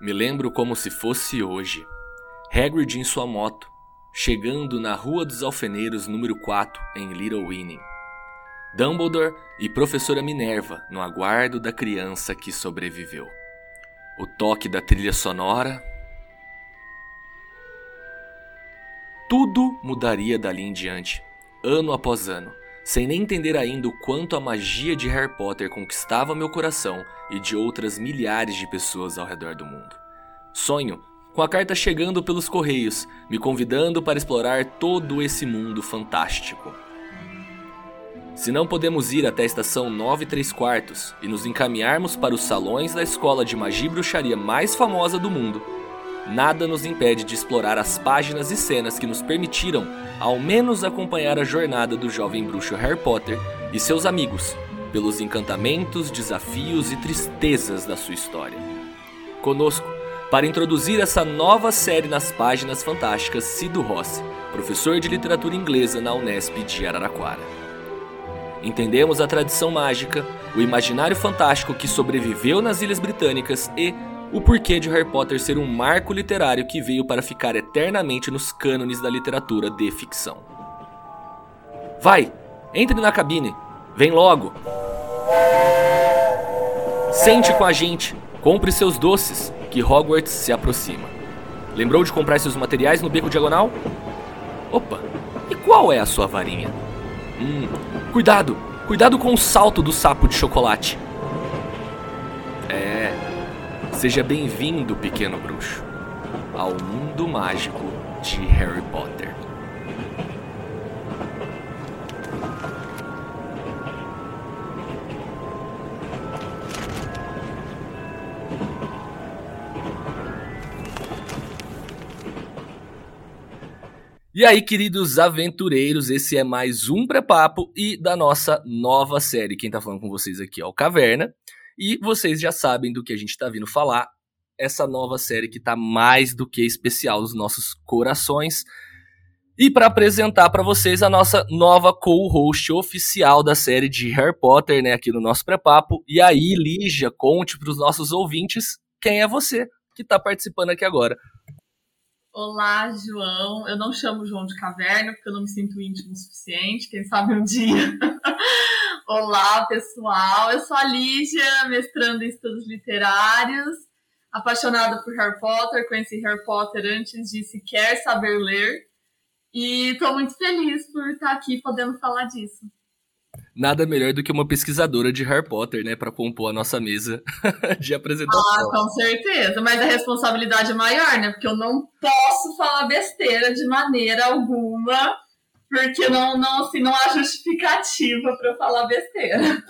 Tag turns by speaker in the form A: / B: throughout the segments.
A: Me lembro como se fosse hoje. Hagrid em sua moto, chegando na Rua dos Alfeneiros número 4 em Little Winning. Dumbledore e professora Minerva no aguardo da criança que sobreviveu. O toque da trilha sonora. Tudo mudaria dali em diante, ano após ano, sem nem entender ainda o quanto a magia de Harry Potter conquistava meu coração e de outras milhares de pessoas ao redor do mundo. Sonho com a carta chegando pelos correios, me convidando para explorar todo esse mundo fantástico. Se não podemos ir até a estação 9 3 quartos e nos encaminharmos para os salões da escola de magia e bruxaria mais famosa do mundo, nada nos impede de explorar as páginas e cenas que nos permitiram, ao menos, acompanhar a jornada do jovem bruxo Harry Potter e seus amigos, pelos encantamentos, desafios e tristezas da sua história. Conosco, para introduzir essa nova série nas páginas fantásticas, Cido Rossi, professor de literatura inglesa na Unesp de Araraquara. Entendemos a tradição mágica, o imaginário fantástico que sobreviveu nas Ilhas Britânicas e o porquê de Harry Potter ser um marco literário que veio para ficar eternamente nos cânones da literatura de ficção. Vai, entre na cabine, vem logo. Sente com a gente, compre seus doces, que Hogwarts se aproxima. Lembrou de comprar seus materiais no beco diagonal? Opa, e qual é a sua varinha? Hum, cuidado, cuidado com o salto do sapo de chocolate. É, seja bem-vindo, pequeno bruxo, ao mundo mágico de Harry Potter. E aí, queridos aventureiros, esse é mais um pré-papo e da nossa nova série. Quem tá falando com vocês aqui é o Caverna. E vocês já sabem do que a gente tá vindo falar. Essa nova série que tá mais do que especial nos nossos corações. E para apresentar para vocês a nossa nova co-host oficial da série de Harry Potter, né, aqui no nosso pré-papo. E aí, Lígia, conte para os nossos ouvintes quem é você que tá participando aqui agora.
B: Olá, João. Eu não chamo João de Caverna porque eu não me sinto íntimo o suficiente. Quem sabe um dia. Olá, pessoal. Eu sou a Lígia, mestrando em estudos literários, apaixonada por Harry Potter. Conheci Harry Potter antes de sequer saber ler. E estou muito feliz por estar aqui podendo falar disso
A: nada melhor do que uma pesquisadora de Harry Potter, né, para compor a nossa mesa de apresentação.
B: Ah, com certeza, mas a responsabilidade é maior, né? Porque eu não posso falar besteira de maneira alguma, porque não, não, assim, não há justificativa para falar besteira.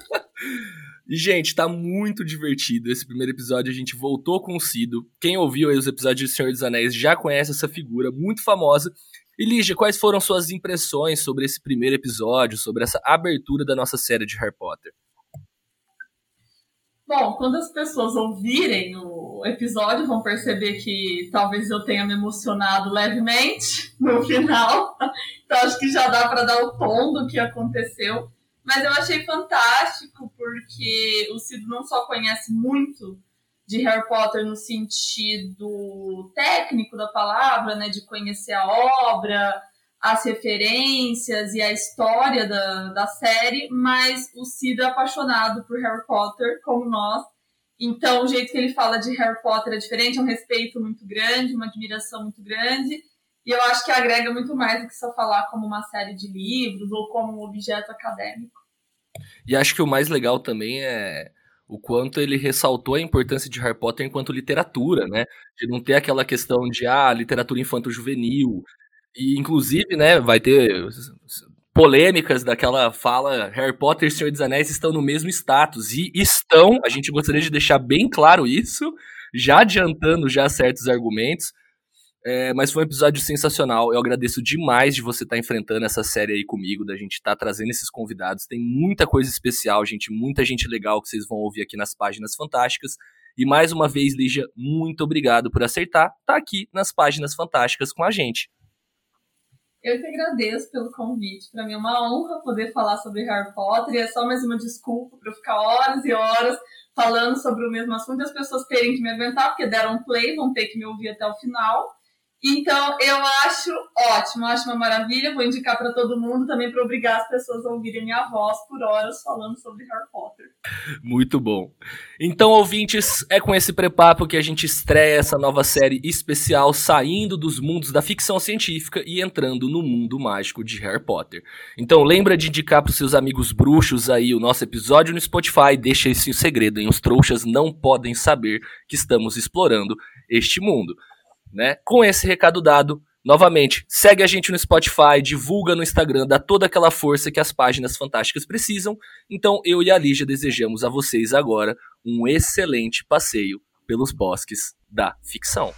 A: Gente, tá muito divertido esse primeiro episódio. A gente voltou com o Cido. Quem ouviu aí os episódios de Senhor dos Anéis já conhece essa figura muito famosa. E Lígia, quais foram suas impressões sobre esse primeiro episódio, sobre essa abertura da nossa série de Harry Potter?
B: Bom, quando as pessoas ouvirem o episódio, vão perceber que talvez eu tenha me emocionado levemente no final. Então acho que já dá para dar o tom do que aconteceu. Mas eu achei fantástico porque o Cido não só conhece muito de Harry Potter no sentido técnico da palavra, né, de conhecer a obra, as referências e a história da, da série, mas o Cid é apaixonado por Harry Potter, como nós. Então, o jeito que ele fala de Harry Potter é diferente, é um respeito muito grande, uma admiração muito grande. E eu acho que agrega muito mais do que só falar como uma série de livros ou como um objeto acadêmico.
A: E acho que o mais legal também é o quanto ele ressaltou a importância de Harry Potter enquanto literatura, né? De não ter aquela questão de ah, literatura infanto-juvenil. E inclusive, né, vai ter polêmicas daquela fala Harry Potter e Senhor dos Anéis estão no mesmo status e estão, a gente gostaria de deixar bem claro isso, já adiantando já certos argumentos. É, mas foi um episódio sensacional. Eu agradeço demais de você estar tá enfrentando essa série aí comigo, da gente estar tá trazendo esses convidados. Tem muita coisa especial, gente, muita gente legal que vocês vão ouvir aqui nas páginas fantásticas. E mais uma vez, Lígia, muito obrigado por acertar estar tá aqui nas páginas fantásticas com a gente.
B: Eu que agradeço pelo convite. Para mim é uma honra poder falar sobre Harry Potter e é só mais uma desculpa para eu ficar horas e horas falando sobre o mesmo assunto, as pessoas terem que me aguentar, porque deram play, vão ter que me ouvir até o final. Então, eu acho ótimo, acho uma maravilha. Vou indicar para todo mundo também para obrigar as pessoas a ouvirem minha voz por horas falando sobre Harry Potter.
A: Muito bom. Então, ouvintes, é com esse preparo que a gente estreia essa nova série especial, saindo dos mundos da ficção científica e entrando no mundo mágico de Harry Potter. Então, lembra de indicar para seus amigos bruxos aí o nosso episódio no Spotify. Deixa esse segredo, hein? Os trouxas não podem saber que estamos explorando este mundo né? Com esse recado dado, novamente, segue a gente no Spotify, divulga no Instagram, dá toda aquela força que as páginas fantásticas precisam. Então, eu e a Lígia desejamos a vocês agora um excelente passeio pelos bosques da ficção.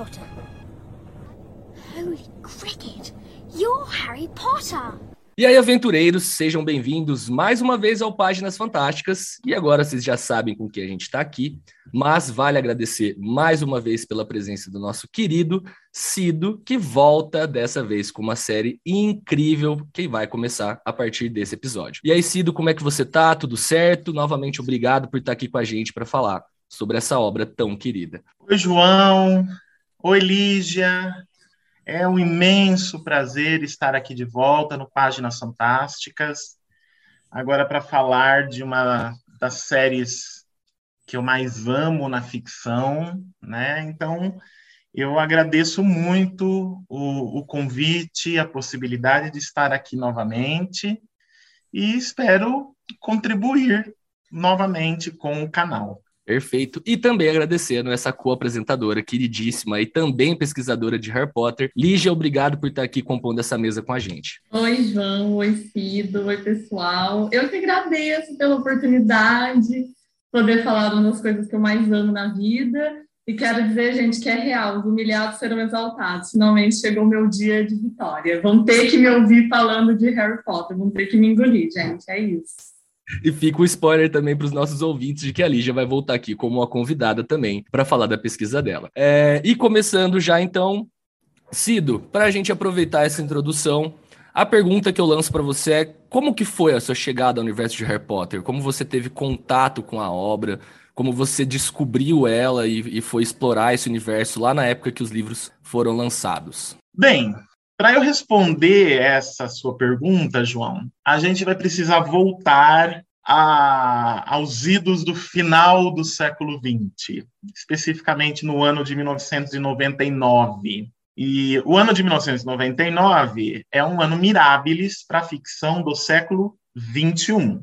C: Potter. Holy cricket! You're Harry Potter!
A: E aí, aventureiros, sejam bem-vindos mais uma vez ao Páginas Fantásticas. E agora vocês já sabem com que a gente está aqui, mas vale agradecer mais uma vez pela presença do nosso querido Cido, que volta dessa vez com uma série incrível que vai começar a partir desse episódio. E aí, Cido, como é que você tá? Tudo certo? Novamente, obrigado por estar aqui com a gente para falar sobre essa obra tão querida.
D: Oi, João. Oi, Lígia. É um imenso prazer estar aqui de volta no Páginas Fantásticas. Agora para falar de uma das séries que eu mais amo na ficção, né? Então, eu agradeço muito o, o convite, a possibilidade de estar aqui novamente e espero contribuir novamente com o canal.
A: Perfeito. E também agradecendo essa co-apresentadora queridíssima e também pesquisadora de Harry Potter. Lígia, obrigado por estar aqui compondo essa mesa com a gente.
B: Oi, João. Oi, Cido. Oi, pessoal. Eu que agradeço pela oportunidade de poder falar uma das coisas que eu mais amo na vida. E quero dizer, gente, que é real, os humilhados serão exaltados. Finalmente chegou meu dia de vitória. Vão ter que me ouvir falando de Harry Potter, vão ter que me engolir, gente. É isso.
A: E fica o spoiler também para os nossos ouvintes de que a Lígia vai voltar aqui como uma convidada também para falar da pesquisa dela. É, e começando já então, Cido, para a gente aproveitar essa introdução, a pergunta que eu lanço para você é como que foi a sua chegada ao universo de Harry Potter? Como você teve contato com a obra? Como você descobriu ela e, e foi explorar esse universo lá na época que os livros foram lançados?
D: Bem, para eu responder essa sua pergunta, João, a gente vai precisar voltar a, aos idos do final do século XX, especificamente no ano de 1999. E o ano de 1999 é um ano mirabilis para a ficção do século XXI.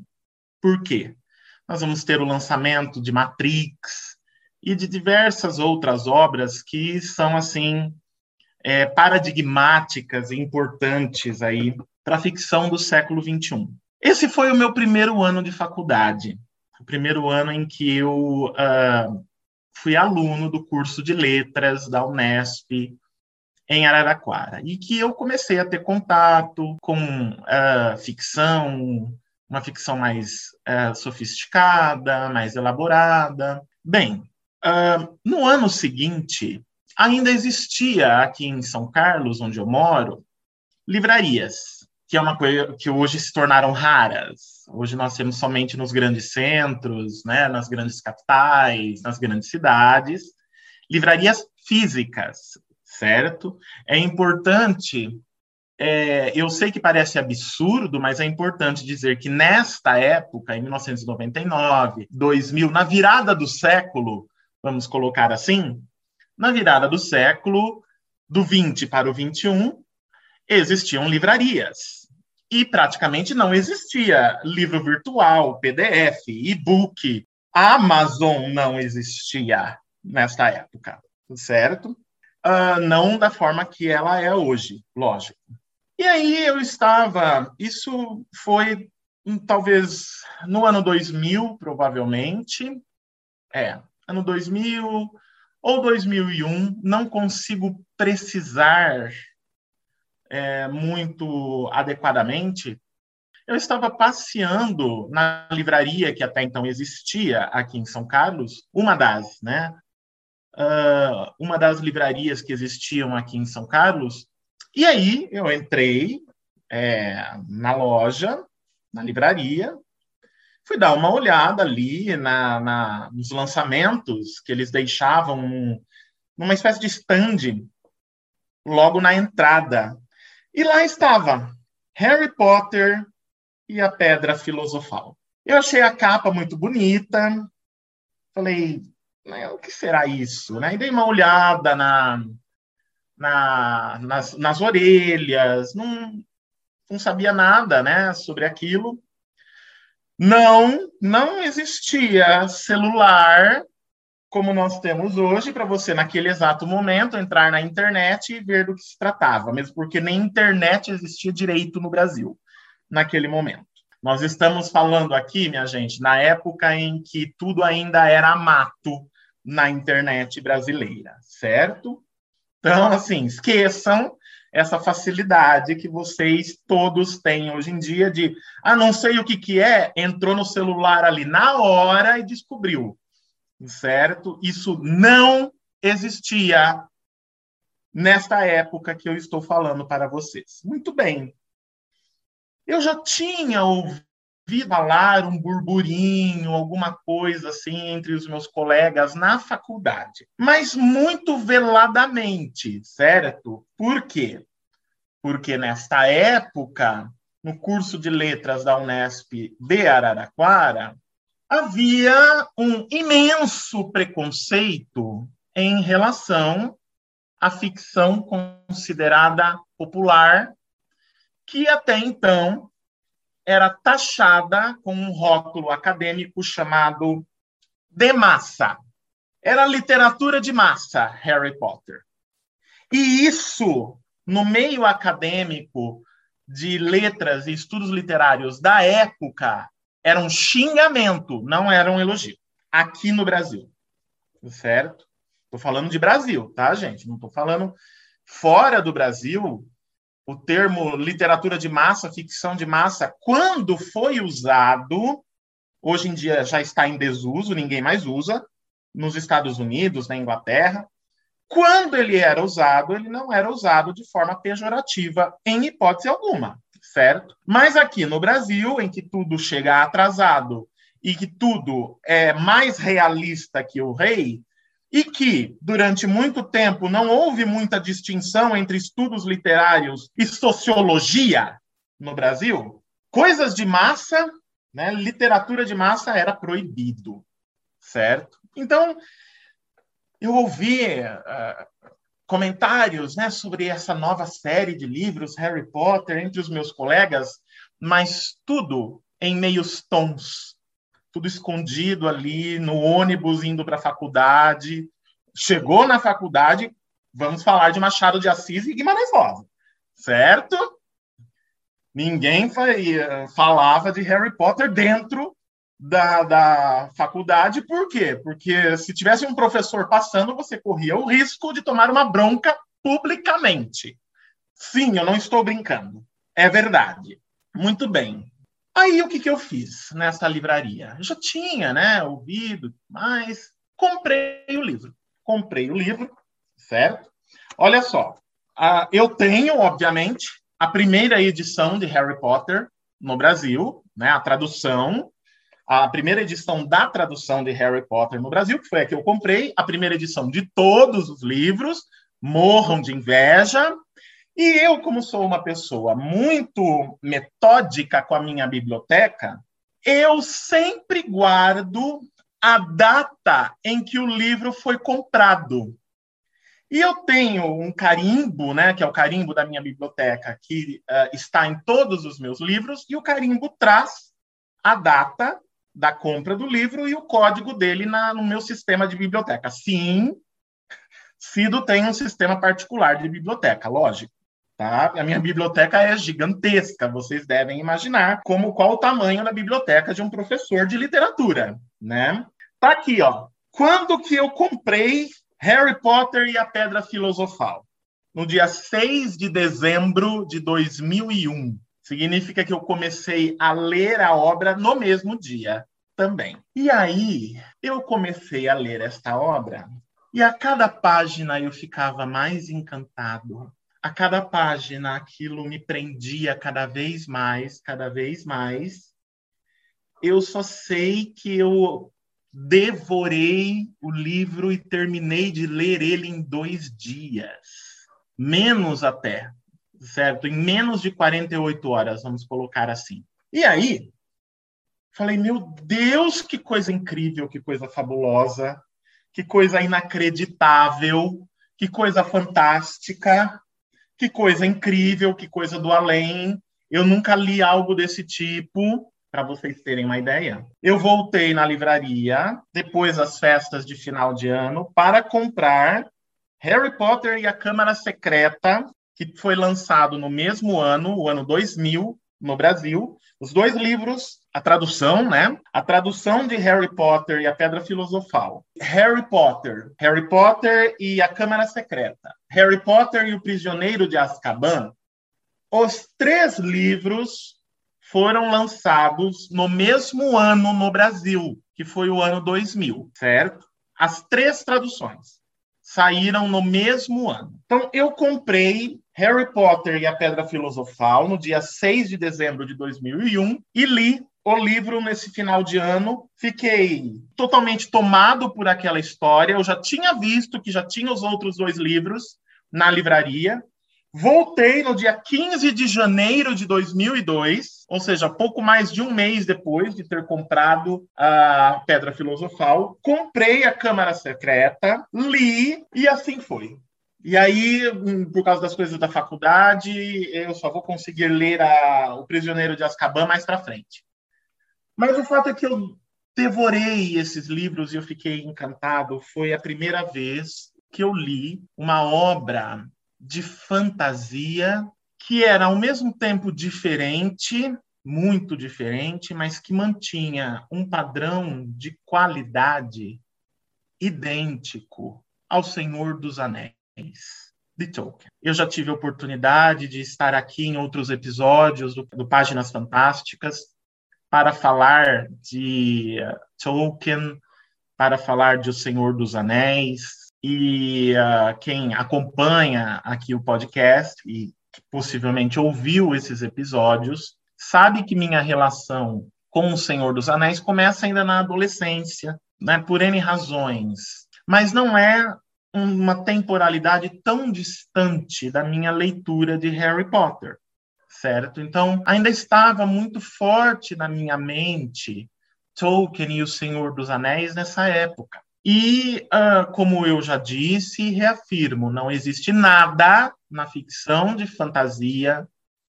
D: Por quê? Nós vamos ter o lançamento de Matrix e de diversas outras obras que são assim é, paradigmáticas e importantes aí para a ficção do século XXI. Esse foi o meu primeiro ano de faculdade, o primeiro ano em que eu uh, fui aluno do curso de letras da Unesp em Araraquara e que eu comecei a ter contato com uh, ficção, uma ficção mais uh, sofisticada, mais elaborada. Bem, no ano seguinte ainda existia aqui em São Carlos, onde eu moro, livrarias, que é uma coisa que hoje se tornaram raras. Hoje nós temos somente nos grandes centros, né, nas grandes capitais, nas grandes cidades, livrarias físicas, certo? É importante é, eu sei que parece absurdo, mas é importante dizer que nesta época, em 1999, 2000, na virada do século, vamos colocar assim, na virada do século, do 20 para o 21, existiam livrarias. E praticamente não existia livro virtual, PDF, e-book. A Amazon não existia nesta época, certo? Uh, não da forma que ela é hoje, lógico. E aí eu estava, isso foi hum, talvez no ano 2000, provavelmente, é, ano 2000 ou 2001, não consigo precisar é, muito adequadamente. Eu estava passeando na livraria que até então existia aqui em São Carlos, uma das, né? Uh, uma das livrarias que existiam aqui em São Carlos, e aí eu entrei é, na loja, na livraria, fui dar uma olhada ali na, na, nos lançamentos que eles deixavam numa espécie de stand logo na entrada. E lá estava Harry Potter e a Pedra Filosofal. Eu achei a capa muito bonita. Falei, o que será isso? Né? E dei uma olhada na, na, nas, nas orelhas, não, não sabia nada né, sobre aquilo. Não, não existia celular como nós temos hoje para você, naquele exato momento, entrar na internet e ver do que se tratava, mesmo porque nem internet existia direito no Brasil naquele momento. Nós estamos falando aqui, minha gente, na época em que tudo ainda era mato na internet brasileira, certo? Então, assim, esqueçam essa facilidade que vocês todos têm hoje em dia de, ah, não sei o que, que é, entrou no celular ali na hora e descobriu, certo? Isso não existia nesta época que eu estou falando para vocês. Muito bem. Eu já tinha ouvido vi falar um burburinho, alguma coisa assim entre os meus colegas na faculdade, mas muito veladamente, certo? Por quê? Porque nesta época, no curso de letras da Unesp de Araraquara, havia um imenso preconceito em relação à ficção considerada popular, que até então era taxada com um rótulo acadêmico chamado de massa. Era literatura de massa, Harry Potter. E isso, no meio acadêmico de letras e estudos literários da época, era um xingamento, não era um elogio. Aqui no Brasil. Certo? Estou falando de Brasil, tá, gente? Não estou falando fora do Brasil o termo literatura de massa, ficção de massa, quando foi usado, hoje em dia já está em desuso, ninguém mais usa, nos Estados Unidos, na Inglaterra. Quando ele era usado, ele não era usado de forma pejorativa, em hipótese alguma, certo? Mas aqui no Brasil, em que tudo chega atrasado e que tudo é mais realista que o rei, e que, durante muito tempo, não houve muita distinção entre estudos literários e sociologia no Brasil, coisas de massa, né, literatura de massa era proibido, certo? Então, eu ouvi uh, comentários né, sobre essa nova série de livros, Harry Potter, entre os meus colegas, mas tudo em meios tons, tudo escondido ali no ônibus indo para a faculdade. Chegou na faculdade, vamos falar de Machado de Assis e Guimarães Rosa, certo? Ninguém falava de Harry Potter dentro da, da faculdade, por quê? Porque se tivesse um professor passando, você corria o risco de tomar uma bronca publicamente. Sim, eu não estou brincando. É verdade. Muito bem. Aí o que, que eu fiz nessa livraria? Eu já tinha, né, ouvido, mas comprei o livro. Comprei o livro, certo? Olha só, uh, eu tenho, obviamente, a primeira edição de Harry Potter no Brasil, né, a tradução, a primeira edição da tradução de Harry Potter no Brasil, que foi a que eu comprei, a primeira edição de todos os livros, morram de inveja, e eu, como sou uma pessoa muito metódica com a minha biblioteca, eu sempre guardo a data em que o livro foi comprado. E eu tenho um carimbo, né, que é o carimbo da minha biblioteca, que uh, está em todos os meus livros, e o carimbo traz a data da compra do livro e o código dele na, no meu sistema de biblioteca. Sim, Cido tem um sistema particular de biblioteca, lógico. Tá? A minha biblioteca é gigantesca, vocês devem imaginar como qual o tamanho da biblioteca de um professor de literatura, né? Tá aqui, ó. Quando que eu comprei Harry Potter e a Pedra Filosofal? No dia 6 de dezembro de 2001. Significa que eu comecei a ler a obra no mesmo dia também. E aí, eu comecei a ler esta obra e a cada página eu ficava mais encantado. A cada página aquilo me prendia cada vez mais, cada vez mais. Eu só sei que eu devorei o livro e terminei de ler ele em dois dias. Menos até certo? Em menos de 48 horas, vamos colocar assim. E aí, falei, meu Deus, que coisa incrível, que coisa fabulosa, que coisa inacreditável, que coisa fantástica, que coisa incrível, que coisa do além. Eu nunca li algo desse tipo, para vocês terem uma ideia. Eu voltei na livraria, depois das festas de final de ano, para comprar Harry Potter e a Câmara Secreta, que foi lançado no mesmo ano, o ano 2000, no Brasil. Os dois livros, a tradução, né? A tradução de Harry Potter e a Pedra Filosofal. Harry Potter, Harry Potter e a Câmara Secreta. Harry Potter e o Prisioneiro de Azkaban. Os três livros foram lançados no mesmo ano no Brasil, que foi o ano 2000, certo? As três traduções saíram no mesmo ano. Então, eu comprei Harry Potter e a Pedra Filosofal no dia 6 de dezembro de 2001 e li o livro nesse final de ano. Fiquei totalmente tomado por aquela história. Eu já tinha visto que já tinha os outros dois livros na livraria. Voltei no dia 15 de janeiro de 2002, ou seja, pouco mais de um mês depois de ter comprado a Pedra Filosofal. Comprei a Câmara Secreta, li e assim foi. E aí, hum, por causa das coisas da faculdade, eu só vou conseguir ler a, O Prisioneiro de Azkaban mais para frente. Mas o fato é que eu devorei esses livros e eu fiquei encantado. Foi a primeira vez que eu li uma obra de fantasia que era ao mesmo tempo diferente, muito diferente, mas que mantinha um padrão de qualidade idêntico ao Senhor dos Anéis de Tolkien. Eu já tive a oportunidade de estar aqui em outros episódios do, do Páginas Fantásticas para falar de uh, Tolkien, para falar de O Senhor dos Anéis, e uh, quem acompanha aqui o podcast e possivelmente ouviu esses episódios, sabe que minha relação com o Senhor dos Anéis começa ainda na adolescência, né, por N razões. Mas não é uma temporalidade tão distante da minha leitura de Harry Potter, certo? Então, ainda estava muito forte na minha mente Tolkien e o Senhor dos Anéis nessa época. E, uh, como eu já disse e reafirmo, não existe nada na ficção de fantasia,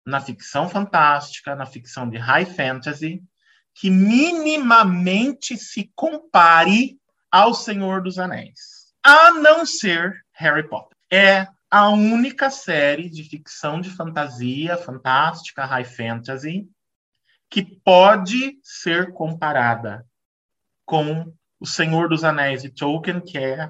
D: na ficção fantástica, na ficção de high fantasy, que minimamente se compare ao Senhor dos Anéis, a não ser Harry Potter. É a única série de ficção de fantasia fantástica, high fantasy, que pode ser comparada com o Senhor dos Anéis de Tolkien, que é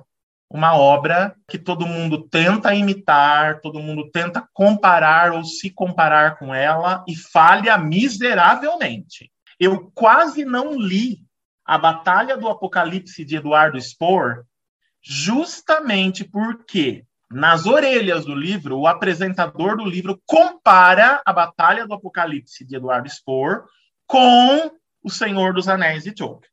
D: uma obra que todo mundo tenta imitar, todo mundo tenta comparar ou se comparar com ela e falha miseravelmente. Eu quase não li a Batalha do Apocalipse de Eduardo Spohr, justamente porque nas orelhas do livro, o apresentador do livro compara a Batalha do Apocalipse de Eduardo Spohr com O Senhor dos Anéis de Tolkien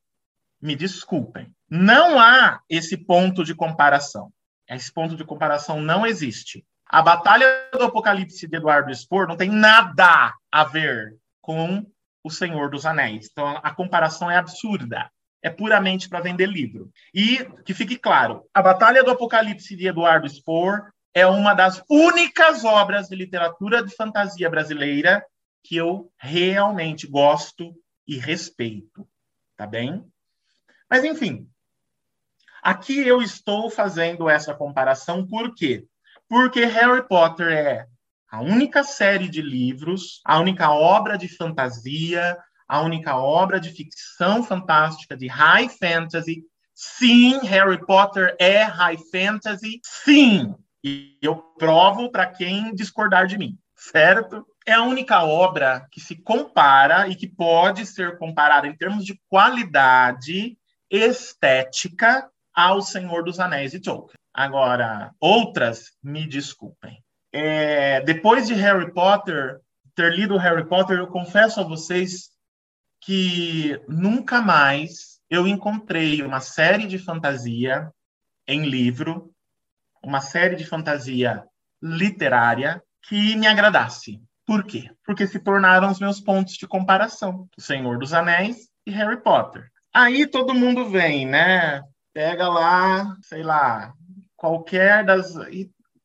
D: me desculpem. Não há esse ponto de comparação. Esse ponto de comparação não existe. A Batalha do Apocalipse de Eduardo Spor não tem nada a ver com O Senhor dos Anéis. Então, a comparação é absurda. É puramente para vender livro. E que fique claro, a Batalha do Apocalipse de Eduardo Spohr é uma das únicas obras de literatura de fantasia brasileira que eu realmente gosto e respeito, tá bem? Mas enfim, aqui eu estou fazendo essa comparação por quê? Porque Harry Potter é a única série de livros, a única obra de fantasia, a única obra de ficção fantástica, de high fantasy. Sim, Harry Potter é high fantasy. Sim, e eu provo para quem discordar de mim, certo? É a única obra que se compara e que pode ser comparada em termos de qualidade estética ao Senhor dos Anéis de Tolkien. Agora, outras, me desculpem. É, depois de Harry Potter, ter lido Harry Potter, eu confesso a vocês que nunca mais eu encontrei uma série de fantasia em livro, uma série de fantasia literária que me agradasse. Por quê? Porque se tornaram os meus pontos de comparação: O Senhor dos Anéis e Harry Potter. Aí todo mundo vem, né? Pega lá, sei lá, qualquer das.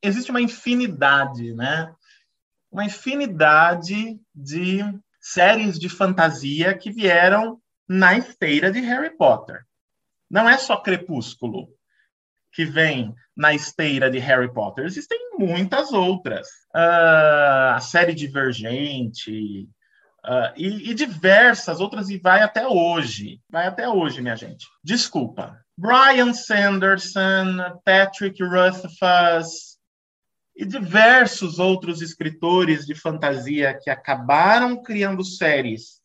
D: Existe uma infinidade, né? Uma infinidade de séries de fantasia que vieram na esteira de Harry Potter. Não é só Crepúsculo que vem na esteira de Harry Potter, existem muitas outras. Uh, a série Divergente uh, e, e diversas outras, e vai até hoje. Vai até hoje, minha gente. Desculpa. Brian Sanderson, Patrick Rothfuss, e diversos outros escritores de fantasia que acabaram criando séries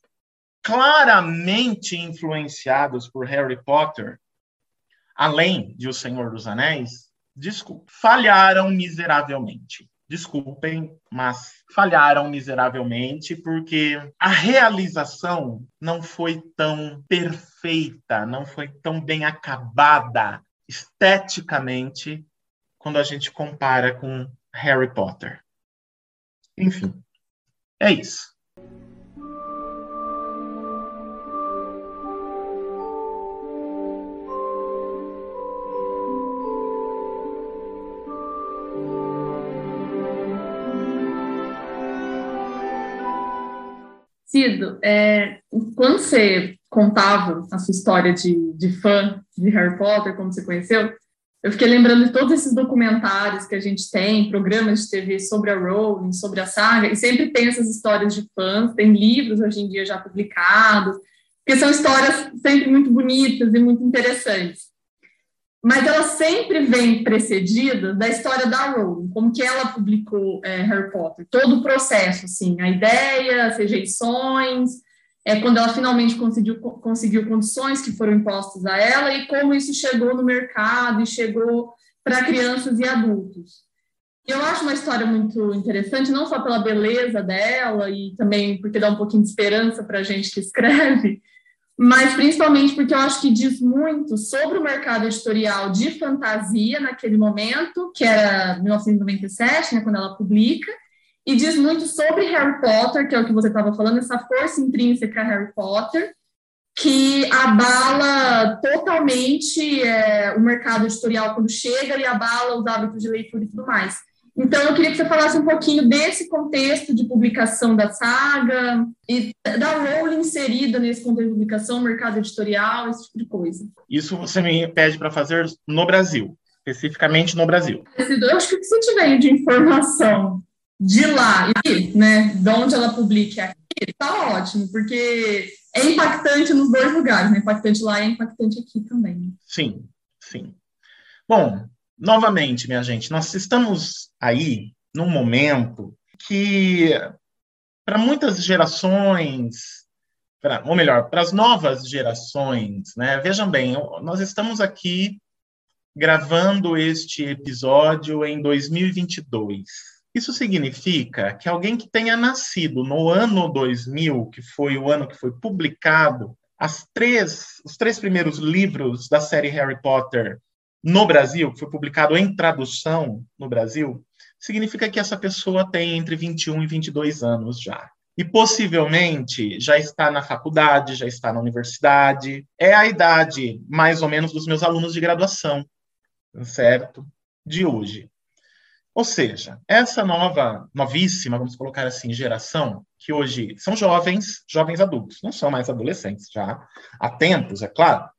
D: claramente influenciados por Harry Potter, além de O Senhor dos Anéis, desculpe, falharam miseravelmente. Desculpem, mas falharam miseravelmente porque a realização não foi tão perfeita, não foi tão bem acabada esteticamente quando a gente compara com Harry Potter. Enfim, é isso.
B: Cido, é, quando você contava a sua história de, de fã de Harry Potter, como você conheceu, eu fiquei lembrando de todos esses documentários que a gente tem, programas de TV sobre a Rowling, sobre a saga, e sempre tem essas histórias de fãs, tem livros hoje em dia já publicados, porque são histórias sempre muito bonitas e muito interessantes. Mas elas sempre vêm precedidas da história da Rowling, como que ela publicou é, Harry Potter, todo o processo, assim, a ideia, as rejeições, é, quando ela finalmente conseguiu, conseguiu condições que foram impostas a ela e como isso chegou no mercado e chegou para crianças e adultos. Eu acho uma história muito interessante, não só pela beleza dela e também porque dá um pouquinho de esperança para a gente que escreve, mas principalmente porque eu acho que diz muito sobre o mercado editorial de fantasia naquele momento, que era 1997, né, quando ela publica, e diz muito sobre Harry Potter, que é o que você estava falando, essa força intrínseca a Harry Potter, que abala totalmente é, o mercado editorial quando chega e abala os hábitos de leitura e tudo mais. Então, eu queria que você falasse um pouquinho desse contexto de publicação da saga e da Rowling inserida nesse contexto de publicação, mercado editorial, esse tipo de coisa.
D: Isso você me pede para fazer no Brasil, especificamente no Brasil.
B: Eu acho que você tiver de informação de lá e né, de onde ela publique aqui, tá ótimo, porque é impactante nos dois lugares, né? Impactante lá e é impactante aqui também.
D: Sim, sim. Bom, novamente, minha gente, nós estamos aí num momento que, para muitas gerações, pra, ou melhor, para as novas gerações, né? Vejam bem, nós estamos aqui gravando este episódio em 2022. Isso significa que alguém que tenha nascido no ano 2000, que foi o ano que foi publicado três, os três primeiros livros da série Harry Potter no Brasil, que foi publicado em tradução no Brasil, significa que essa pessoa tem entre 21 e 22 anos já. e possivelmente já está na faculdade, já está na universidade. É a idade, mais ou menos, dos meus alunos de graduação, certo? De hoje. Ou seja, essa nova, novíssima, vamos colocar assim, geração, que hoje são jovens, jovens adultos, não são mais adolescentes já, há tempos, é claro,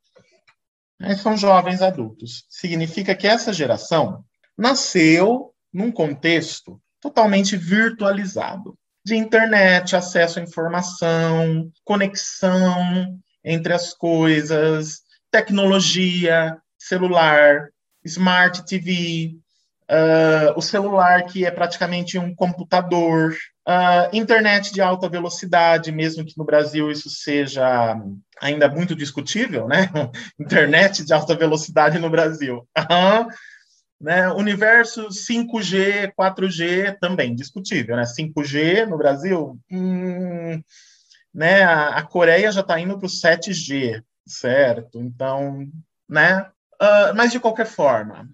D: mas são jovens adultos. Significa que essa geração nasceu num contexto totalmente virtualizado de internet, acesso à informação, conexão entre as coisas, tecnologia, celular, smart TV, uh, o celular que é praticamente um computador, uh, internet de alta velocidade, mesmo que no Brasil isso seja ainda muito discutível, né? internet de alta velocidade no Brasil. Uhum. Né? Universo 5G, 4G também discutível, né? 5G no Brasil, hum, né? A, a, Coreia já está indo para o 7G, certo? Então, né? Uh, mas de qualquer forma,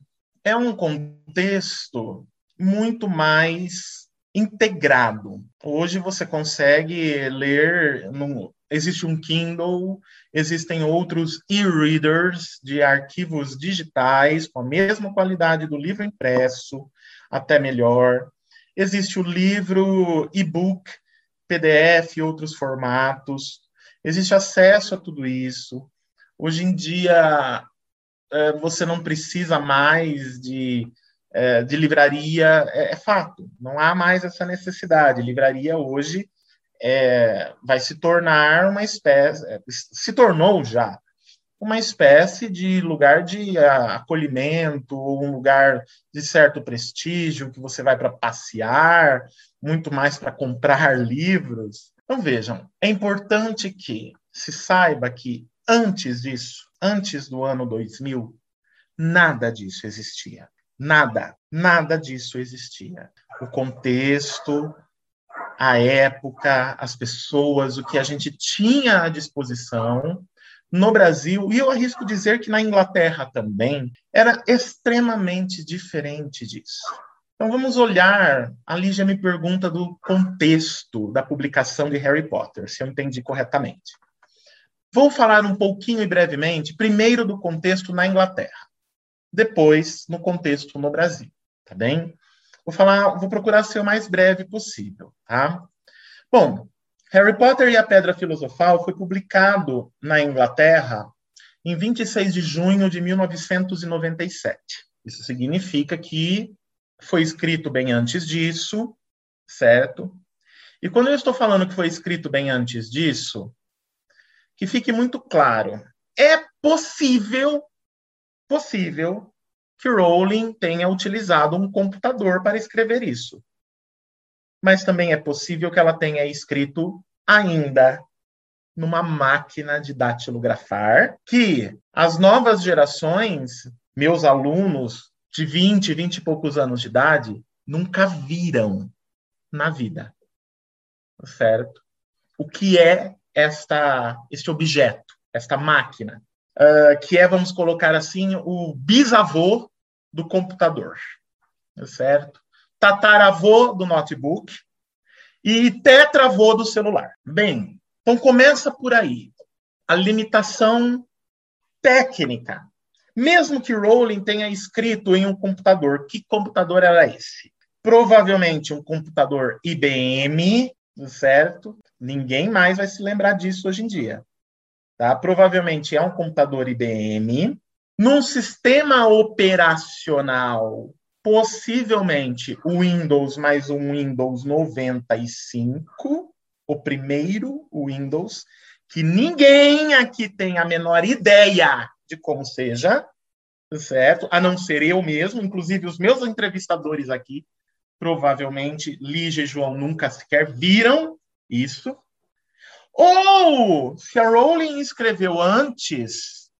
D: é um contexto muito mais integrado. Hoje você consegue ler, no, existe um Kindle, existem outros e-readers de arquivos digitais com a mesma qualidade do livro impresso, até melhor. Existe o livro e-book, PDF, outros formatos. Existe acesso a tudo isso. Hoje em dia, é, você não precisa mais de, é, de livraria, é, é, fato, não há mais essa necessidade. Livraria hoje é, vai se tornar uma espécie, é, se tornou já uma espécie de lugar de acolhimento, um lugar de certo prestígio, que você vai para passear, muito mais para comprar livros. Então, vejam, é importante que se saiba que antes disso, antes do ano 2000, nada disso existia. Nada, nada disso existia. O contexto, a época, as pessoas, o que a gente tinha à disposição no Brasil, e eu arrisco dizer que na Inglaterra também, era extremamente diferente disso. Então vamos olhar, a Lígia me pergunta do contexto da publicação de Harry Potter, se eu entendi corretamente. Vou falar um pouquinho e brevemente, primeiro do contexto na Inglaterra, depois no contexto no Brasil, tá bem? Vou falar, vou procurar ser o mais breve possível, tá? Bom, Harry Potter e a Pedra Filosofal foi publicado na Inglaterra em 26 de junho de 1997. Isso significa que foi escrito bem antes disso, certo? E quando eu estou falando que foi escrito bem antes disso, que fique muito claro. É possível, possível, que Rowling tenha utilizado um computador para escrever isso. Mas também é possível que ela tenha escrito ainda numa máquina de datilografar, que as novas gerações, meus alunos de 20, 20 e poucos anos de idade, nunca viram na vida. Certo? O que é esta, este objeto, esta máquina, uh, que é, vamos colocar assim, o bisavô do computador, certo? Tataravô do notebook e tetravô do celular. Bem, então começa por aí. A limitação técnica. Mesmo que Rowling tenha escrito em um computador, que computador era esse? Provavelmente um computador IBM, certo? Ninguém mais vai se lembrar disso hoje em dia. Tá? Provavelmente é um computador IBM, num sistema operacional, possivelmente o Windows mais um Windows 95, o primeiro Windows, que ninguém aqui tem a menor ideia de como seja, certo? A não ser eu mesmo, inclusive os meus entrevistadores aqui, provavelmente Lígia e João nunca sequer viram isso. Ou se a Rowling escreveu antes,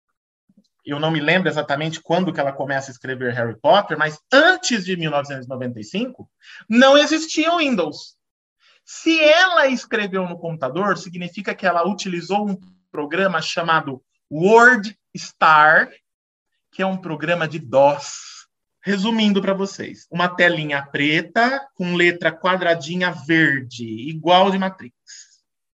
D: eu não me lembro exatamente quando que ela começa a escrever Harry Potter, mas antes de 1995, não existia o Windows. Se ela escreveu no computador, significa que ela utilizou um programa chamado Word Star, que é um programa de DOS. Resumindo para vocês, uma telinha preta com letra quadradinha verde, igual de Matrix.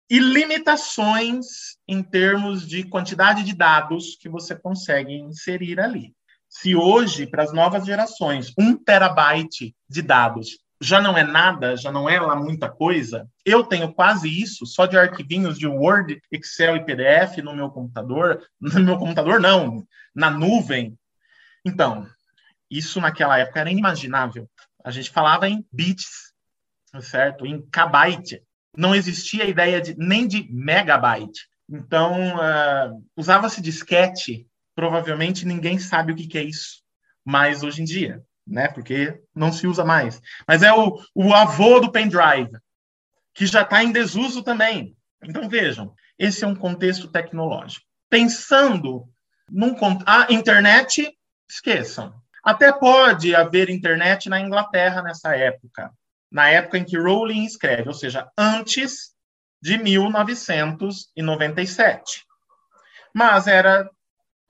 D: E limitações em termos de quantidade de dados que você consegue inserir ali. Se hoje, para as novas gerações, um terabyte de dados já não é nada, já não é lá muita coisa, eu tenho quase isso só de arquivinhos de Word, Excel e PDF no meu computador. No meu computador, não, na nuvem. Então, isso naquela época era inimaginável. A gente falava em bits, certo? Em kbyte. Não existia a ideia de, nem de megabyte. Então, uh, usava-se disquete. Provavelmente ninguém sabe o que, que é isso. Mas hoje em dia, né? Porque não se usa mais. Mas é o, o avô do pendrive, que já está em desuso também. Então, vejam, esse é um contexto tecnológico. Pensando num. A internet, esqueçam. Até pode haver internet na Inglaterra nessa época, na época em que Rowling escreve, ou seja, antes de 1997. Mas era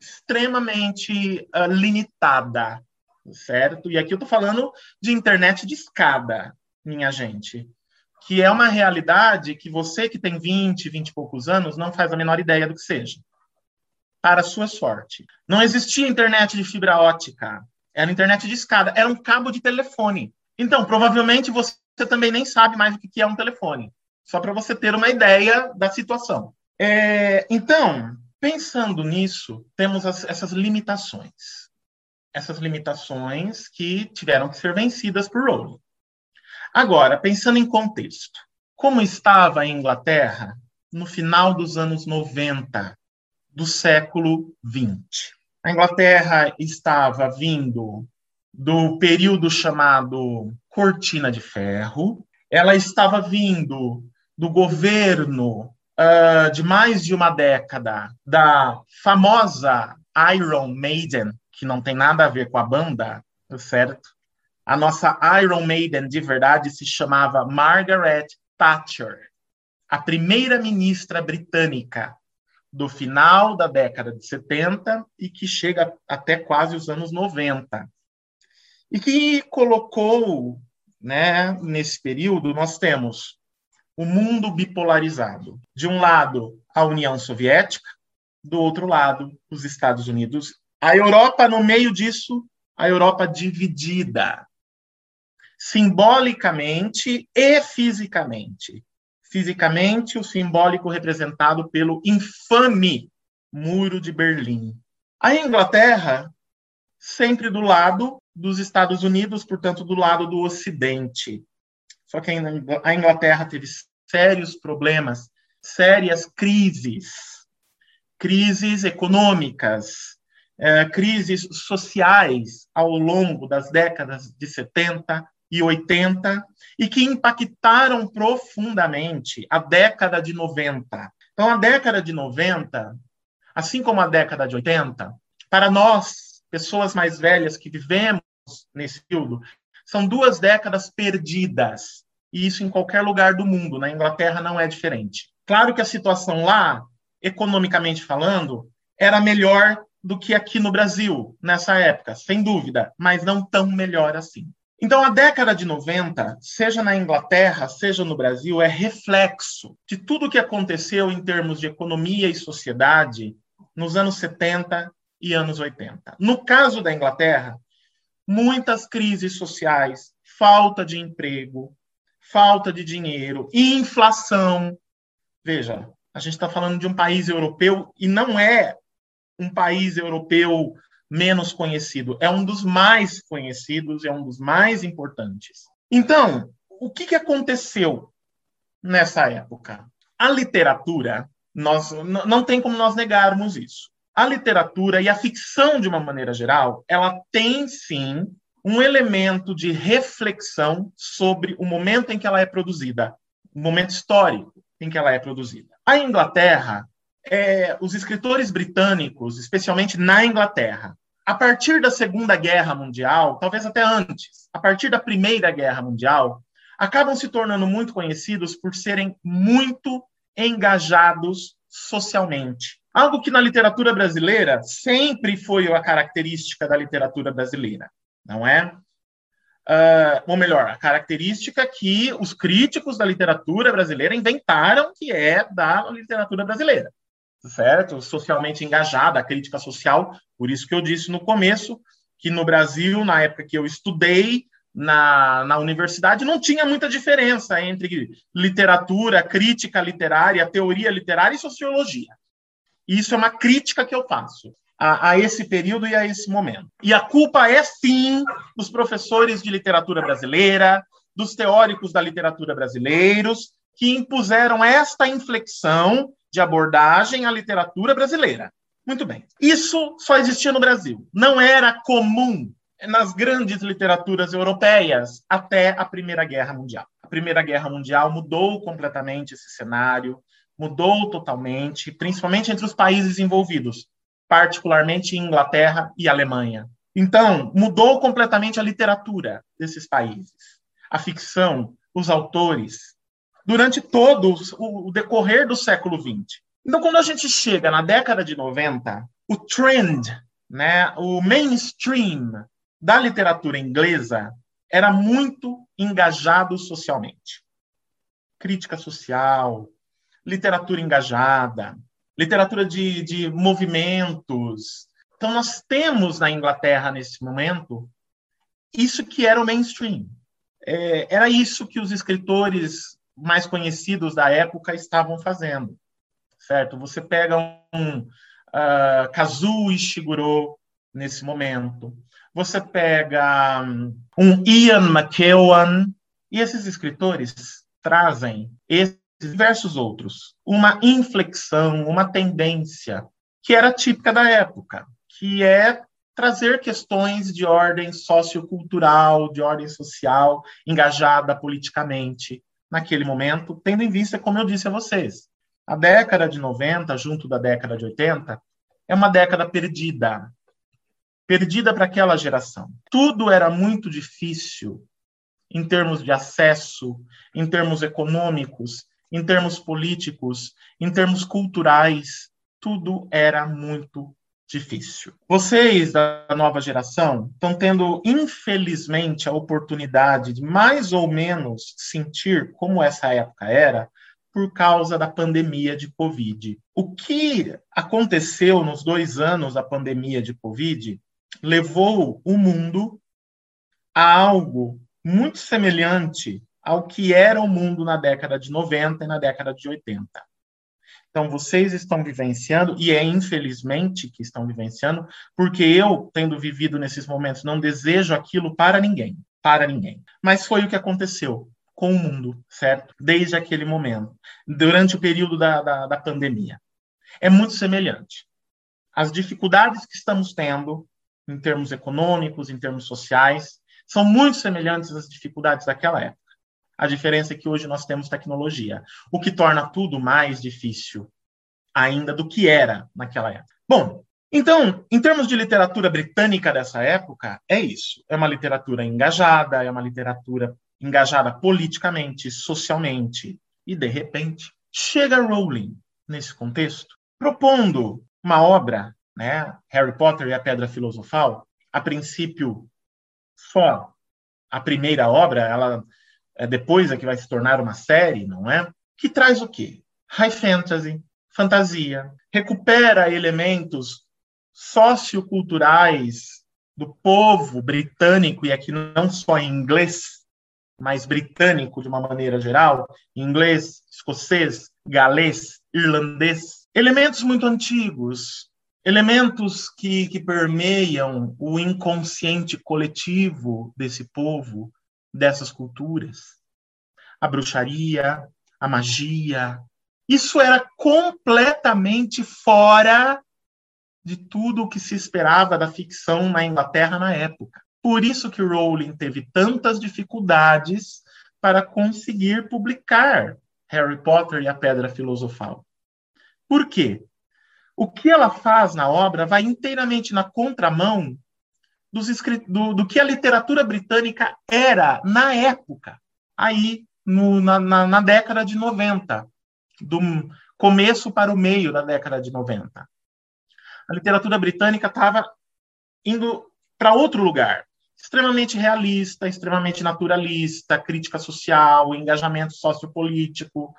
D: extremamente uh, limitada, certo? E aqui eu estou falando de internet de escada, minha gente, que é uma realidade que você que tem 20, 20 e poucos anos não faz a menor ideia do que seja. Para sua sorte. Não existia internet de fibra ótica. Era internet de escada, era um cabo de telefone. Então, provavelmente você também nem sabe mais o que é um telefone. Só para você ter uma ideia da situação. É, então, pensando nisso, temos as, essas limitações. Essas limitações que tiveram que ser vencidas por Rowling. Agora, pensando em contexto, como estava a Inglaterra no final dos anos 90 do século 20? A Inglaterra estava vindo do período chamado Cortina de Ferro, ela estava vindo do governo uh, de mais de uma década da famosa Iron Maiden, que não tem nada a ver com a banda, certo? A nossa Iron Maiden de verdade se chamava Margaret Thatcher, a primeira ministra britânica do final da década de 70 e que chega até quase os anos 90. E que colocou, né, nesse período, nós temos o mundo bipolarizado. De um lado, a União Soviética, do outro lado, os Estados Unidos. A Europa, no meio disso, a Europa dividida, simbolicamente e fisicamente fisicamente o simbólico representado pelo infame Muro de Berlim. A Inglaterra, sempre do lado dos Estados Unidos, portanto, do lado do Ocidente. Só que a Inglaterra teve sérios problemas, sérias crises, crises econômicas, eh, crises sociais ao longo das décadas de 70 e 80 e que impactaram profundamente a década de 90. Então, a década de 90, assim como a década de 80, para nós, pessoas mais velhas que vivemos nesse período, são duas décadas perdidas. E isso em qualquer lugar do mundo. Na Inglaterra não é diferente. Claro que a situação lá, economicamente falando, era melhor do que aqui no Brasil, nessa época, sem dúvida, mas não tão melhor assim. Então, a década de 90, seja na Inglaterra, seja no Brasil, é reflexo de tudo o que aconteceu em termos de economia e sociedade nos anos 70 e anos 80. No caso da Inglaterra, muitas crises sociais, falta de emprego, falta de dinheiro, inflação. Veja, a gente está falando de um país europeu e não é um país europeu menos conhecido, é um dos mais conhecidos, é um dos mais importantes. Então, o que, que aconteceu nessa época? A literatura, nós não tem como nós negarmos isso. A literatura e a ficção, de uma maneira geral, ela tem sim um elemento de reflexão sobre o momento em que ela é produzida, o momento histórico em que ela é produzida. A Inglaterra, é, os escritores britânicos, especialmente na Inglaterra, a partir da Segunda Guerra Mundial, talvez até antes, a partir da Primeira Guerra Mundial, acabam se tornando muito conhecidos por serem muito engajados socialmente. Algo que na literatura brasileira sempre foi a característica da literatura brasileira. não é? Uh, ou melhor, a característica que os críticos da literatura brasileira inventaram, que é da literatura brasileira, certo? Socialmente engajada, a crítica social, por isso que eu disse no começo que no Brasil, na época que eu estudei na, na universidade, não tinha muita diferença entre literatura, crítica literária, teoria literária e sociologia. Isso é uma crítica que eu faço a, a, esse período e a esse momento. E a culpa é, sim, dos professores de literatura brasileira, dos teóricos da literatura brasileiros, que impuseram esta inflexão de abordagem à literatura brasileira. Muito bem. Isso só existia no Brasil. Não era comum nas grandes literaturas europeias até a Primeira Guerra Mundial. A Primeira Guerra Mundial mudou completamente esse cenário, mudou totalmente, principalmente entre os países envolvidos particularmente Inglaterra e Alemanha. Então, mudou completamente a literatura desses países, a ficção, os autores, durante todo o decorrer do século XX. Então, quando a gente chega na década de 90, o trend, né, o mainstream da literatura inglesa era muito engajado socialmente. Crítica social, literatura engajada, literatura de, de movimentos. Então, nós temos na Inglaterra, nesse momento, isso que era o mainstream. É, era isso que os escritores mais conhecidos da época estavam fazendo, certo? Você pega um uh, Kazuo Ishiguro nesse momento, você pega um Ian McEwan, e esses escritores trazem esse diversos outros, uma inflexão, uma tendência que era típica da época, que é trazer questões de ordem sociocultural, de ordem social, engajada politicamente naquele momento, tendo em vista, como eu disse a vocês, a década de 90, junto da década de 80, é uma década perdida. Perdida para aquela geração. Tudo era muito difícil em termos de acesso, em termos econômicos, em termos políticos, em termos culturais, tudo era muito difícil. Vocês da nova geração estão tendo, infelizmente, a oportunidade de mais ou menos sentir como essa época era por causa da pandemia de Covid. O que aconteceu nos dois anos da pandemia de Covid levou o mundo a algo muito semelhante ao que era o mundo na década de 90 e na década de 80. Então, vocês estão vivenciando, e é infelizmente que estão vivenciando, porque eu, tendo vivido nesses momentos, não desejo aquilo para ninguém, para ninguém. Mas foi o que aconteceu com o mundo, certo? Desde aquele momento, durante o período da, da, da pandemia. É muito semelhante. As dificuldades que estamos tendo, em termos econômicos, em termos sociais, são muito semelhantes às dificuldades daquela época. A diferença é que hoje nós temos tecnologia, o que torna tudo mais difícil ainda do que era naquela época. Bom, então, em termos de literatura britânica dessa época, é isso. É uma literatura engajada, é uma literatura engajada politicamente, socialmente. E, de repente, chega Rowling nesse contexto, propondo uma obra, né, Harry Potter e a Pedra Filosofal, a princípio só a primeira obra, ela é, depois é que vai se tornar uma série, não é? Que traz o quê? High fantasy, fantasia, recupera elementos socioculturais do povo britânico, e aqui não só em inglês, mas britânico de uma maneira geral, inglês, escocês, galês, irlandês, elementos muito antigos, elementos que, que permeiam o inconsciente coletivo desse povo, dessas culturas. A bruxaria, a magia. Isso era completamente fora de tudo o que se esperava da ficção na Inglaterra na época. Por isso que Rowling teve tantas dificuldades para conseguir publicar Harry Potter e a Pedra Filosofal. Por quê? O que ela faz na obra vai inteiramente na contramão dos do, do, que a literatura britânica era na época, aí no, na, na, na, década de 90, do começo para o meio da década de 90. A literatura britânica estava indo para outro lugar, extremamente realista, extremamente naturalista, crítica social, engajamento sociopolítico,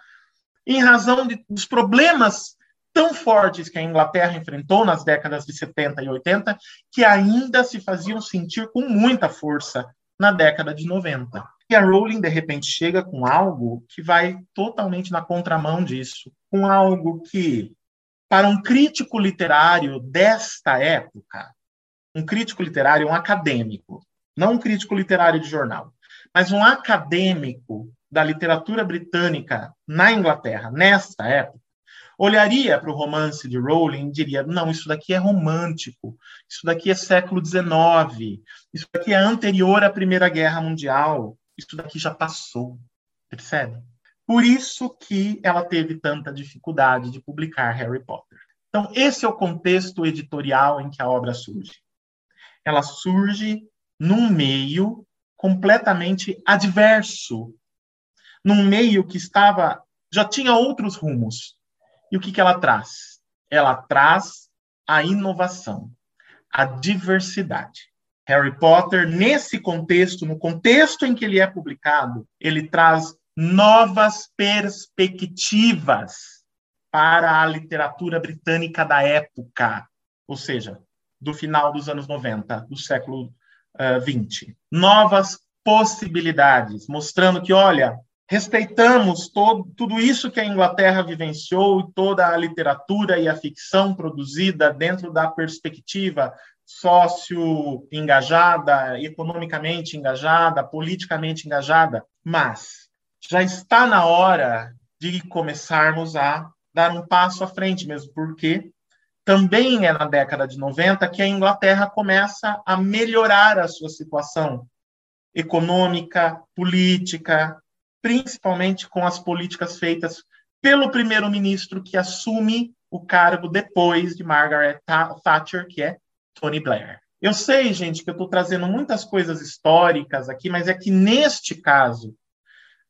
D: em razão de, dos problemas tão fortes que a Inglaterra enfrentou nas décadas de 70 e 80, que ainda se faziam sentir com muita força na década de 90. E a Rowling, de repente, chega com algo que vai totalmente na contramão disso, com algo que, para um crítico literário desta época, um crítico literário, um acadêmico, não um crítico literário de jornal, mas um acadêmico da literatura britânica na Inglaterra, nesta época, olharia para o romance de Rowling e diria: não, isso daqui é romântico, isso daqui é século XIX, isso daqui é anterior à Primeira Guerra Mundial, isso daqui já passou. Percebe? Por isso que ela teve tanta dificuldade de publicar Harry Potter. Então, esse é o contexto editorial em que a obra surge. Ela surge num meio completamente adverso, num meio que estava já tinha outros rumos. E o que, que ela traz? Ela traz a inovação, a diversidade. Harry Potter, nesse contexto, no contexto em que ele é publicado, ele traz novas perspectivas para a literatura britânica da época, ou seja, do final dos anos 90, do século uh, eh, 20. Novas possibilidades, mostrando que, olha, respeitamos todo, tudo isso que a Inglaterra vivenciou e toda a literatura e a ficção produzida dentro da perspectiva sócio-engajada, economicamente engajada, politicamente engajada, mas já está na hora de começarmos a dar um passo à frente mesmo, porque também é na década de 90 que a Inglaterra começa a melhorar a sua situação econômica, política, principalmente com as políticas feitas pelo primeiro-ministro que assume o cargo depois de Margaret Thatcher, que é Tony Blair. Eu sei, gente, que eu estou trazendo muitas coisas históricas aqui, mas é que neste caso,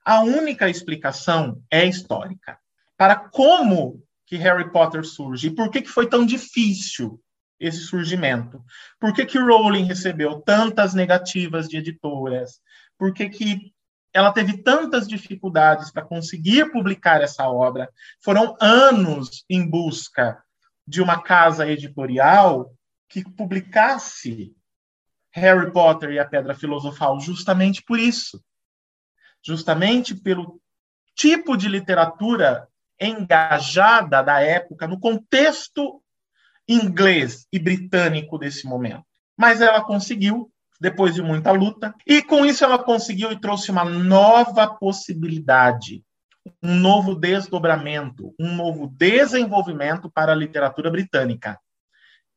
D: a única explicação é histórica. Para como que Harry Potter surge e por que, que foi tão difícil esse surgimento. Por que, que Rowling recebeu tantas negativas de editoras? Por que, que ela teve tantas dificuldades para conseguir publicar essa obra. Foram anos em busca de uma casa editorial que publicasse Harry Potter e a Pedra Filosofal, justamente por isso. Justamente pelo tipo de literatura engajada da época no contexto inglês e britânico desse momento. Mas ela conseguiu depois de muita luta. E com isso ela conseguiu e trouxe uma nova possibilidade, um novo desdobramento, um novo desenvolvimento para a literatura britânica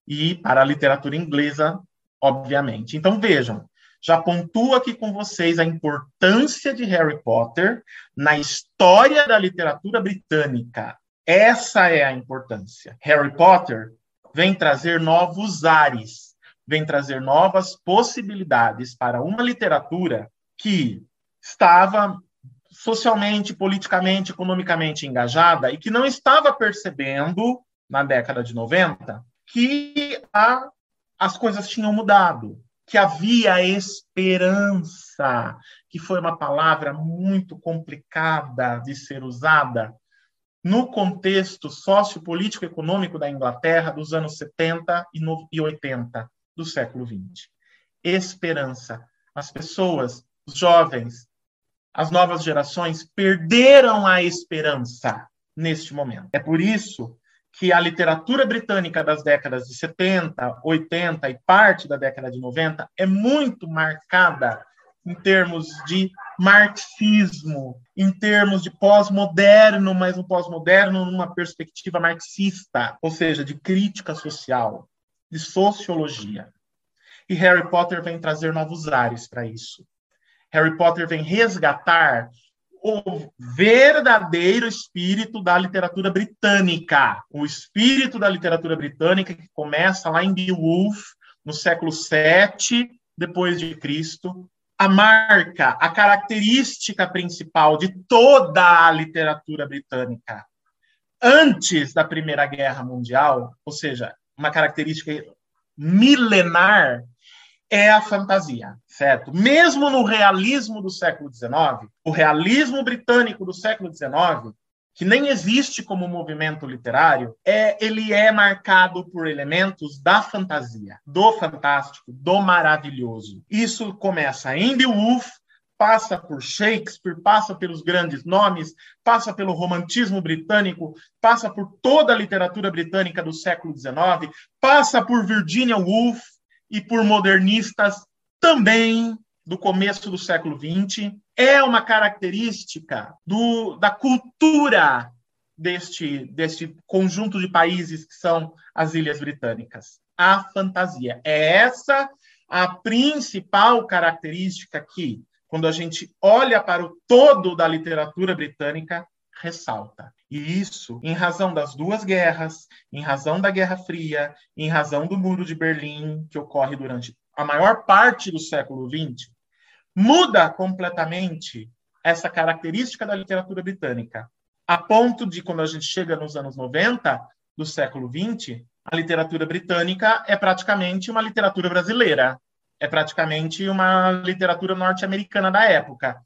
D: e para a literatura inglesa, obviamente. Então vejam, já pontuo aqui com vocês a importância de Harry Potter na história da literatura britânica. Essa é a importância. Harry Potter vem trazer novos ares vem trazer novas possibilidades para uma literatura que estava socialmente, politicamente, economicamente engajada e que não estava percebendo, na década de 90, que a, as coisas tinham mudado, que havia esperança, que foi uma palavra muito complicada de ser usada no contexto sociopolítico econômico da Inglaterra dos anos 70 e 80 do século XX. Esperança. As pessoas, os jovens, as novas gerações perderam a esperança neste momento. É por isso que a literatura britânica das décadas de 70, 80 e parte da década de 90 é muito marcada em termos de marxismo, em termos de pós-moderno, mas um pós-moderno numa perspectiva marxista, ou seja, de crítica social de sociologia. E Harry Potter vem trazer novos ares para isso. Harry Potter vem resgatar o verdadeiro espírito da literatura britânica, o espírito da literatura britânica que começa lá em Beowulf, no século VII depois de Cristo, a marca, a característica principal de toda a literatura britânica antes da Primeira Guerra Mundial, ou seja, uma característica milenar é a fantasia, certo? Mesmo no realismo do século XIX, o realismo britânico do século XIX, que nem existe como movimento literário, é ele é marcado por elementos da fantasia, do fantástico, do maravilhoso. Isso começa em Beowulf, passa por Shakespeare, passa pelos grandes nomes, passa pelo romantismo britânico, passa por toda a literatura britânica do século XIX, passa por Virginia Woolf e por modernistas também do começo do século XX é uma característica do, da cultura deste, deste conjunto de países que são as Ilhas Britânicas. A fantasia. É essa a principal característica que, quando a gente olha para o todo da literatura britânica, ressalta. E isso, em razão das duas guerras, em razão da Guerra Fria, em razão do Muro de Berlim, que ocorre durante a maior parte do século XX, muda completamente essa característica da literatura britânica, a ponto de, quando a gente chega nos anos 90 do século XX, a literatura britânica é praticamente uma literatura brasileira, é praticamente uma literatura norte-americana da época.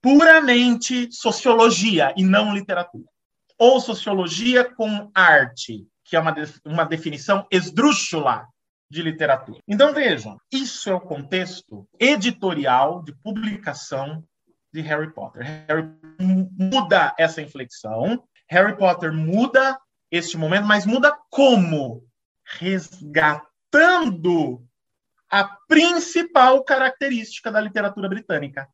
D: Puramente sociologia e não literatura. Ou sociologia com arte, que é uma, uma definição esdrúxula de literatura. Então vejam, isso é o contexto editorial de publicação de Harry Potter. Harry muda essa inflexão, Harry Potter muda este momento, mas muda como? Resgatando a principal característica da literatura britânica,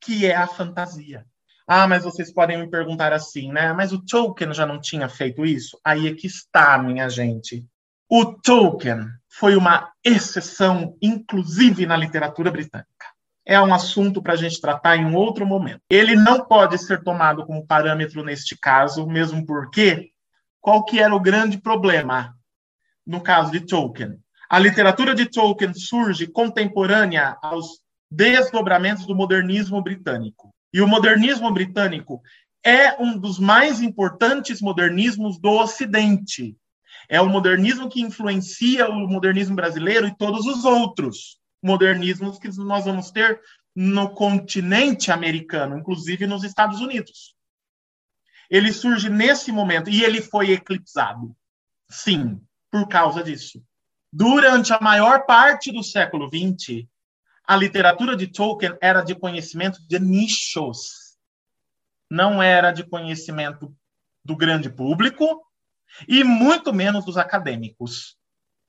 D: que é a fantasia. Ah, mas vocês podem me perguntar assim, né? Mas o Tolkien já não tinha feito isso? Aí é que está, minha gente. O Tolkien foi uma exceção, inclusive na literatura britânica. É um assunto para a gente tratar em um outro momento. Ele não pode ser tomado como parâmetro neste caso, mesmo porque qual que era o grande problema no caso de Tolkien? A literatura de Tolkien surge contemporânea aos desdobramentos do modernismo britânico. E o modernismo britânico é um dos mais importantes modernismos do Ocidente. É o modernismo que influencia o modernismo brasileiro e todos os outros modernismos que nós vamos ter no continente americano, inclusive nos Estados Unidos. Ele surge nesse momento e ele foi eclipsado. Sim, por causa disso. Durante a maior parte do século XX, a literatura de Tolkien era de conhecimento de nichos. Não era de conhecimento do grande público, e muito menos dos acadêmicos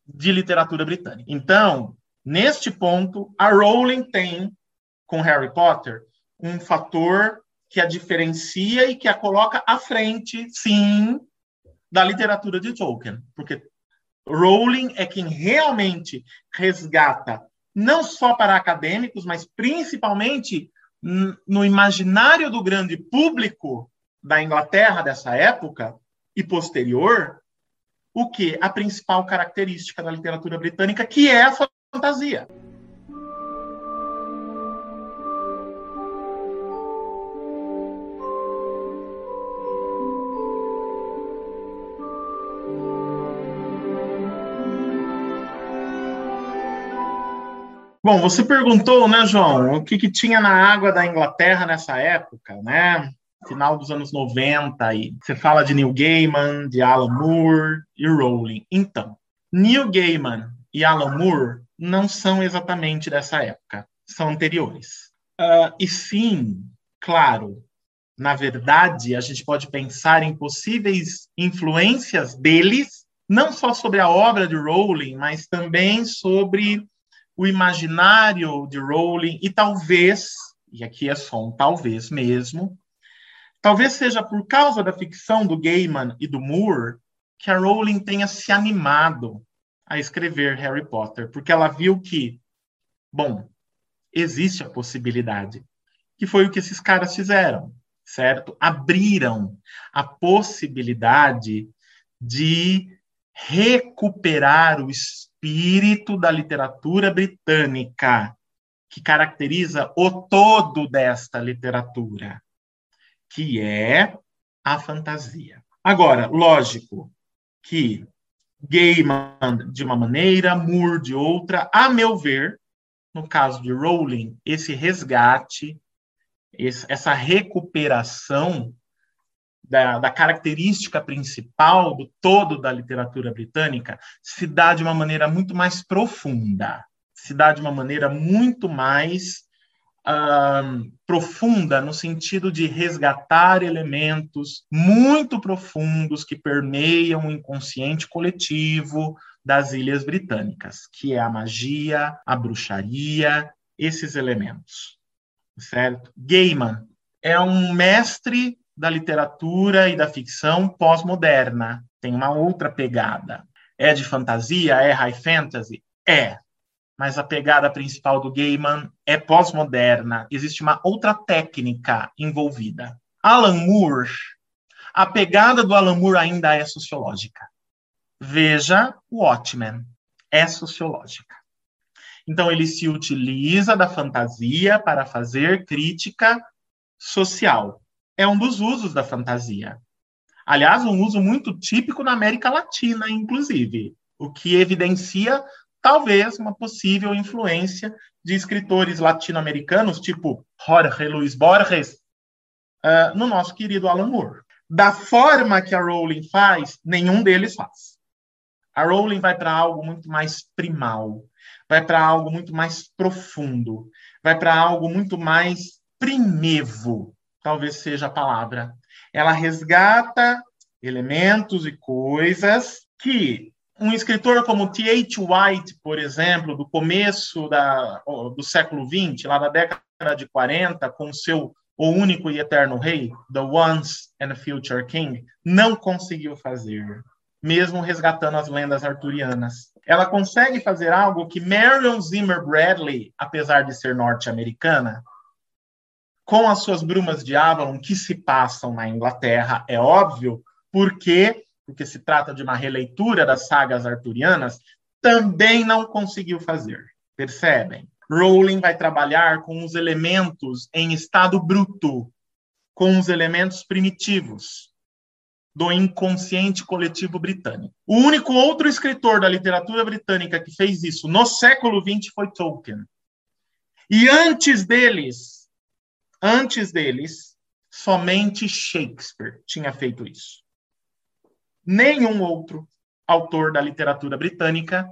D: de literatura britânica. Então, neste ponto, a Rowling tem, com Harry Potter, um fator que a diferencia e que a coloca à frente, sim, da literatura de Tolkien. Porque Rowling é quem realmente resgata, não só para acadêmicos, mas principalmente no imaginário do grande público da Inglaterra dessa época, e posterior, o que? A principal característica da literatura britânica, que é a fantasia. Bom, você perguntou, né, João, o que, que tinha na água da Inglaterra nessa época, né? final dos anos 90 e você fala de Neil Gaiman, de Alan Moore e Rowling. Então, Neil Gaiman e Alan Moore não são exatamente dessa época, são anteriores. Uh, e sim, claro, na verdade, a gente pode pensar em possíveis influências deles, não só sobre a obra de Rowling, mas também sobre o imaginário de Rowling e talvez, e aqui é só um talvez mesmo, Talvez seja por causa da ficção do Gaiman e do Moore que a Rowling tenha se animado a escrever Harry Potter, porque ela viu que, bom, existe a possibilidade, que foi o que esses caras fizeram, certo? Abriram a possibilidade de recuperar o da literatura britânica, que caracteriza o todo desta literatura que é a fantasia. Agora, lógico que Gaiman de uma maneira, Moore de outra. A meu ver, no caso de Rowling, esse resgate, essa recuperação da, da, característica principal do todo da literatura britânica se dá de uma maneira muito mais profunda, se dá de uma maneira muito mais profunda, no sentido de resgatar elementos muito profundos que permeiam o inconsciente coletivo das Ilhas Britânicas, que é a magia, a bruxaria, esses elementos. Certo? Gaiman é um mestre da literatura e da ficção pós-moderna. Tem uma outra pegada. É de fantasia? É high fantasy? É. Mas a pegada principal do Gaiman é pós-moderna. Existe uma outra técnica envolvida. Alan Moore, a pegada do Alan Moore ainda é sociológica. Veja o Watchmen, é sociológica. Então, ele se utiliza da fantasia para fazer crítica social é um dos usos da fantasia. Aliás, um uso muito típico na América Latina, inclusive, o que evidencia talvez uma possível influência de escritores latino-americanos, tipo Jorge Luis Borges, uh, no nosso querido Alan Moore. Da forma que a Rowling faz, nenhum deles faz. A Rowling vai para algo muito mais primal, vai para algo muito mais profundo, vai para algo muito mais primevo talvez seja a palavra. Ela resgata elementos e coisas que um escritor como T.H. White, por exemplo, do começo da, do século XX, lá da década de 40, com seu O Único e Eterno Rei, The Once and Future King, não conseguiu fazer, mesmo resgatando as lendas arturianas. Ela consegue fazer algo que Marion Zimmer Bradley, apesar de ser norte-americana, com as suas brumas de Avalon que se passam na Inglaterra, é óbvio, porque porque se trata de uma releitura das sagas arturianas, também não conseguiu fazer. Percebem? Rowling vai trabalhar com os elementos em estado bruto, com os elementos primitivos do inconsciente coletivo britânico. O único outro escritor da literatura britânica que fez isso no século XX foi Tolkien. E antes deles, Antes deles, somente Shakespeare tinha feito isso. Nenhum outro autor da literatura britânica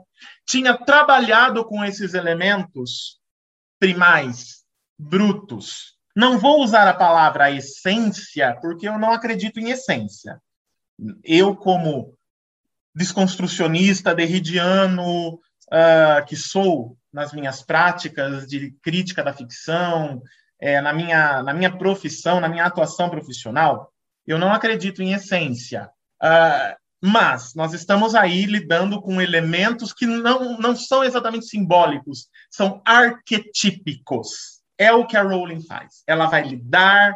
D: tinha trabalhado com esses elementos primais, brutos. Não vou usar a palavra essência, porque eu não acredito em essência. Eu, como desconstrucionista, derridiano, uh, que sou nas minhas práticas de crítica da ficção, é, na, minha, na minha profissão, na minha atuação profissional, eu não acredito em essência. Uh, mas nós estamos aí lidando com elementos que não, não são exatamente simbólicos, são arquetípicos. É o que a Rowling faz. Ela vai lidar.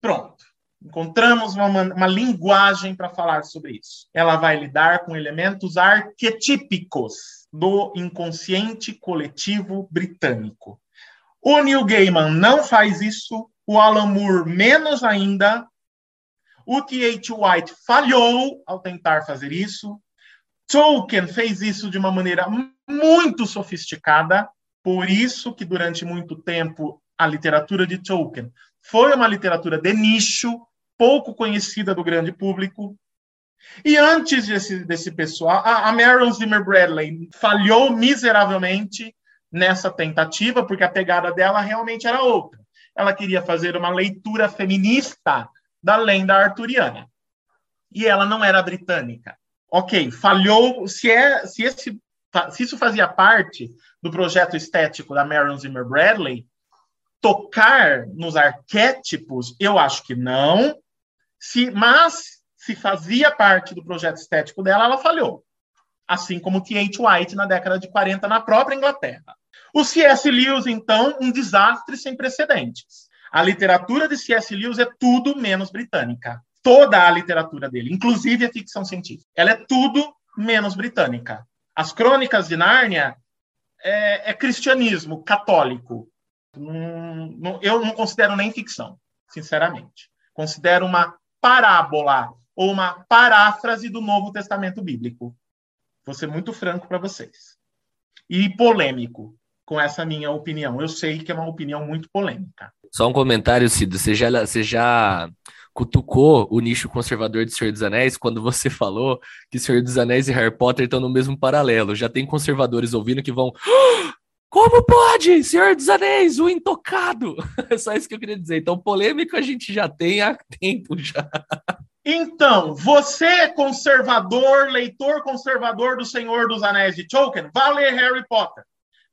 D: Pronto. Encontramos uma, uma linguagem para falar sobre isso. Ela vai lidar com elementos arquetípicos do inconsciente coletivo britânico. O Neil Gaiman não faz isso, o Alan Moore menos ainda. O T.H. White falhou ao tentar fazer isso. Tolkien fez isso de uma maneira muito sofisticada, por isso que durante muito tempo a literatura de Tolkien foi uma literatura de nicho, pouco conhecida do grande público. E antes desse, desse pessoal, a, a Marion Zimmer Bradley falhou miseravelmente nessa tentativa, porque a pegada dela realmente era outra. Ela queria fazer uma leitura feminista da lenda arturiana. E ela não era britânica. Ok, falhou. Se, é, se, esse, se isso fazia parte do projeto estético da Marion Zimmer Bradley, tocar nos arquétipos, eu acho que não. Se, mas se fazia parte do projeto estético dela, ela falhou. Assim como T.H. White na década de 40 na própria Inglaterra. O C.S. Lewis, então, um desastre sem precedentes. A literatura de C.S. Lewis é tudo menos britânica. Toda a literatura dele, inclusive a ficção científica, ela é tudo menos britânica. As crônicas de Nárnia é, é cristianismo católico. eu não considero nem ficção, sinceramente. Considero uma parábola ou uma paráfrase do Novo Testamento bíblico. Vou ser muito franco para vocês. E polêmico com essa minha opinião. Eu sei que é uma opinião muito polêmica.
A: Só um comentário, Cido. Você já, você já cutucou o nicho conservador de Senhor dos Anéis quando você falou que Senhor dos Anéis e Harry Potter estão no mesmo paralelo. Já tem conservadores ouvindo que vão. Ah, como pode? Senhor dos Anéis, o intocado! É só isso que eu queria dizer. Então, polêmica a gente já tem há tempo já.
D: Então, você, conservador, leitor conservador do Senhor dos Anéis de Tolkien, vá ler Harry Potter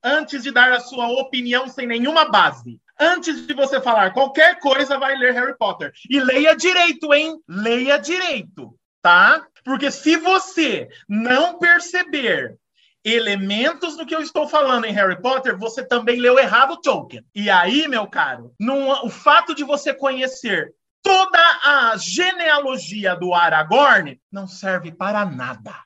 D: antes de dar a sua opinião sem nenhuma base. Antes de você falar qualquer coisa, vai ler Harry Potter. E leia direito, hein? Leia direito, tá? Porque se você não perceber elementos do que eu estou falando em Harry Potter, você também leu errado Tolkien. E aí, meu caro, o fato de você conhecer toda a genealogia do Aragorn não serve para nada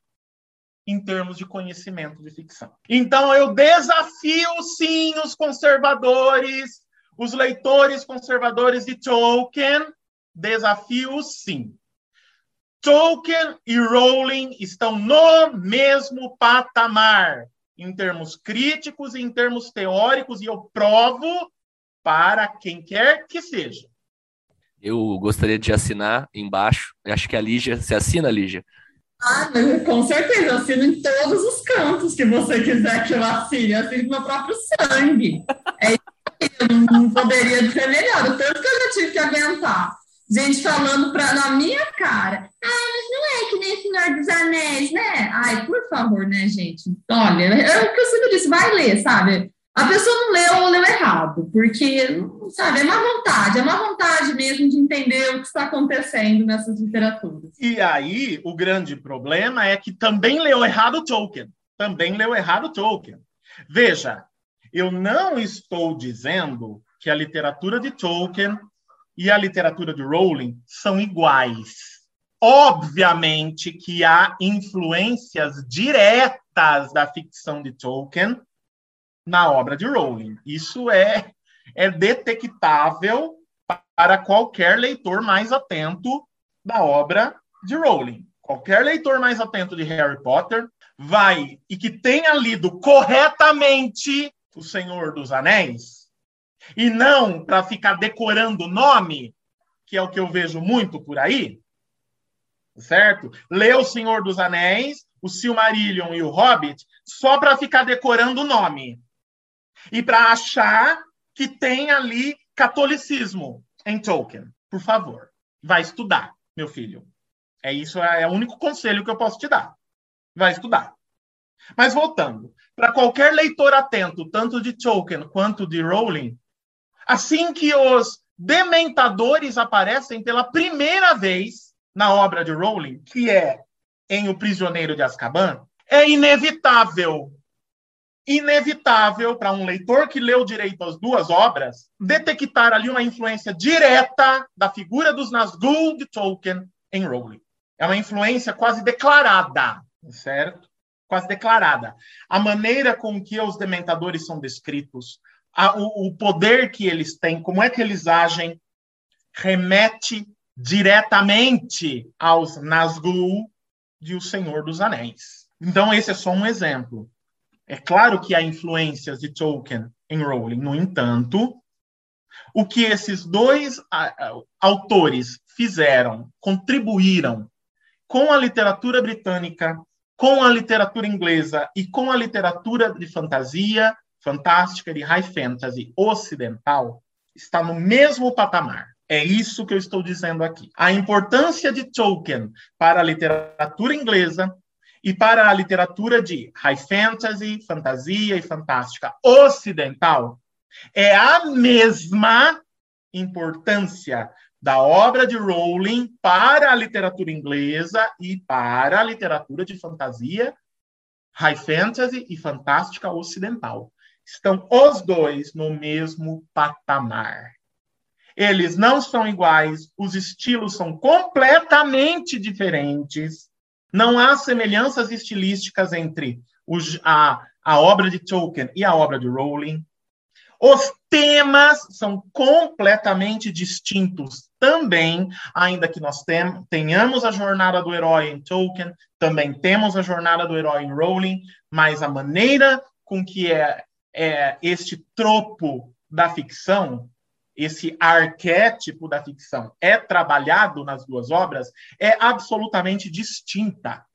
D: em termos de conhecimento de ficção. Então eu desafio sim os conservadores, os leitores conservadores de Tolkien, desafio sim. Tolkien e Rowling estão no mesmo patamar em termos críticos e em termos teóricos e eu provo para quem quer que seja.
A: Eu gostaria de assinar embaixo. Acho que a Lígia, você assina, Lígia?
B: Ah, com certeza, eu assino em todos os cantos que você quiser que eu assine, eu assino com meu próprio sangue. É isso eu não poderia dizer melhor, o tanto que eu já tive que aguentar. Gente falando pra, na minha cara, ah, mas não é que nem Senhor dos Anéis, né? Ai, por favor, né, gente? Olha, é o que eu sempre disse, vai ler, sabe? A pessoa não leu ou leu errado, porque, sabe, é má vontade, é má vontade mesmo de entender o que está acontecendo nessas literaturas.
D: E aí, o grande problema é que também leu errado Tolkien. Também leu errado Tolkien. Veja, eu não estou dizendo que a literatura de Tolkien e a literatura de Rowling são iguais. Obviamente que há influências diretas da ficção de Tolkien na obra de Rowling. Isso é, é detectável para qualquer leitor mais atento da obra de Rowling. Qualquer leitor mais atento de Harry Potter vai e que tenha lido corretamente O Senhor dos Anéis e não para ficar decorando o nome, que é o que eu vejo muito por aí, certo? Lê O Senhor dos Anéis, o Silmarillion e o Hobbit só para ficar decorando o nome e para achar que tem ali catolicismo em Tolkien. Por favor, vai estudar, meu filho. É isso, é, é o único conselho que eu posso te dar. Vai estudar. Mas voltando, para qualquer leitor atento, tanto de Tolkien quanto de Rowling, assim que os dementadores aparecem pela primeira vez na obra de Rowling, que é em O Prisioneiro de Azkaban, é inevitável inevitável para um leitor que leu direito as duas obras detectar ali uma influência direta da figura dos Nazgûl de Tolkien em Rowling. É uma influência quase declarada, certo? Quase declarada. A maneira com que os dementadores são descritos, a, o, o poder que eles têm, como é que eles agem, remete diretamente aos Nazgûl de O Senhor dos Anéis. Então, esse é só um exemplo. É claro que há influências de Tolkien em Rowling, no entanto, o que esses dois autores fizeram, contribuíram com a literatura britânica, com a literatura inglesa e com a literatura de fantasia, fantástica, de high fantasy ocidental, está no mesmo patamar. É isso que eu estou dizendo aqui. A importância de Tolkien para a literatura inglesa e para a literatura de high fantasy, fantasia e fantástica ocidental, é a mesma importância da obra de Rowling para a literatura inglesa e para a literatura de fantasia, high fantasy e fantástica ocidental. Estão os dois no mesmo patamar. Eles não são iguais, os estilos são completamente diferentes não há semelhanças estilísticas entre a, a obra de Tolkien e a obra de Rowling. Os temas são completamente distintos também, ainda que nós tenhamos a jornada do herói em Tolkien, também temos a jornada do herói em Rowling, mas a maneira com que é, é este tropo da ficção, esse arquétipo da ficção é trabalhado nas duas obras, é absolutamente distinta.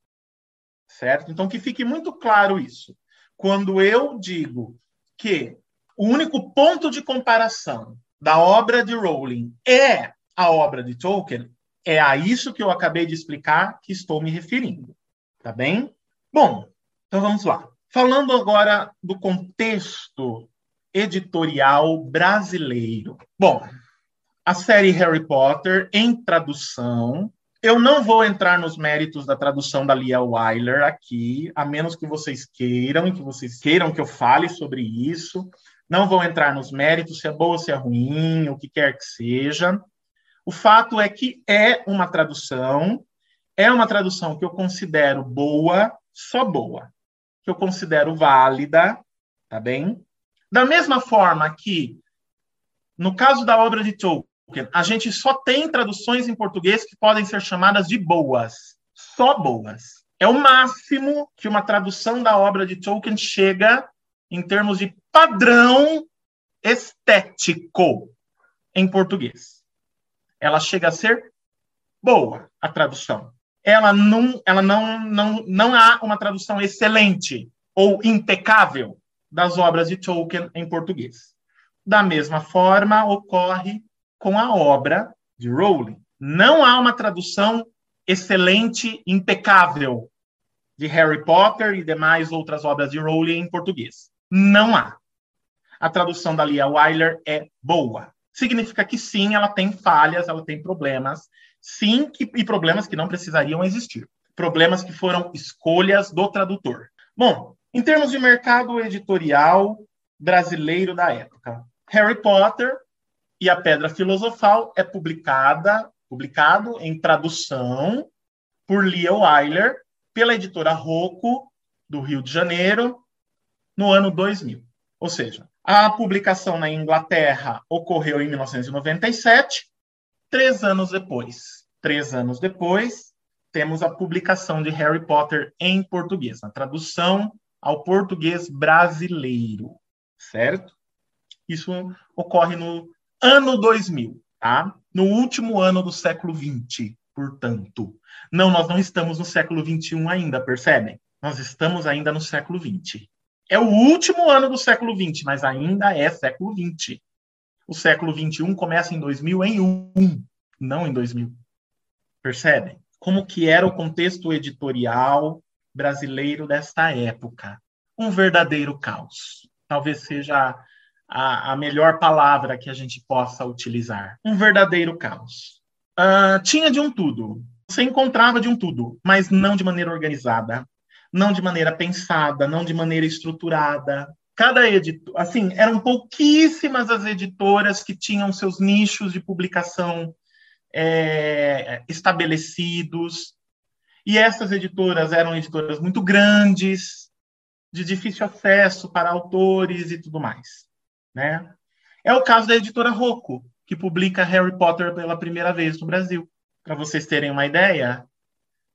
D: Certo? Então, que fique muito claro isso. Quando eu digo que o único ponto de comparação da obra de Rowling é a obra de Tolkien, é a isso que eu acabei de explicar que estou me referindo. Tá bem? Bom, então vamos lá. Falando agora do contexto editorial brasileiro. Bom, a série Harry Potter em tradução. Eu não vou entrar nos méritos da tradução da Lia Wyler aqui, a menos que vocês queiram, que vocês queiram que eu fale sobre isso. Não vou entrar nos méritos se é boa se é ruim, o que quer que seja. O fato é que é uma tradução, é uma tradução que eu considero boa, só boa, que eu considero válida, tá bem? Da mesma forma que, no caso da obra de Tolkien, a gente só tem traduções em português que podem ser chamadas de boas, só boas. É o máximo que uma tradução da obra de Tolkien chega em termos de padrão estético em português. Ela chega a ser boa, a tradução. Ela não, ela não, não, não há uma tradução excelente ou impecável das obras de Tolkien em português. Da mesma forma, ocorre com a obra de Rowling. Não há uma tradução excelente, impecável de Harry Potter e demais outras obras de Rowling em português. Não há a tradução da Lia Wyler é boa. Significa que sim, ela tem falhas, ela tem problemas, sim, que, e problemas que não precisariam existir. Problemas que foram escolhas do tradutor. Bom, em termos de mercado editorial brasileiro da época, Harry Potter e a Pedra Filosofal é publicada, publicado em tradução por Lia Wyler pela editora Rocco do Rio de Janeiro no ano 2000. Ou seja, a publicação na Inglaterra ocorreu em 1997. Três anos depois, três anos depois, temos a publicação de Harry Potter em português, a tradução ao português brasileiro, certo? Isso ocorre no ano 2000, tá? No último ano do século 20, portanto. Não, nós não estamos no século 21 ainda, percebem? Nós estamos ainda no século 20. É o último ano do século XX, mas ainda é século XX. O século XXI começa em 2001, não em 2000. Percebem? Como que era o contexto editorial brasileiro desta época? Um verdadeiro caos. Talvez seja a, a melhor palavra que a gente possa utilizar. Um verdadeiro caos. Uh, tinha de um tudo. Você encontrava de um tudo, mas não de maneira organizada não de maneira pensada, não de maneira estruturada. Cada editor, assim, eram pouquíssimas as editoras que tinham seus nichos de publicação é, estabelecidos. E essas editoras eram editoras muito grandes, de difícil acesso para autores e tudo mais. Né? É o caso da editora Rocco, que publica Harry Potter pela primeira vez no Brasil. Para vocês terem uma ideia,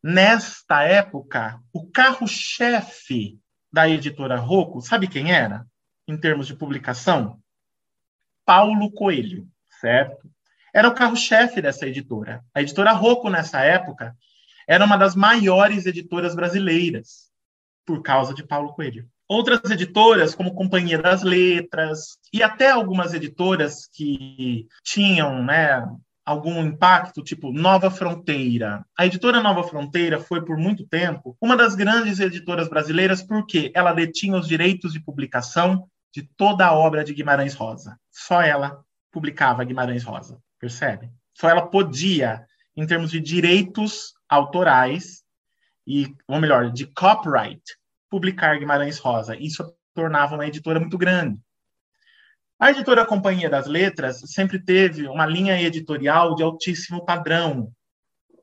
D: Nesta época, o carro-chefe da editora Rocco, sabe quem era? Em termos de publicação? Paulo Coelho, certo? Era o carro-chefe dessa editora. A editora Rocco, nessa época, era uma das maiores editoras brasileiras, por causa de Paulo Coelho. Outras editoras, como Companhia das Letras, e até algumas editoras que tinham né, algum impacto, tipo Nova Fronteira. A editora Nova Fronteira foi, por muito tempo, uma das grandes editoras brasileiras, porque ela detinha os direitos de publicação de toda a obra de Guimarães Rosa. Só ela publicava Guimarães Rosa, percebe? Só ela podia, em termos de direitos autorais, e, ou melhor, de copyright, publicar Guimarães Rosa. Isso tornava uma editora muito grande. A editora Companhia das Letras sempre teve uma linha editorial de altíssimo padrão.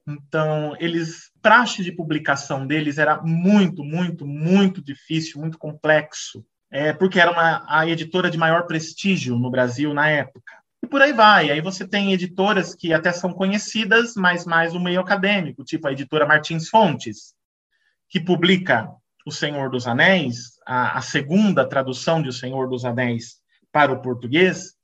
D: Então, eles praxe de publicação deles era muito, muito, muito difícil, muito complexo. é, porque era uma, a editora de maior prestígio no Brasil na época. E por aí vai. Aí você tem editoras que até são conhecidas, mas mais no meio acadêmico, tipo a editora Martins Fontes, que publica O Senhor dos Anéis, a, a segunda tradução de O Senhor dos Anéis para o português,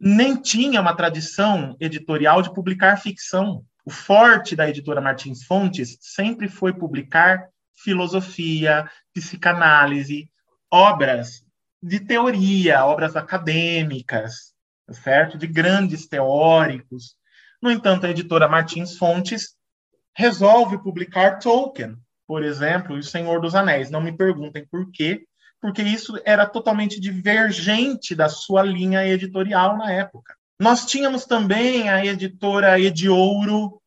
D: nem tinha uma tradição editorial de publicar ficção. O forte da editora Martins Fontes sempre foi publicar filosofia, psicanálise, obras de teoria, obras acadêmicas, certo? De grandes teóricos. No entanto, a editora Martins Fontes resolve publicar Tolkien, por exemplo, e O Senhor dos Anéis. Não me perguntem por quê, porque isso era totalmente divergente da sua linha editorial na época. Nós tínhamos também a editora Ediouro,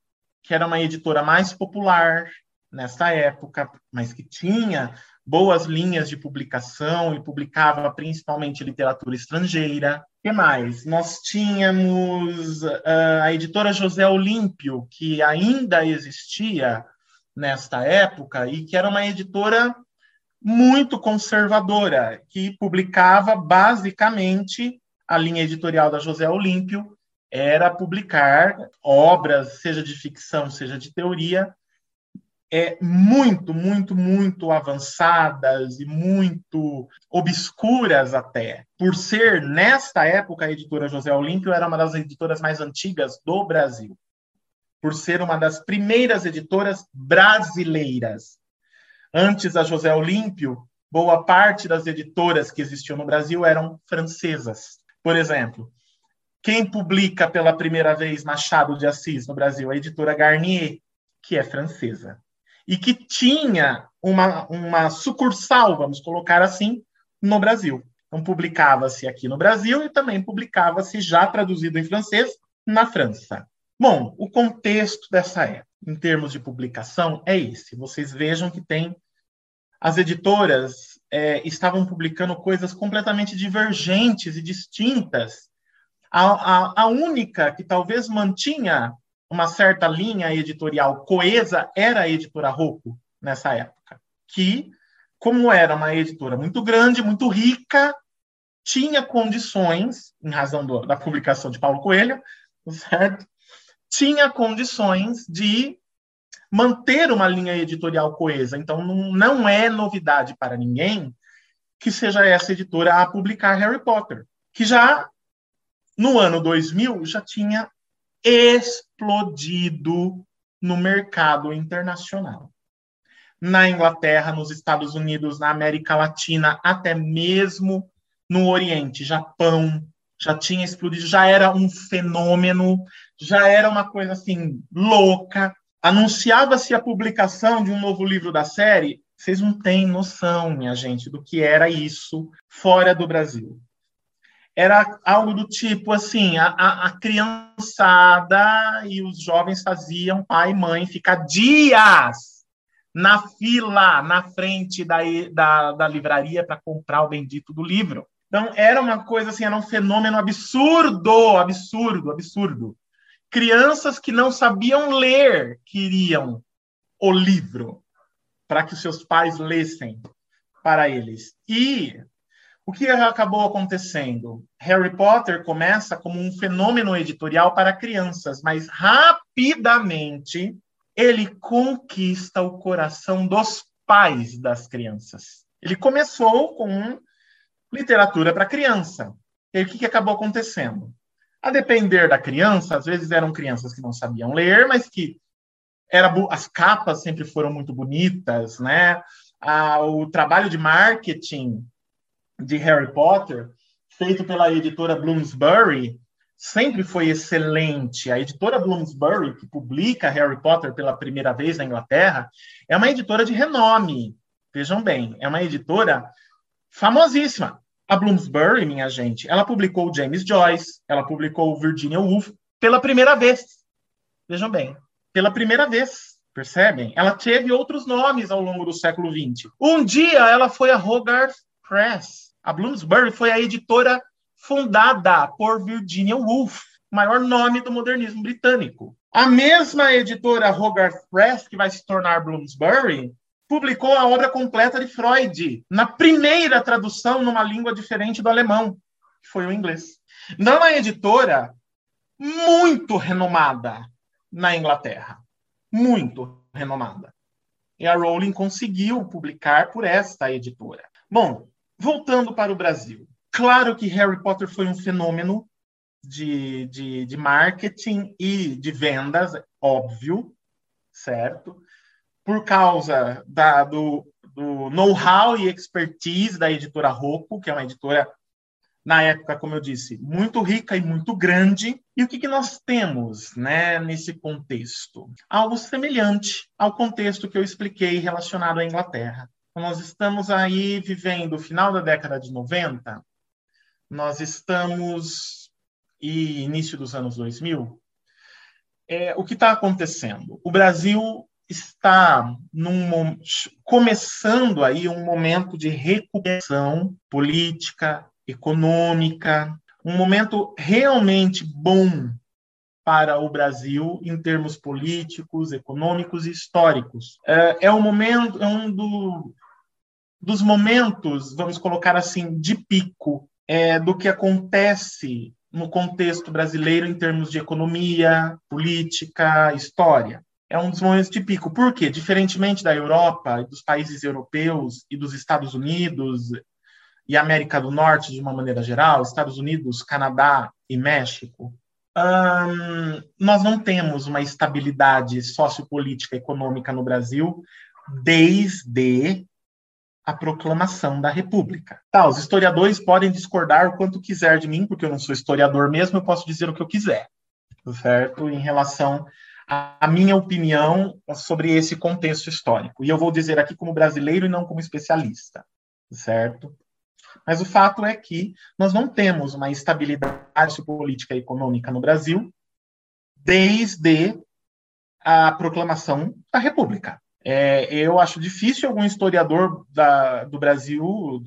D: que era uma editora mais popular nessa época, mas que tinha boas linhas de publicação e publicava principalmente literatura estrangeira. O que mais? Nós tínhamos uh, a editora José Olímpio, que ainda existia nesta época e que era uma editora muito conservadora, que publicava basicamente a linha editorial da José Olímpio era publicar obras, seja de ficção, seja de teoria, é, muito, muito, muito avançadas e muito obscuras até. Por ser, nesta época, a editora José Olímpio era uma das editoras mais antigas do Brasil. Por ser uma das primeiras editoras brasileiras. Antes da José Olímpio, boa parte das editoras que existiam no Brasil eram francesas. Por exemplo, quem publica pela primeira vez Machado de Assis no Brasil? A editora Garnier, que é francesa e que tinha uma, uma sucursal, vamos colocar assim, no Brasil. Então, publicava-se aqui no Brasil e também publicava-se, já traduzido em francês, na França. Bom, o contexto dessa época, em termos de publicação, é esse. Vocês vejam que tem. As editoras é, estavam publicando coisas completamente divergentes e distintas. A, a, a única que talvez mantinha uma certa linha editorial coesa era a editora Rocco nessa época, que, como era uma editora muito grande, muito rica, tinha condições, em razão do, da publicação de Paulo Coelho, certo? Tinha condições de manter uma linha editorial coesa. Então, não, não é novidade para ninguém que seja essa editora a publicar Harry Potter, que já no ano 2000 já tinha explodido no mercado internacional. Na Inglaterra, nos Estados Unidos, na América Latina, até mesmo no Oriente, Japão, já tinha explodido, já era um fenômeno, já era uma coisa assim louca. Anunciava-se a publicação de um novo livro da série. Vocês não têm noção, minha gente, do que era isso fora do Brasil era algo do tipo assim, a, a, criançada e os jovens faziam pai e mãe ficar dias na fila, na frente da, da, da livraria para comprar o bendito do livro. Então, era uma coisa assim, era um fenômeno absurdo, absurdo, absurdo. Crianças que não sabiam ler queriam o livro para que os seus pais lessem para eles. E o que acabou acontecendo? Harry Potter começa como um fenômeno editorial para crianças, mas rapidamente ele conquista o coração dos pais das crianças. Ele começou com literatura para criança. E o que, acabou acontecendo? A depender da criança, às vezes eram crianças que não sabiam ler, mas que era, as capas sempre foram muito bonitas, né? Ah, o trabalho de marketing de Harry Potter, feito pela editora Bloomsbury, sempre foi excelente. A editora Bloomsbury, que publica Harry Potter pela primeira vez na Inglaterra, é uma editora de renome. Vejam bem, é uma editora famosíssima. A Bloomsbury, minha gente, ela publicou James Joyce, ela publicou Virginia Woolf pela primeira vez. Vejam bem, pela primeira vez. Percebem? Ela teve outros nomes ao longo do século XX. Um dia ela foi a Hogarth Press, a Bloomsbury foi a editora fundada por Virginia Woolf, maior nome do modernismo britânico. A mesma editora Hogarth Press, que vai se tornar Bloomsbury, publicou a obra completa de Freud, na primeira tradução numa língua diferente do alemão, que foi o inglês. Não é uma editora muito renomada na Inglaterra. Muito renomada. E a Rowling conseguiu publicar por esta editora. Bom, voltando para o Brasil. Claro que Harry Potter foi um fenômeno de, de, de marketing e de vendas, óbvio, certo? Por causa da, do, do know-how e expertise da editora Rocco, que é uma editora, na época, como eu disse, muito rica e muito grande. E o que, que nós temos né, nesse contexto? Algo semelhante ao contexto que eu expliquei relacionado à Inglaterra. Então, nós estamos aí vivendo o final da década de 90, nós estamos e início dos anos 2000, é, o que está acontecendo? O Brasil está num, começando aí um momento de recuperação política, econômica, um momento realmente bom para o Brasil em termos políticos, econômicos e históricos. É, é um momento, é um do, dos momentos, vamos colocar assim, de pico é, do que acontece no contexto brasileiro em termos de economia, política, história. É um dos momentos de pico. Por quê? Diferentemente da Europa, dos países europeus e dos Estados Unidos e América do Norte de uma maneira geral, Estados Unidos, Canadá e México, hum, nós não temos uma estabilidade sociopolítica econômica no Brasil desde a proclamação da República. Tá, os historiadores podem discordar o quanto quiser de mim, porque eu não sou historiador mesmo, eu posso dizer o que eu quiser, certo? Em relação à minha opinião sobre esse contexto histórico. E eu vou dizer aqui como brasileiro e não como especialista, certo? Mas o fato é que nós não temos uma estabilidade política e econômica no Brasil desde a proclamação da República. É, eu acho difícil algum historiador da, do Brasil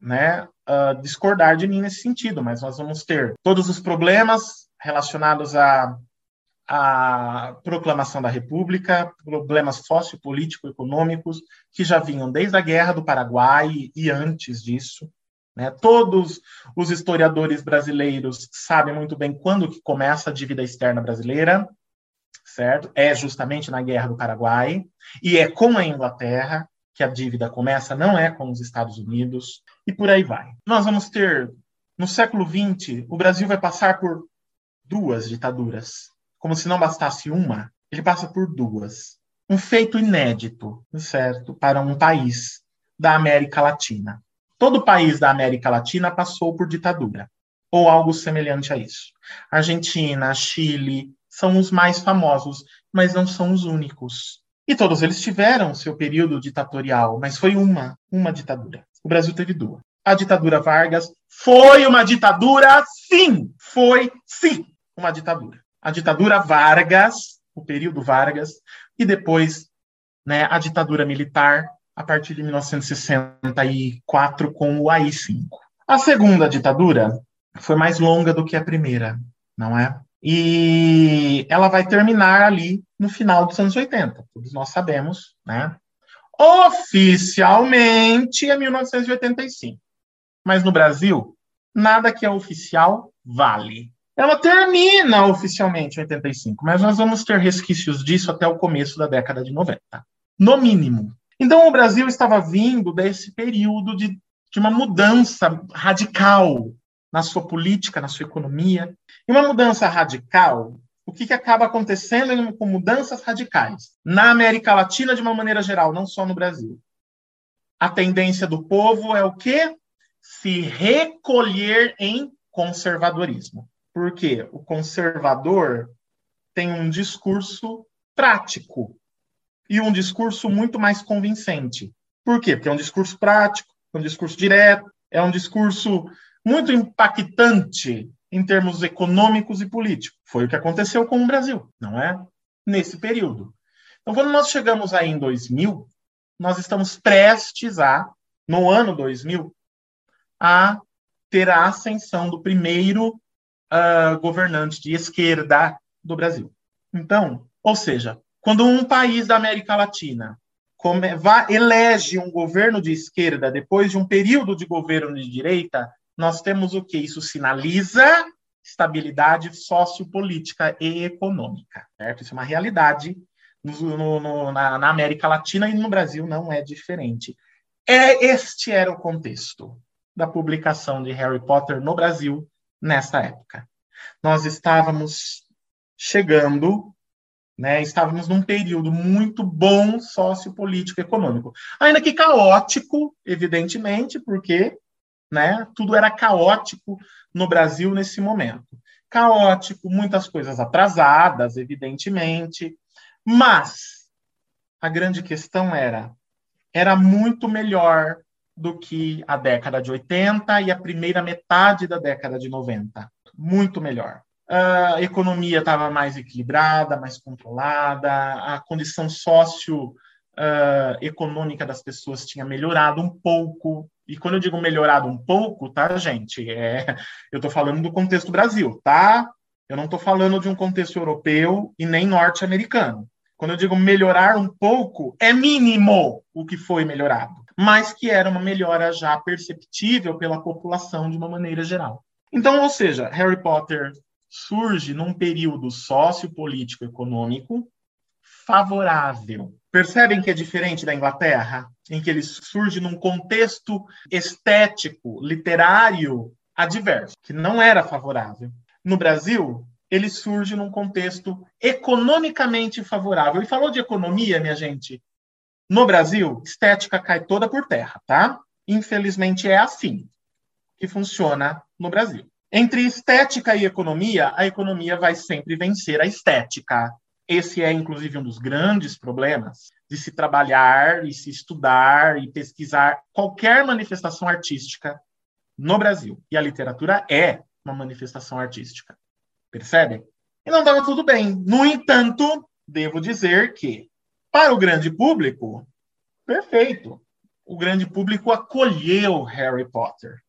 D: né, uh, discordar de mim nesse sentido, mas nós vamos ter todos os problemas relacionados à, à proclamação da República, problemas sociopolítico-econômicos que já vinham desde a Guerra do Paraguai e antes disso. Né? Todos os historiadores brasileiros sabem muito bem quando que começa a dívida externa brasileira, certo? É justamente na Guerra do Paraguai e é com a Inglaterra que a dívida começa, não é com os Estados Unidos e por aí vai. Nós vamos ter no século XX o Brasil vai passar por duas ditaduras, como se não bastasse uma, ele passa por duas. Um feito inédito, certo, para um país da América Latina. Todo país da América Latina passou por ditadura ou algo semelhante a isso. Argentina, Chile, são os mais famosos, mas não são os únicos. E todos eles tiveram seu período ditatorial, mas foi uma, uma ditadura. O Brasil teve duas. A ditadura Vargas foi uma ditadura, sim, foi sim uma ditadura. A ditadura Vargas, o período Vargas, e depois né, a ditadura militar a partir de 1964 com o AI-5. A segunda ditadura foi mais longa do que a primeira, não é? E ela vai terminar ali no final dos anos 80, todos nós sabemos, né? Oficialmente é 1985. Mas no Brasil, nada que é oficial vale. Ela termina oficialmente em 85, mas nós vamos ter resquícios disso até o começo da década de 90, no mínimo. Então o Brasil estava vindo desse período de, de uma mudança radical na sua política, na sua economia. E uma mudança radical, o que, que acaba acontecendo com mudanças radicais? Na América Latina, de uma maneira geral, não só no Brasil. A tendência do povo é o quê? Se recolher em conservadorismo. Por quê? O conservador tem um discurso prático e um discurso muito mais convincente. Por quê? Porque é um discurso prático, é um discurso direto, é um discurso muito impactante em termos econômicos e políticos. Foi o que aconteceu com o Brasil, não é? Nesse período. Então, quando nós chegamos aí em 2000, nós estamos prestes a, no ano 2000, a ter a ascensão do primeiro uh, governante de esquerda do Brasil. Então, ou seja, quando um país da América Latina come, vá, elege um governo de esquerda depois de um período de governo de direita, nós temos o que? Isso sinaliza estabilidade sociopolítica e econômica. Certo? Isso é uma realidade no, no, na, na América Latina e no Brasil não é diferente. É, este era o contexto da publicação de Harry Potter no Brasil nessa época. Nós estávamos chegando, né, estávamos num período muito bom sociopolítico econômico. Ainda que caótico, evidentemente, porque né, tudo era caótico no Brasil nesse momento. Caótico, muitas coisas atrasadas, evidentemente, mas a grande questão era era muito melhor do que a década de 80 e a primeira metade da década de 90. Muito melhor. A economia estava mais equilibrada, mais controlada, a condição socioeconômica das pessoas tinha melhorado um pouco. E quando eu digo melhorado um pouco, tá, gente? É, eu estou falando do contexto Brasil, tá? Eu não estou falando de um contexto europeu e nem norte-americano. Quando eu digo melhorar um pouco, é mínimo o que foi melhorado, mas que era uma melhora já perceptível pela população de uma maneira geral. Então, ou seja, Harry Potter surge num período sociopolítico econômico favorável. Percebem que é diferente da Inglaterra, em que ele surge num contexto estético, literário adverso, que não era favorável. No Brasil, ele surge num contexto economicamente favorável. E falou de economia, minha gente. No Brasil, estética cai toda por terra, tá? Infelizmente é assim que funciona no Brasil. Entre estética e economia, a economia vai sempre vencer a estética. Esse é, inclusive, um dos grandes problemas de se trabalhar e se estudar e pesquisar qualquer manifestação artística no Brasil. E a literatura é uma manifestação artística. Percebe? E não estava tudo bem. No entanto, devo dizer que, para o grande público, perfeito. O grande público acolheu Harry Potter.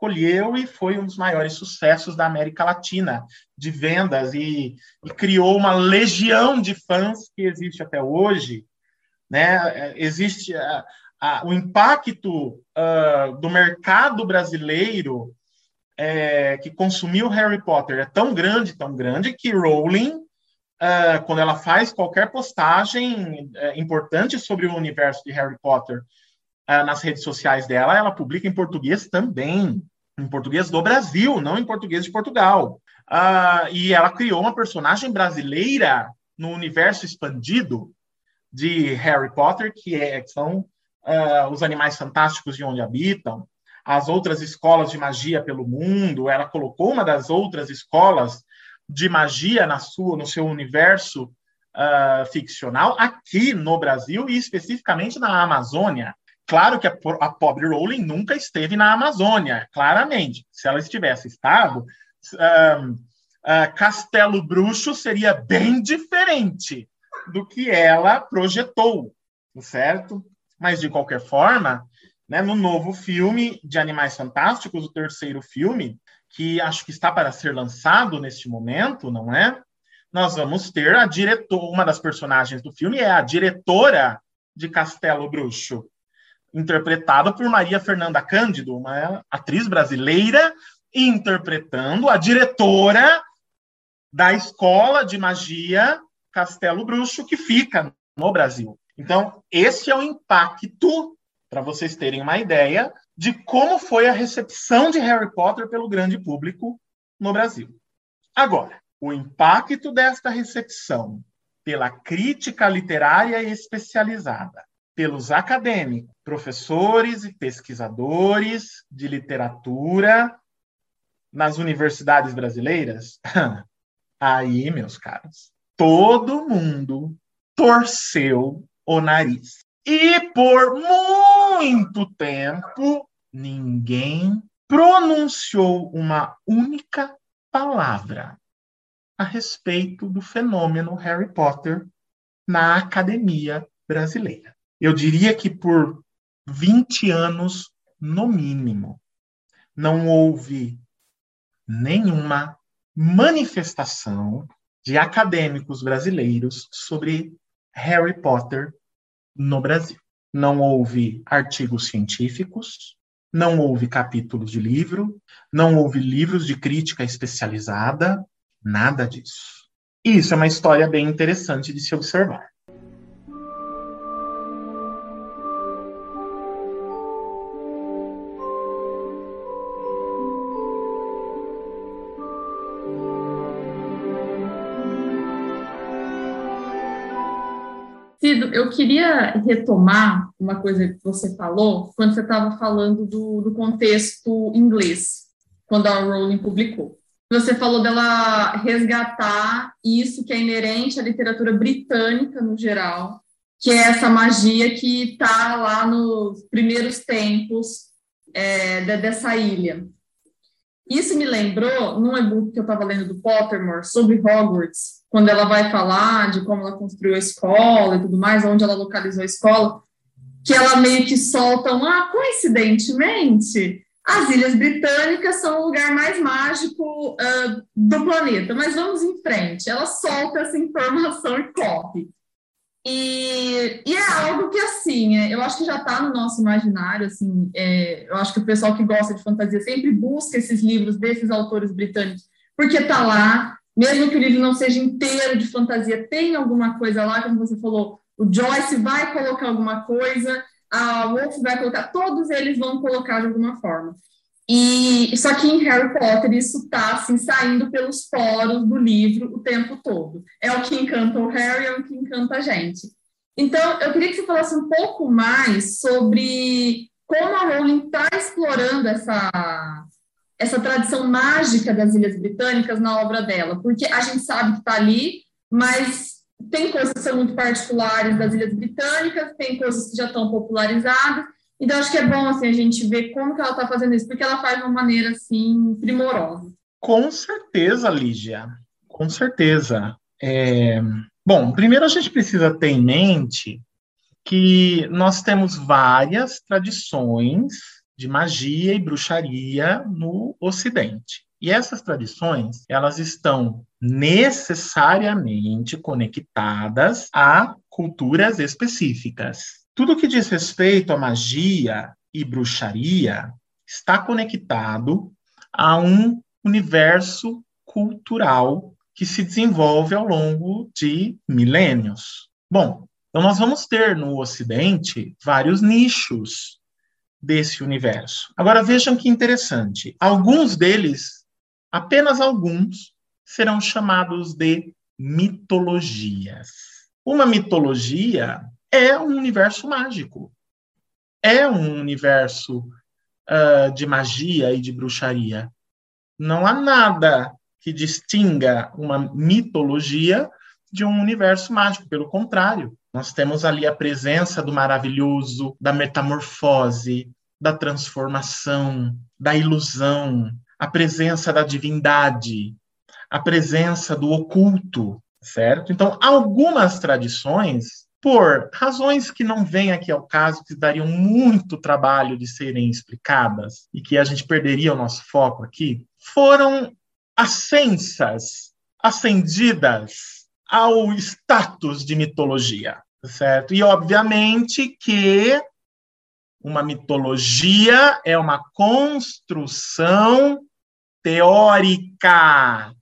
D: Acolheu e foi um dos maiores sucessos da América Latina de vendas e, e criou uma legião de fãs que existe até hoje. Né? Existe uh, uh, o impacto uh, do mercado brasileiro é, que consumiu Harry Potter é tão grande, tão grande, que Rowling, uh, quando ela faz qualquer postagem uh, importante sobre o universo de Harry Potter uh, nas redes sociais dela, ela publica em português também, em português do Brasil, não em português de Portugal. e ela criou uma personagem brasileira no universo expandido de Harry Potter, que, é, que são os animais fantásticos de onde habitam, as outras escolas de magia pelo mundo, ela colocou uma das outras escolas de magia na sua, no seu universo uh, ficcional aqui no Brasil e especificamente na Amazônia. Claro que a, a, pobre Rowling nunca esteve na Amazônia, claramente. Se ela estivesse estado, uh, uh, Castelo Bruxo seria bem diferente do que ela projetou, certo? Mas, de qualquer forma, né, no novo filme de Animais Fantásticos, o terceiro filme, que acho que está para ser lançado neste momento, não é? Nós vamos ter a diretora, uma das personagens do filme é a diretora de Castelo Bruxo, interpretada por Maria Fernanda Cândido, uma atriz brasileira, interpretando a diretora da escola de magia Castelo Bruxo, que fica no Brasil. Então, esse é o impacto para vocês terem uma ideia de como foi a recepção de Harry Potter pelo grande público no Brasil. Agora, o impacto desta recepção pela crítica literária especializada, pelos acadêmicos, professores e pesquisadores de literatura nas universidades brasileiras, aí, meus caros, todo mundo torceu o nariz. E por muito tempo, ninguém pronunciou uma única palavra a respeito do fenômeno Harry Potter na academia brasileira. Eu diria que por 20 anos, no mínimo, não houve nenhuma manifestação de acadêmicos brasileiros sobre Harry Potter no Brasil. Não houve artigos científicos, não houve capítulos de livro, não houve livros de crítica especializada, nada disso. Isso é uma história bem interessante de se observar.
B: Eu queria retomar uma coisa que você falou quando você estava falando do, do contexto inglês, quando a Rowling publicou. Você falou dela resgatar isso que é inerente à literatura britânica no geral, que é essa magia que está lá nos primeiros tempos é, dessa ilha. Isso me lembrou num e-book que eu estava lendo do Pottermore sobre Hogwarts, quando ela vai falar de como ela construiu a escola e tudo mais, onde ela localizou a escola, que ela meio que solta um, ah, coincidentemente, as Ilhas Britânicas são o lugar mais mágico uh, do planeta, mas vamos em frente. Ela solta essa informação e corre. E, e, é algo que, assim, é, eu acho que já está no nosso imaginário, assim, é, eu acho que o pessoal que gosta de fantasia sempre busca esses livros desses autores britânicos, porque está lá, mesmo que o livro não seja inteiro de fantasia, tem alguma coisa lá, como você falou, o Joyce vai colocar alguma coisa, a Wolf vai colocar, todos eles vão colocar de alguma forma. E só que em Harry Potter isso está assim, saindo pelos poros do livro o tempo todo. É o que encanta o Harry, é o que encanta a gente. Então, eu queria que você falasse um pouco mais sobre como a Rowling está explorando essa, essa tradição mágica das Ilhas Britânicas na obra dela, porque a gente sabe que está ali, mas tem coisas que são muito particulares das Ilhas Britânicas, tem coisas que já estão popularizadas, então, acho que é bom assim, a gente ver como que ela está fazendo isso, porque ela faz de uma maneira assim, primorosa.
D: Com certeza, Lígia. Com certeza. É... Bom, primeiro a gente precisa ter em mente que nós temos várias tradições de magia e bruxaria no Ocidente. E essas tradições, elas estão necessariamente conectadas a culturas específicas. Tudo que diz respeito à magia e bruxaria está conectado a um universo cultural que se desenvolve ao longo de milênios. Bom, então nós vamos ter no Ocidente vários nichos desse universo. Agora vejam que interessante. Alguns deles, apenas alguns, serão chamados de mitologias. Uma mitologia é um universo mágico. É um universo uh, de magia e de bruxaria. Não há nada que distinga uma mitologia de um universo mágico. Pelo contrário, nós temos ali a presença do maravilhoso, da metamorfose, da transformação, da ilusão, a presença da divindade, a presença do oculto, certo? Então, algumas tradições por razões que não vêm aqui ao caso, que dariam muito trabalho de serem explicadas e que a gente perderia o nosso foco aqui, foram ascensas, ascendidas ao status de mitologia, certo? E obviamente que uma mitologia é uma construção teórica,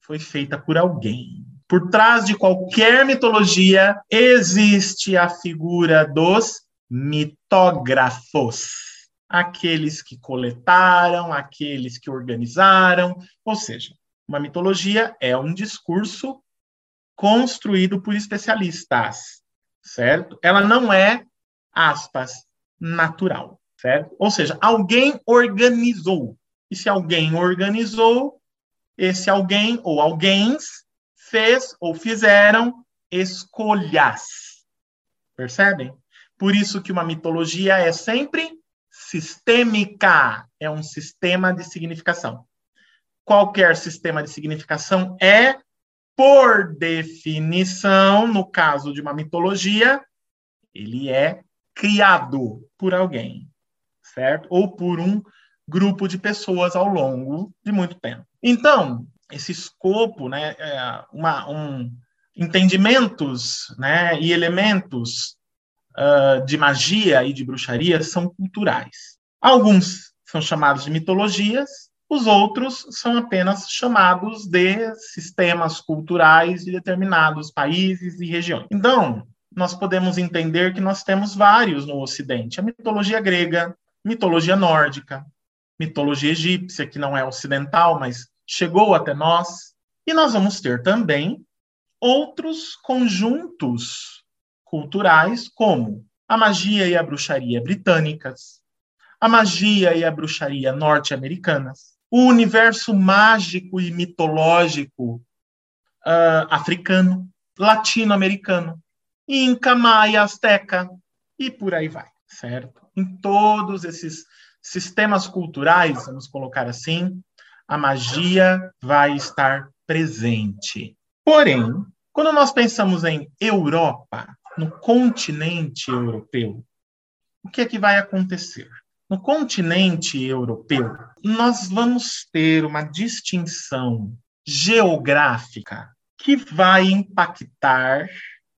D: foi feita por alguém. Por trás de qualquer mitologia existe a figura dos mitógrafos, aqueles que coletaram, aqueles que organizaram, ou seja, uma mitologia é um discurso construído por especialistas, certo? Ela não é, aspas, natural, certo? Ou seja, alguém organizou. E se alguém organizou, esse alguém ou alguém fez ou fizeram escolhas. Percebem? Por isso que uma mitologia é sempre sistêmica, é um sistema de significação. Qualquer sistema de significação é, por definição, no caso de uma mitologia, ele é criado por alguém, certo? Ou por um grupo de pessoas ao longo de muito tempo. Então, esse escopo, né, é, uma, um, entendimentos né, e elementos uh, de magia e de bruxaria são culturais. Alguns são chamados de mitologias, os outros são apenas chamados de sistemas culturais de determinados países e regiões. Então, nós podemos entender que nós temos vários no Ocidente: a mitologia grega, mitologia nórdica, mitologia egípcia, que não é ocidental, mas chegou até nós, e nós vamos ter também outros conjuntos culturais, como a magia e a bruxaria britânicas, a magia e a bruxaria norte-americanas, o universo mágico e mitológico uh, africano, latino-americano, Inca, Maia, Azteca, e por aí vai, certo? Em todos esses sistemas culturais, vamos colocar assim, a magia vai estar presente. Porém, quando nós pensamos em Europa, no continente europeu, o que é que vai acontecer? No continente europeu, nós vamos ter uma distinção geográfica que vai impactar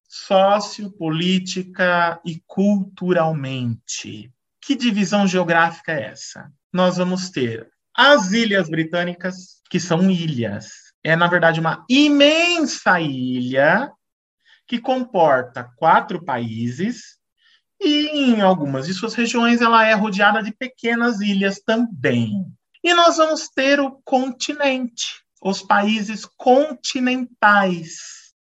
D: sociopolítica e culturalmente. Que divisão geográfica é essa? Nós vamos ter as Ilhas Britânicas, que são ilhas. É, na verdade, uma imensa ilha que comporta quatro países e em algumas de suas regiões ela é rodeada de pequenas ilhas também. E nós vamos ter o continente, os países continentais.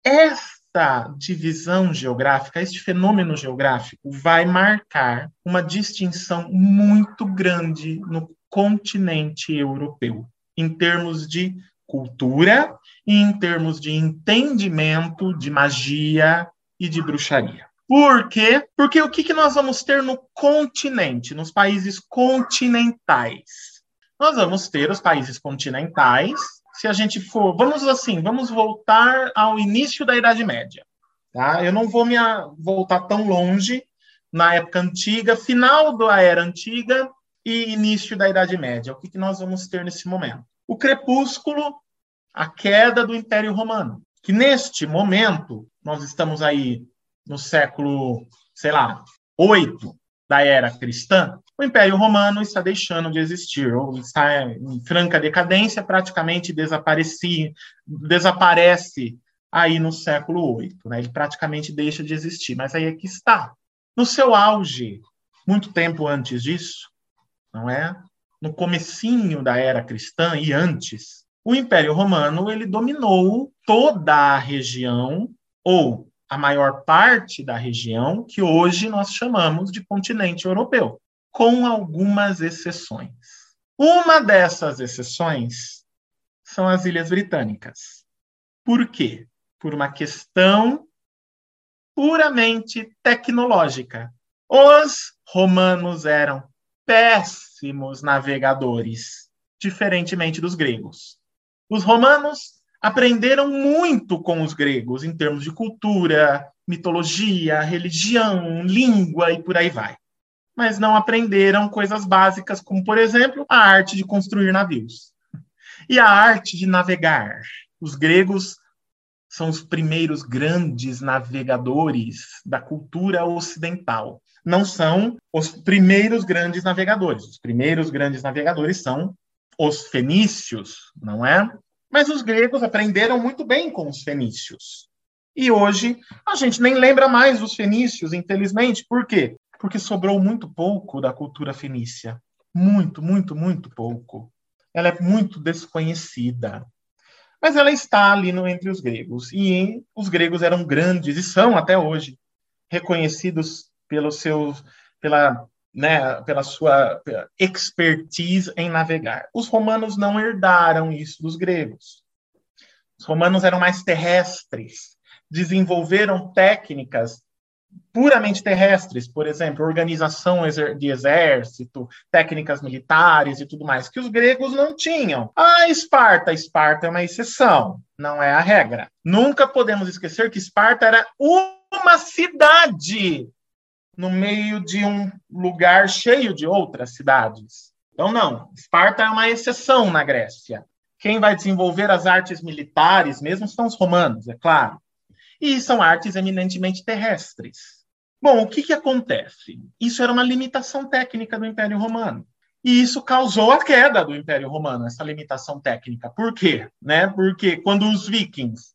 D: Esta divisão geográfica, este fenômeno geográfico, vai marcar uma distinção muito grande no continente europeu, em termos de cultura e em termos de entendimento de magia e de bruxaria. Por quê? Porque o que, que nós vamos ter no continente, nos países continentais? Nós vamos ter os países continentais, se a gente for, vamos assim, vamos voltar ao início da Idade Média. Tá? Eu não vou me voltar tão longe na época antiga, final da Era Antiga e início da Idade Média. O que, que nós vamos ter nesse momento? O crepúsculo, a queda do Império Romano. Que neste momento, nós estamos aí no século, sei lá, 8 da era cristã, o Império Romano está deixando de existir, ou está em franca decadência, praticamente desaparece aí no século VIII. Né? Ele praticamente deixa de existir, mas aí é que está. No seu auge, muito tempo antes disso, não é? No comecinho da era cristã e antes, o Império Romano ele dominou toda a região ou a maior parte da região que hoje nós chamamos de continente europeu com algumas exceções. Uma dessas exceções são as Ilhas Britânicas. Por quê? Por uma questão puramente tecnológica. Os romanos eram péssimos navegadores, diferentemente dos gregos. Os romanos aprenderam muito com os gregos em termos de cultura, mitologia, religião, língua e por aí vai mas não aprenderam coisas básicas, como, por exemplo, a arte de construir navios e a arte de navegar. Os gregos são os primeiros grandes navegadores da cultura ocidental. Não são os primeiros grandes navegadores. Os primeiros grandes navegadores são os fenícios, não é? Mas os gregos aprenderam muito bem com os fenícios. E hoje a gente nem lembra mais dos fenícios, infelizmente. Por quê? porque sobrou muito pouco da cultura fenícia. Muito, muito, muito pouco. Ela é muito desconhecida. Mas ela está ali no, entre os gregos. E os gregos eram grandes, e são até hoje, reconhecidos pelo seu, pela, né, pela sua expertise em navegar. Os romanos não herdaram isso dos gregos. Os romanos eram mais terrestres, desenvolveram técnicas puramente terrestres, por exemplo, organização de exército, técnicas militares e tudo mais, que os gregos não tinham. A Esparta, Esparta é uma exceção, não é a regra. Nunca podemos esquecer que Esparta era uma cidade no meio de um lugar cheio de outras cidades. Então, não, Esparta é uma exceção na Grécia. Quem vai desenvolver as artes militares mesmo são os romanos, é claro. E são artes eminentemente terrestres. Bom, o que, que acontece? Isso era uma limitação técnica do Império Romano. E isso causou a queda do Império Romano, essa limitação técnica. Por quê? Né? Porque quando os vikings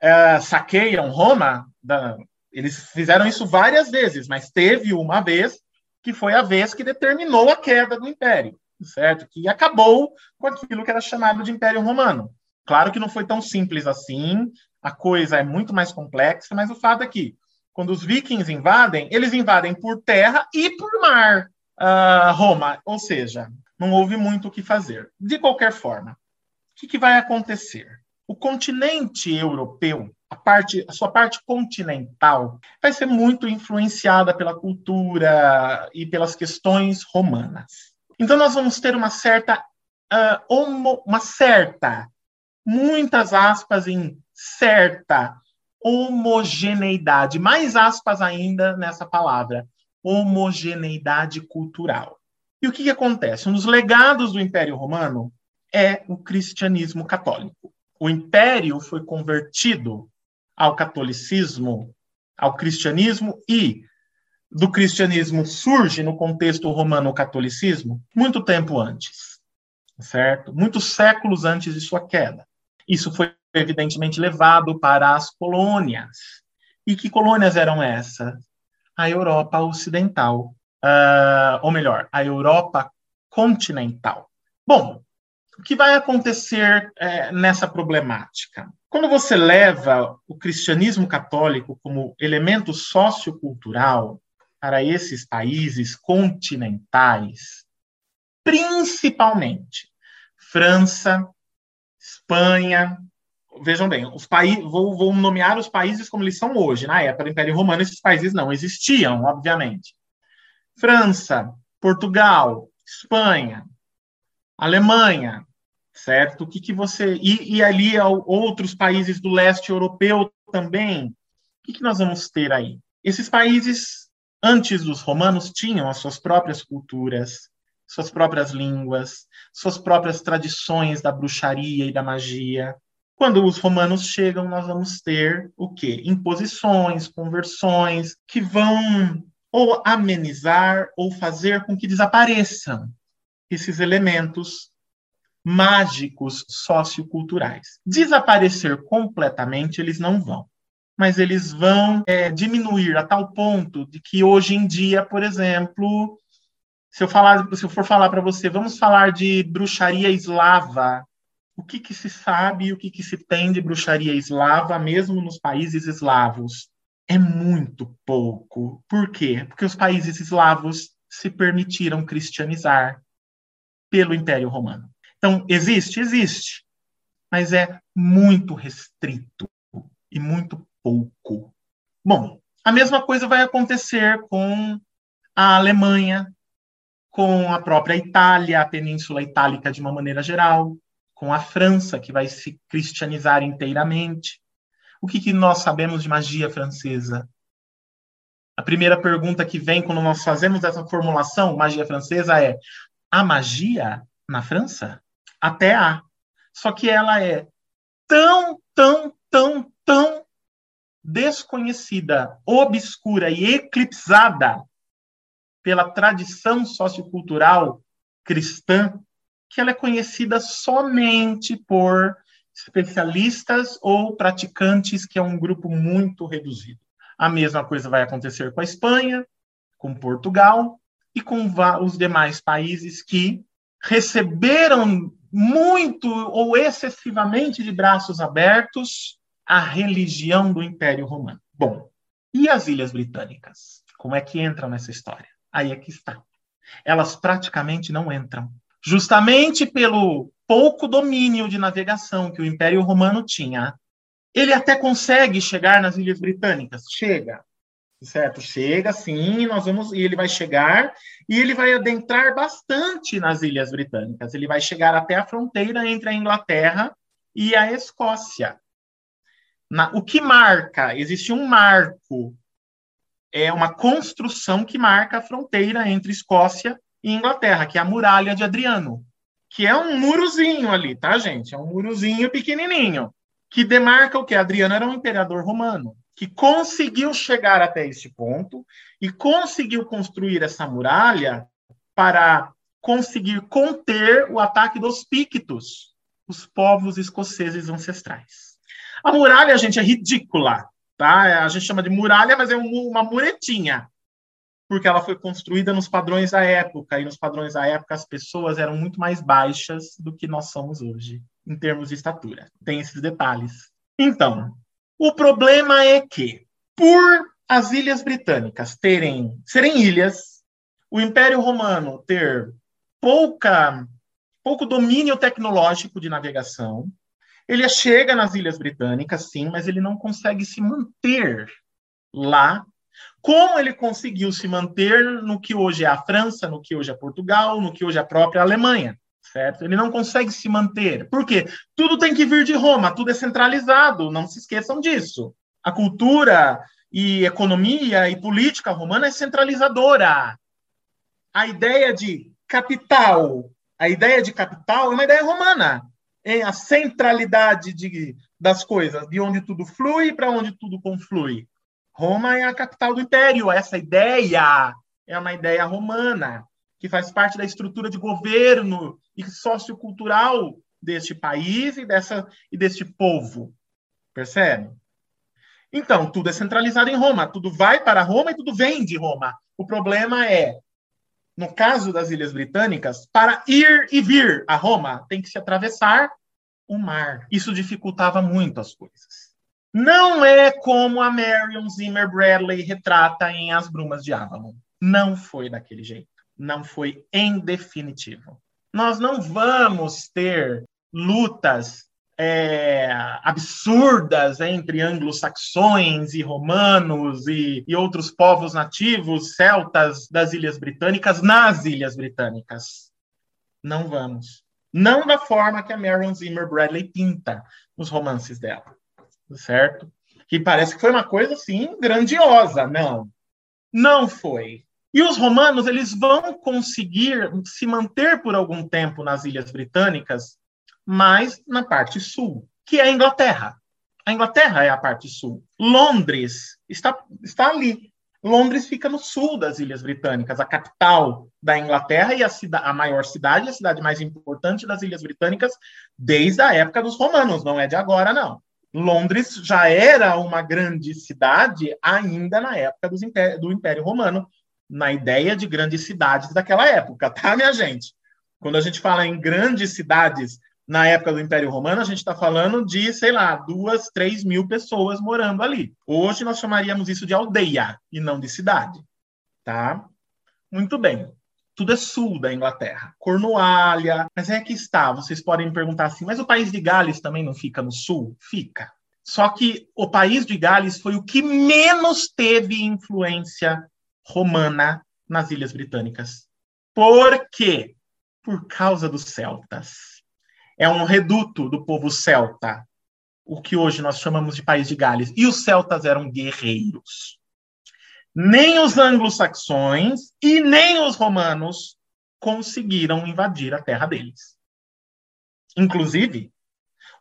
D: é, saqueiam Roma, da, eles fizeram isso várias vezes, mas teve uma vez que foi a vez que determinou a queda do Império, certo? Que acabou com aquilo que era chamado de Império Romano. Claro que não foi tão simples assim, a coisa é muito mais complexa, mas o fato é que quando os vikings invadem, eles invadem por terra e por mar uh, Roma, ou seja, não houve muito o que fazer. De qualquer forma, o que, que vai acontecer? O continente europeu, a, parte, a sua parte continental, vai ser muito influenciada pela cultura e pelas questões romanas. Então, nós vamos ter uma certa, uh, homo, uma certa, muitas aspas em certa homogeneidade, mais aspas ainda nessa palavra, homogeneidade cultural. E o que, que acontece? Um dos legados do Império Romano é o cristianismo católico. O império foi convertido ao catolicismo, ao cristianismo, e do cristianismo surge no contexto romano o catolicismo muito tempo antes, certo? Muitos séculos antes de sua queda. Isso foi evidentemente levado para as colônias. E que colônias eram essas? A Europa Ocidental, uh, ou melhor, a Europa continental. Bom, o que vai acontecer é, nessa problemática? Quando você leva o cristianismo católico como elemento sociocultural para esses países continentais, principalmente França, Espanha, vejam bem, os países, vou, vou, nomear os países como eles são hoje. Na época do Império Romano, esses países não existiam, obviamente. França, Portugal, Espanha, Alemanha, certo? O que, que você. E, e ali outros países do leste europeu também. O que, que nós vamos ter aí? Esses países, antes dos romanos, tinham as suas próprias culturas, suas próprias línguas, suas próprias tradições da bruxaria e da magia. Quando os romanos chegam, nós vamos ter o quê? Imposições, conversões, que vão ou amenizar ou fazer com que desapareçam esses elementos mágicos socioculturais. Desaparecer completamente eles não vão, mas eles vão é, diminuir a tal ponto de que hoje em dia, por exemplo, se eu falar, se eu for falar para você, vamos falar de bruxaria eslava o que, que se sabe e o que, que se tem de bruxaria eslava, mesmo nos países eslavos? É muito pouco. Por quê? Porque os países eslavos se permitiram cristianizar pelo Império Romano. Então, existe? Existe. Mas é muito restrito e muito pouco. Bom, a mesma coisa vai acontecer com a Alemanha, com a própria Itália, a Península Itálica de uma maneira geral, com a França, que vai se cristianizar inteiramente. O que, que nós sabemos de magia francesa? A primeira pergunta que vem quando nós fazemos essa formulação, magia francesa, é: a magia na França? Até há. Só que ela é tão, tão, tão, tão desconhecida, obscura e eclipsada pela tradição sociocultural cristã que ela é conhecida somente por especialistas ou praticantes, que é um grupo muito reduzido. A mesma coisa vai acontecer com a Espanha, com Portugal e com os demais países que receberam muito ou excessivamente de braços abertos a religião do Império Romano. Bom, e as Ilhas Britânicas? Como é que entram nessa história? Aí é que está. Elas praticamente não entram justamente pelo pouco domínio de navegação que o Império Romano tinha. Ele até consegue chegar nas Ilhas Britânicas, chega, certo? Chega, sim, nós vamos e ele vai chegar e ele vai adentrar bastante nas Ilhas Britânicas. Ele vai chegar até a fronteira entre a Inglaterra e a Escócia. Na, o que marca? Existe um marco, é uma construção que marca a fronteira entre Escócia e Inglaterra, que é a muralha de Adriano, que é um murozinho ali, tá, gente? É um murozinho pequenininho, que demarca o que? Adriano era um imperador romano, que conseguiu chegar até este ponto e conseguiu construir essa muralha para conseguir conter o ataque dos Pictos, os povos escoceses ancestrais. A muralha, gente, é ridícula, tá? A gente chama de muralha, mas é uma muretinha, porque ela foi construída nos padrões da época, e nos padrões da época as pessoas eram muito mais baixas do que nós somos hoje, em termos de estatura. Tem esses detalhes. Então, o problema é que, por as ilhas britânicas terem serem ilhas, o Império Romano ter pouca pouco domínio tecnológico de navegação, ele chega nas ilhas britânicas, sim, mas ele não consegue se manter lá. Como ele conseguiu se manter no que hoje é a França, no que hoje é Portugal, no que hoje é a própria Alemanha, certo? Ele não consegue se manter. Por quê? Tudo tem que vir de Roma, tudo é centralizado, não se esqueçam disso. A cultura e economia e política romana é centralizadora. A ideia de capital, a ideia de capital é uma ideia romana. É a centralidade de, das coisas, de onde tudo flui para onde tudo conflui. Roma é a capital do império. Essa ideia é uma ideia romana, que faz parte da estrutura de governo e sociocultural deste país e, dessa, e deste povo. Percebe? Então, tudo é centralizado em Roma, tudo vai para Roma e tudo vem de Roma. O problema é, no caso das Ilhas Britânicas, para ir e vir a Roma, tem que se atravessar o mar. Isso dificultava muito as coisas. Não é como a Marion Zimmer Bradley retrata em As Brumas de Avalon. Não foi daquele jeito. Não foi em definitivo. Nós não vamos ter lutas é, absurdas entre anglo-saxões e romanos e, e, outros povos nativos celtas das Ilhas Britânicas nas Ilhas Britânicas. Não vamos. Não da forma que a Marion Zimmer Bradley pinta nos romances dela, certo? Que parece que foi uma coisa assim grandiosa. Não, não foi. E os romanos eles vão conseguir se manter por algum tempo nas Ilhas Britânicas mas na parte sul, que é a Inglaterra. A Inglaterra é a parte sul. Londres está, está ali. Londres fica no sul das Ilhas Britânicas, a capital da Inglaterra e a, a maior cidade, a cidade mais importante das Ilhas Britânicas desde a época dos romanos, não é de agora, não. Londres já era uma grande cidade ainda na época do Império Romano, na ideia de grandes cidades daquela época, tá, minha gente? Quando a gente fala em grandes cidades na época do Império Romano, a gente está falando de, sei lá, duas, três mil pessoas morando ali. Hoje nós chamaríamos isso de aldeia e não de cidade. Tá? Muito bem. Tudo é sul da Inglaterra. Cornualha. Mas é que está. Vocês podem me perguntar assim, mas o país de Gales também não fica no sul? Fica. Só que o país de Gales foi o que menos teve influência romana nas Ilhas Britânicas. Por quê? Por causa dos celtas é um reduto do povo celta, o que hoje nós chamamos de País de Gales. E os celtas eram guerreiros. Nem os anglo-saxões e nem os romanos conseguiram invadir a terra deles. Inclusive,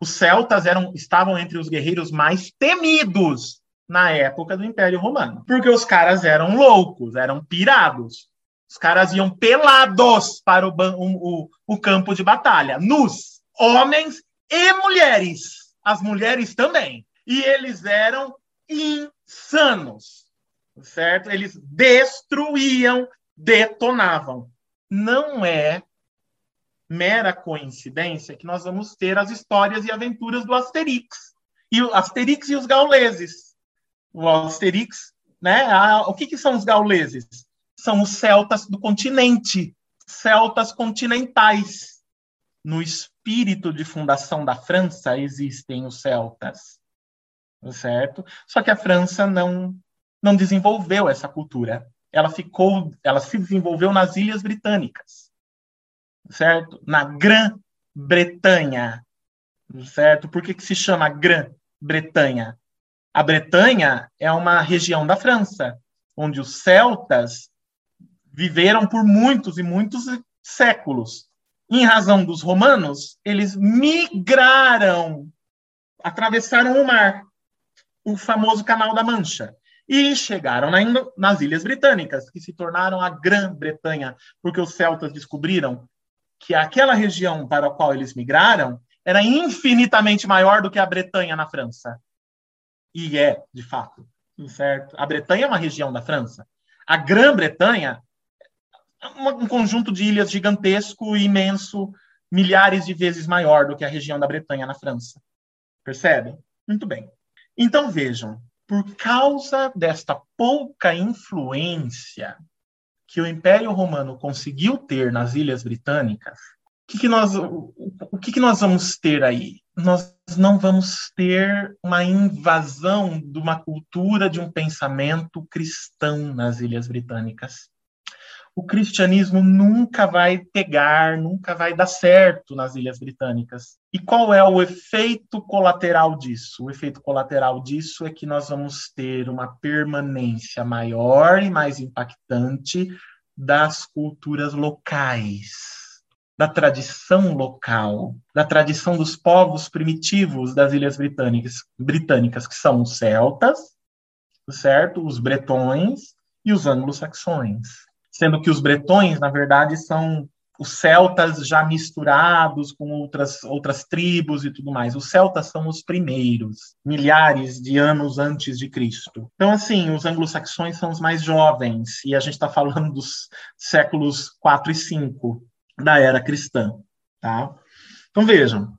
D: os celtas eram, estavam entre os guerreiros mais temidos na época do Império Romano, porque os caras eram loucos, eram pirados. Os caras iam pelados para o, o, o campo de batalha, nus homens e mulheres. As mulheres também. E eles eram insanos, certo? Eles destruíam, detonavam. Não é mera coincidência que nós vamos ter as histórias e aventuras do Asterix. E Asterix e os gauleses. O Asterix, né? Ah, o que, que são os gauleses? São os celtas do continente, celtas continentais. No espírito de fundação da França existem os celtas, certo? Só que a França não não desenvolveu essa cultura. Ela ficou, ela se desenvolveu nas Ilhas Britânicas, certo? Na Grã-Bretanha, certo? Por que, que se chama Grã-Bretanha? A Bretanha é uma região da França, onde os celtas viveram por muitos e muitos séculos em razão dos romanos, eles migraram, atravessaram o mar o famoso Canal da Mancha. E chegaram na, nas Ilhas Britânicas, que se tornaram a Grã-Bretanha, porque os celtas descobriram que aquela região para a qual eles migraram era infinitamente maior do que a Bretanha na França. E é, de fato, certo? A Bretanha é uma região da França. A Grã-Bretanha é um conjunto de ilhas gigantesco e imenso, milhares de vezes maior do que a região da Bretanha na França. Percebem? Muito bem. Então vejam, por causa desta pouca influência que o Império Romano conseguiu ter nas Ilhas Britânicas, que, que nós, o, que, que nós vamos ter aí? Nós não vamos ter uma invasão de uma cultura, de um pensamento cristão nas Ilhas Britânicas o cristianismo nunca vai pegar, nunca vai dar certo nas Ilhas Britânicas. E qual é o efeito colateral disso? O efeito colateral disso é que nós vamos ter uma permanência maior e mais impactante das culturas locais, da tradição local, da tradição dos povos primitivos das Ilhas Britânicas, britânicas que são os celtas, certo? Os bretões e os anglo-saxões sendo que os bretões, na verdade, são os celtas já misturados com outras, outras tribos e tudo mais. Os celtas são os primeiros, milhares de anos antes de Cristo. Então, assim, os anglo-saxões são os mais jovens, e a gente está falando dos séculos 4 e 5 da era cristã. Tá? Então, vejam.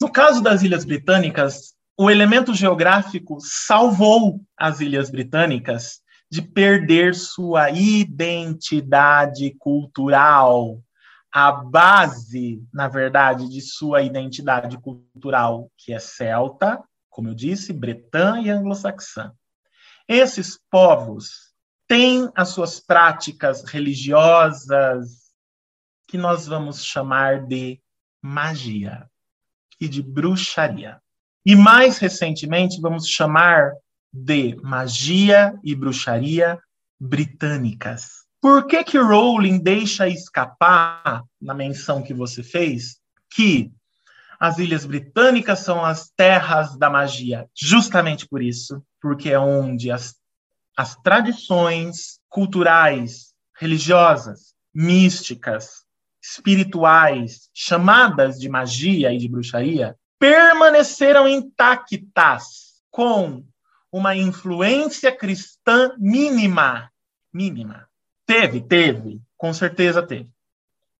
D: No caso das Ilhas Britânicas, o elemento geográfico salvou as Ilhas Britânicas de perder sua identidade cultural, a base, na verdade, de sua identidade cultural, que é celta, como eu disse, bretã e anglo-saxã. Esses povos têm as suas práticas religiosas, que nós vamos chamar de magia e de bruxaria. E mais recentemente, vamos chamar de magia e bruxaria britânicas. Por que que Rowling deixa escapar, na menção que você fez, que as Ilhas Britânicas são as terras da magia? Justamente por isso, porque é onde as, as tradições culturais, religiosas, místicas, espirituais, chamadas de magia e de bruxaria, permaneceram intactas com uma influência cristã mínima. Mínima. Teve, teve, com certeza teve.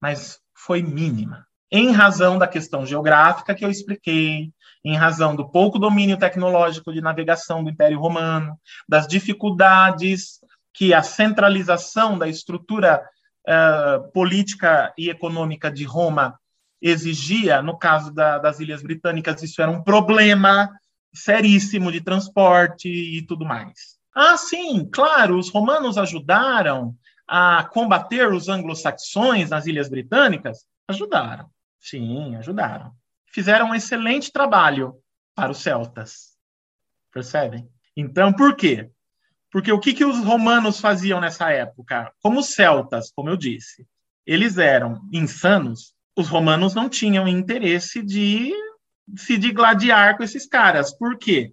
D: Mas foi mínima. Em razão da questão geográfica que eu expliquei, em razão do pouco domínio tecnológico de navegação do Império Romano, das dificuldades que a centralização da estrutura uh, política e econômica de Roma exigia, no caso da, das Ilhas Britânicas, isso era um problema seríssimo de transporte e tudo mais. Ah, sim, claro, os romanos ajudaram a combater os anglo-saxões nas Ilhas Britânicas? Ajudaram, sim, ajudaram. Fizeram um excelente trabalho para os celtas. Percebem? Então, por quê? Porque o que, que os romanos faziam nessa época? Como os celtas, como eu disse, eles eram insanos, os romanos não tinham interesse de se digladiar com esses caras. Por quê?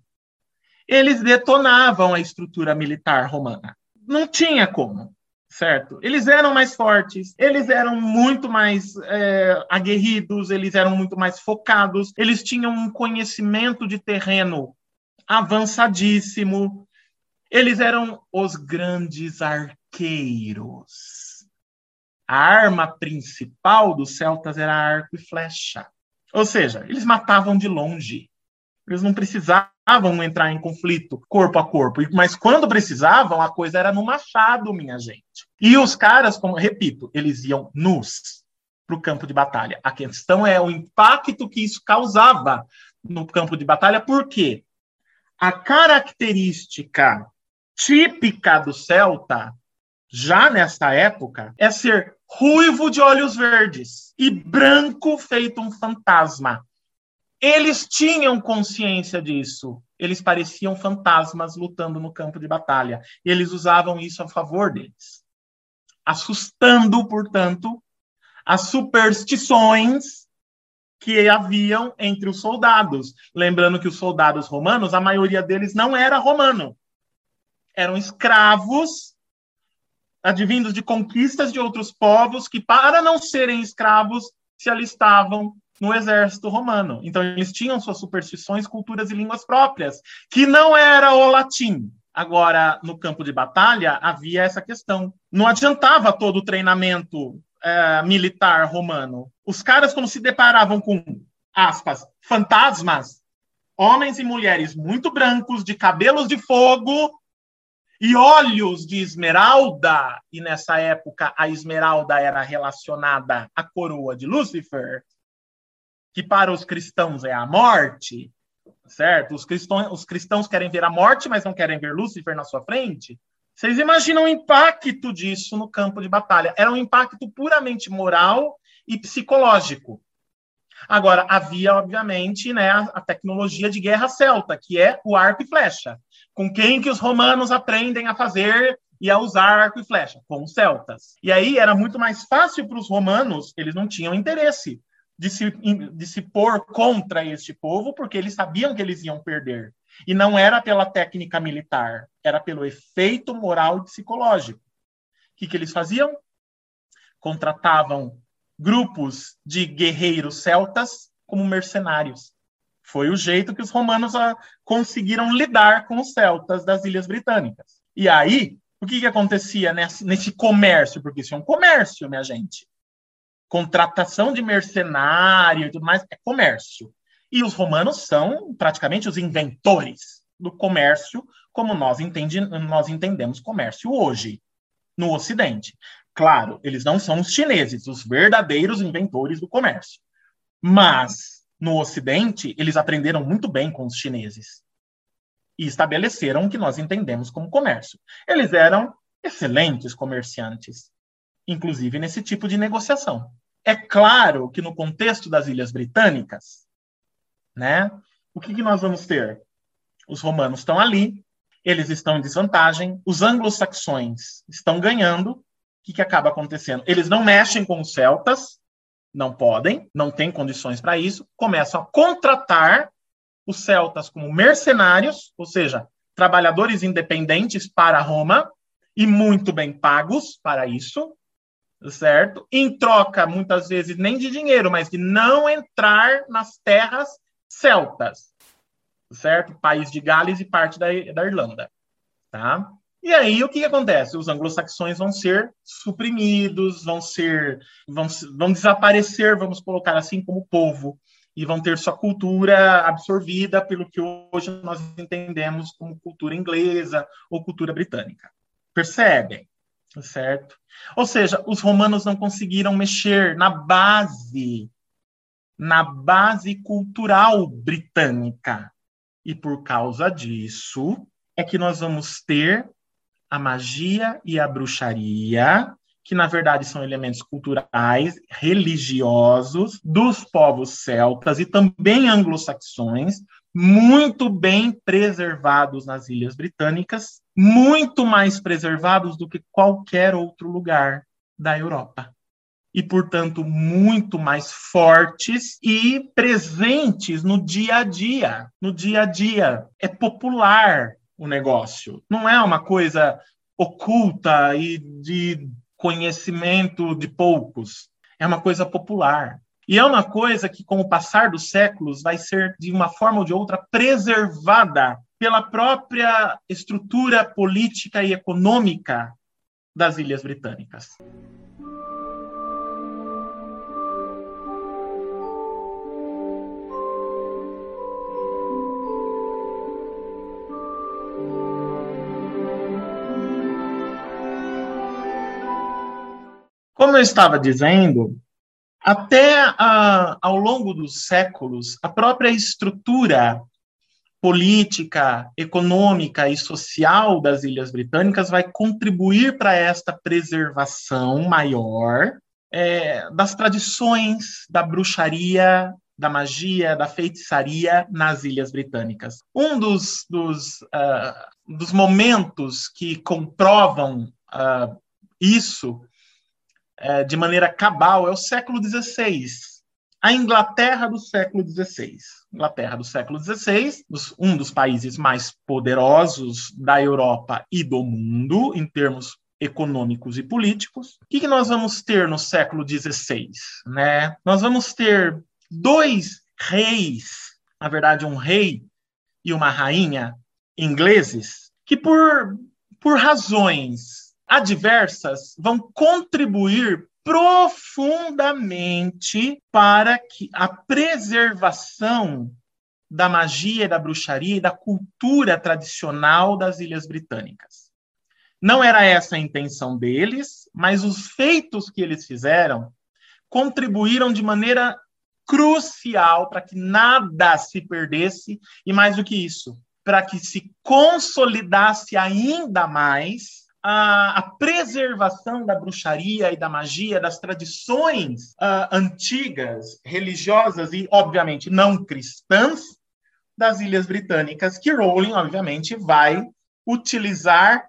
D: Eles detonavam a estrutura militar romana. Não tinha como, certo? Eles eram mais fortes, eles eram muito mais é, aguerridos, eles eram muito mais focados, eles tinham um conhecimento de terreno avançadíssimo, eles eram os grandes arqueiros. A arma principal dos celtas era arco e flecha. Ou seja, eles matavam de longe. Eles não precisavam entrar em conflito corpo a corpo. Mas quando precisavam, a coisa era no machado, minha gente. E os caras, como repito, eles iam nus para o campo de batalha. A questão é o impacto que isso causava no campo de batalha, por quê? A característica típica do celta, já nessa época, é ser ruivo de olhos verdes e branco feito um fantasma. Eles tinham consciência disso. Eles pareciam fantasmas lutando no campo de batalha. Eles usavam isso a favor deles, assustando, portanto, as superstições que haviam entre os soldados. Lembrando que os soldados romanos, a maioria deles não era romano. Eram escravos advindos de conquistas de outros povos que, para não serem escravos, se alistavam no exército romano. Então, eles tinham suas superstições, culturas e línguas próprias, que não era o latim. Agora, no campo de batalha, havia essa questão. Não adiantava todo o treinamento é, militar romano. Os caras, quando se deparavam com, aspas, fantasmas, homens e mulheres muito brancos, de cabelos de fogo e olhos de esmeralda, e nessa época a esmeralda era relacionada à coroa de Lúcifer, que para os cristãos é a morte, certo? Os cristãos, os cristãos querem ver a morte, mas não querem ver Lúcifer na sua frente. Vocês imaginam o impacto disso no campo de batalha? Era um impacto puramente moral e psicológico. Agora, havia, obviamente, né, a tecnologia de guerra celta, que é o arco e flecha. Com quem que os romanos aprendem a fazer e a usar arco e flecha? Com os celtas. E aí era muito mais fácil para os romanos, eles não tinham interesse de se, de se pôr contra este povo, porque eles sabiam que eles iam perder. E não era pela técnica militar, era pelo efeito moral e psicológico. O que, que eles faziam? Contratavam grupos de guerreiros celtas como mercenários. Foi o jeito que os romanos ah, conseguiram lidar com os celtas das Ilhas Britânicas. E aí, o que, que acontecia nesse, nesse comércio? Porque isso é um comércio, minha gente contratação de mercenário e tudo mais, é comércio. E os romanos são praticamente os inventores do comércio, como nós, nós entendemos comércio hoje, no Ocidente. Claro, eles não são os chineses, os verdadeiros inventores do comércio. Mas, no Ocidente, eles aprenderam muito bem com os chineses e estabeleceram o que nós entendemos como comércio. Eles eram excelentes comerciantes inclusive nesse tipo de negociação. É claro que no contexto das Ilhas Britânicas, né, o que, que nós vamos ter? Os romanos estão ali, eles estão em desvantagem, os anglo-saxões estão ganhando. O que, que acaba acontecendo? Eles não mexem com os celtas, não podem, não têm condições para isso, começam a contratar os celtas como mercenários, ou seja, trabalhadores independentes para Roma e muito bem pagos para isso, certo? Em troca, muitas vezes, nem de dinheiro, mas de não entrar nas terras celtas, certo? País de Gales e parte da, da Irlanda, tá? E aí, o que, que acontece? Os anglo-saxões vão ser suprimidos, vão ser, vão, vão desaparecer, vamos colocar assim, como povo, e vão ter sua cultura absorvida pelo que hoje nós entendemos como cultura inglesa ou cultura britânica. Percebem? certo? Ou seja, os romanos não conseguiram mexer na base, na base cultural britânica. E por causa disso é que nós vamos ter a magia e a bruxaria, que na verdade são elementos culturais, religiosos dos povos celtas e também anglo-saxões, muito bem preservados nas Ilhas Britânicas, muito mais preservados do que qualquer outro lugar da Europa. E, portanto, muito mais fortes e presentes no dia a dia. No dia a dia. É popular o negócio. Não é uma coisa oculta e de conhecimento de poucos. É uma coisa popular. E é uma coisa que, com o passar dos séculos, vai ser, de uma forma ou de outra, preservada pela própria estrutura política e econômica das Ilhas Britânicas. Como eu estava dizendo, até ah, ao longo dos séculos, a própria estrutura política, econômica e social das Ilhas Britânicas vai contribuir para esta preservação maior é, das tradições da bruxaria, da magia, da feitiçaria nas Ilhas Britânicas. Um dos, dos, uh, dos momentos que comprovam uh, isso é, de maneira cabal é o século XVI. a Inglaterra do século XVI. Inglaterra do século XVI, um dos países mais poderosos da Europa e do mundo, em termos econômicos e políticos. O que, nós vamos ter no século XVI? Né? Nós vamos ter dois reis, na verdade, um rei e uma rainha ingleses, que por, por razões adversas vão contribuir profundamente para que a preservação da magia, da bruxaria e da cultura tradicional das Ilhas Britânicas. Não era essa a intenção deles, mas os feitos que eles fizeram contribuíram de maneira crucial para que nada se perdesse e mais do que isso, para que se consolidasse ainda mais a, a, preservação da bruxaria e da magia, das tradições uh, antigas, religiosas e, obviamente, não cristãs das Ilhas Britânicas, que Rowling, obviamente, vai utilizar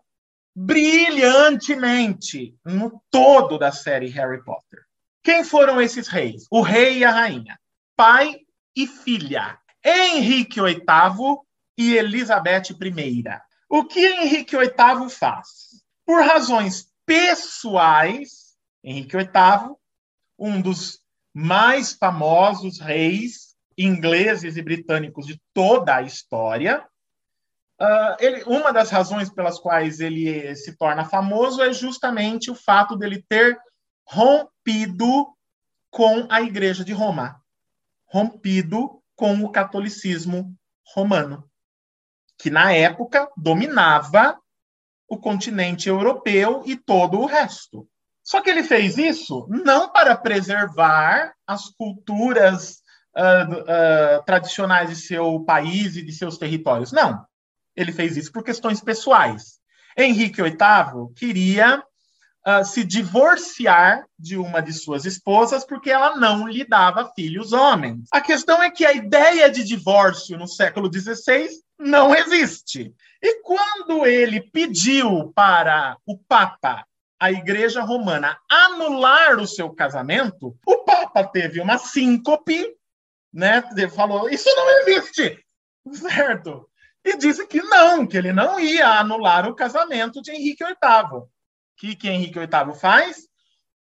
D: brilhantemente no todo da série Harry Potter. Quem foram esses reis? O rei e a rainha, pai e filha, Henrique VIII e Elizabeth I. O que Henrique VIII faz? Por razões pessoais, Henrique VIII, um dos mais famosos reis ingleses e britânicos de toda a história, Uh, ele, uma das razões pelas quais ele se torna famoso é justamente o fato dele ter rompido com a Igreja de Roma, rompido com o catolicismo romano, que na época dominava o continente europeu e todo o resto. Só que ele fez isso não para preservar as culturas uh, uh, tradicionais de seu país e de seus territórios. Não. Ele fez isso por questões pessoais. Henrique VIII queria uh, se divorciar de uma de suas esposas porque ela não lhe dava filhos homens. A questão é que a ideia de divórcio no século XVI não existe. E quando ele pediu para o Papa, a Igreja Romana, anular o seu casamento, o Papa teve uma síncope, né? Ele falou: Isso não existe, certo? E disse que não, que ele não ia anular o casamento de Henrique VIII. O que, que Henrique VIII faz?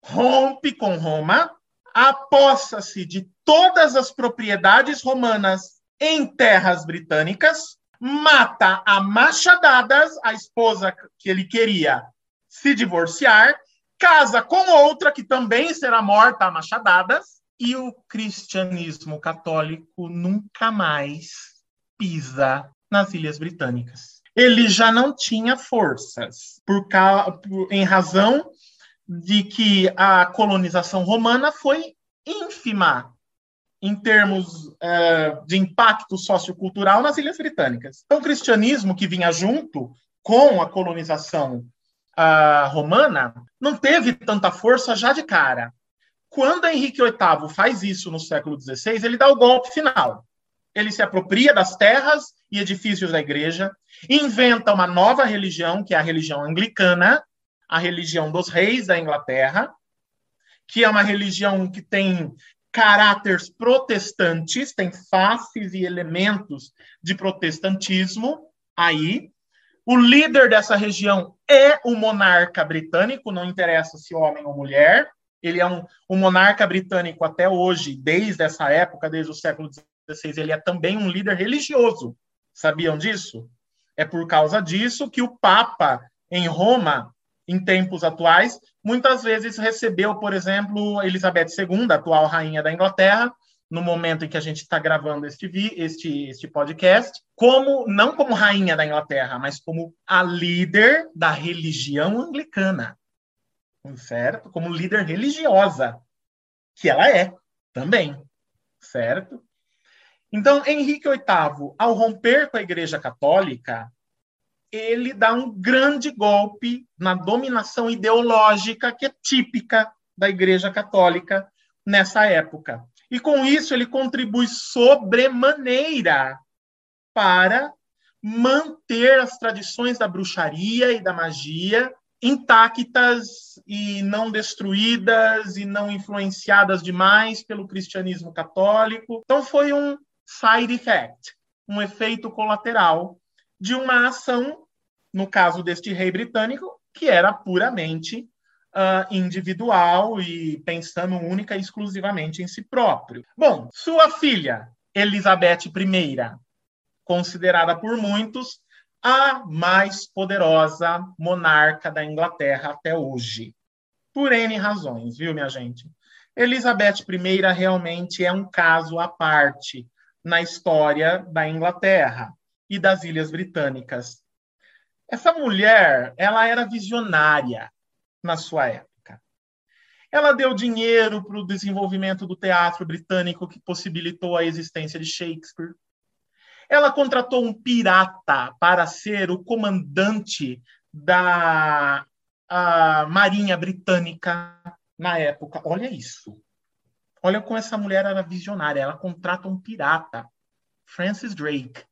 D: Rompe com Roma, apossa-se de todas as propriedades romanas em terras britânicas mata a machadadas a esposa que ele queria se divorciar, casa com outra que também será morta a machadadas, e o cristianismo católico nunca mais pisa nas Ilhas Britânicas. Ele já não tinha forças, por, por em razão de que a colonização romana foi ínfima em termos uh, de impacto sociocultural nas Ilhas Britânicas. Então, o cristianismo que vinha junto com a colonização uh, romana não teve tanta força já de cara. Quando Henrique VIII faz isso no século XVI, ele dá o golpe final. Ele se apropria das terras e edifícios da igreja, inventa uma nova religião, que é a religião anglicana, a religião dos reis da Inglaterra, que é uma religião que tem caráteres protestantes, tem faces e elementos de protestantismo aí. O líder dessa região é o monarca britânico, não interessa se homem ou mulher. Ele é um, um monarca britânico até hoje, desde essa época, desde o século XVI, ele é também um líder religioso. Sabiam disso? É por causa disso que o Papa em Roma em tempos atuais, muitas vezes recebeu, por exemplo, Elizabeth II, atual rainha da Inglaterra, no momento em que a gente está gravando este, este, este podcast, como não como rainha da Inglaterra, mas como a líder da religião anglicana, certo? Como líder religiosa, que ela é também, certo? Então, Henrique VIII, ao romper com a Igreja Católica, ele dá um grande golpe na dominação ideológica que é típica da Igreja Católica nessa época. E com isso ele contribui sobremaneira para manter as tradições da bruxaria e da magia intactas e não destruídas e não influenciadas demais pelo cristianismo católico. Então foi um side effect, um efeito colateral de uma ação, no caso deste rei britânico, que era puramente uh, individual e pensando única e exclusivamente em si próprio. Bom, sua filha, Elizabeth I, considerada por muitos a mais poderosa monarca da Inglaterra até hoje. Por N razões, viu, minha gente? Elizabeth I realmente é um caso à parte na história da Inglaterra e das Ilhas Britânicas. Essa mulher, ela era visionária na sua época. Ela deu dinheiro para o desenvolvimento do teatro britânico que possibilitou a existência de Shakespeare. Ela contratou um pirata para ser o comandante da Marinha Britânica na época. Olha isso. Olha como essa mulher era visionária. Ela contrata um pirata, Francis Drake.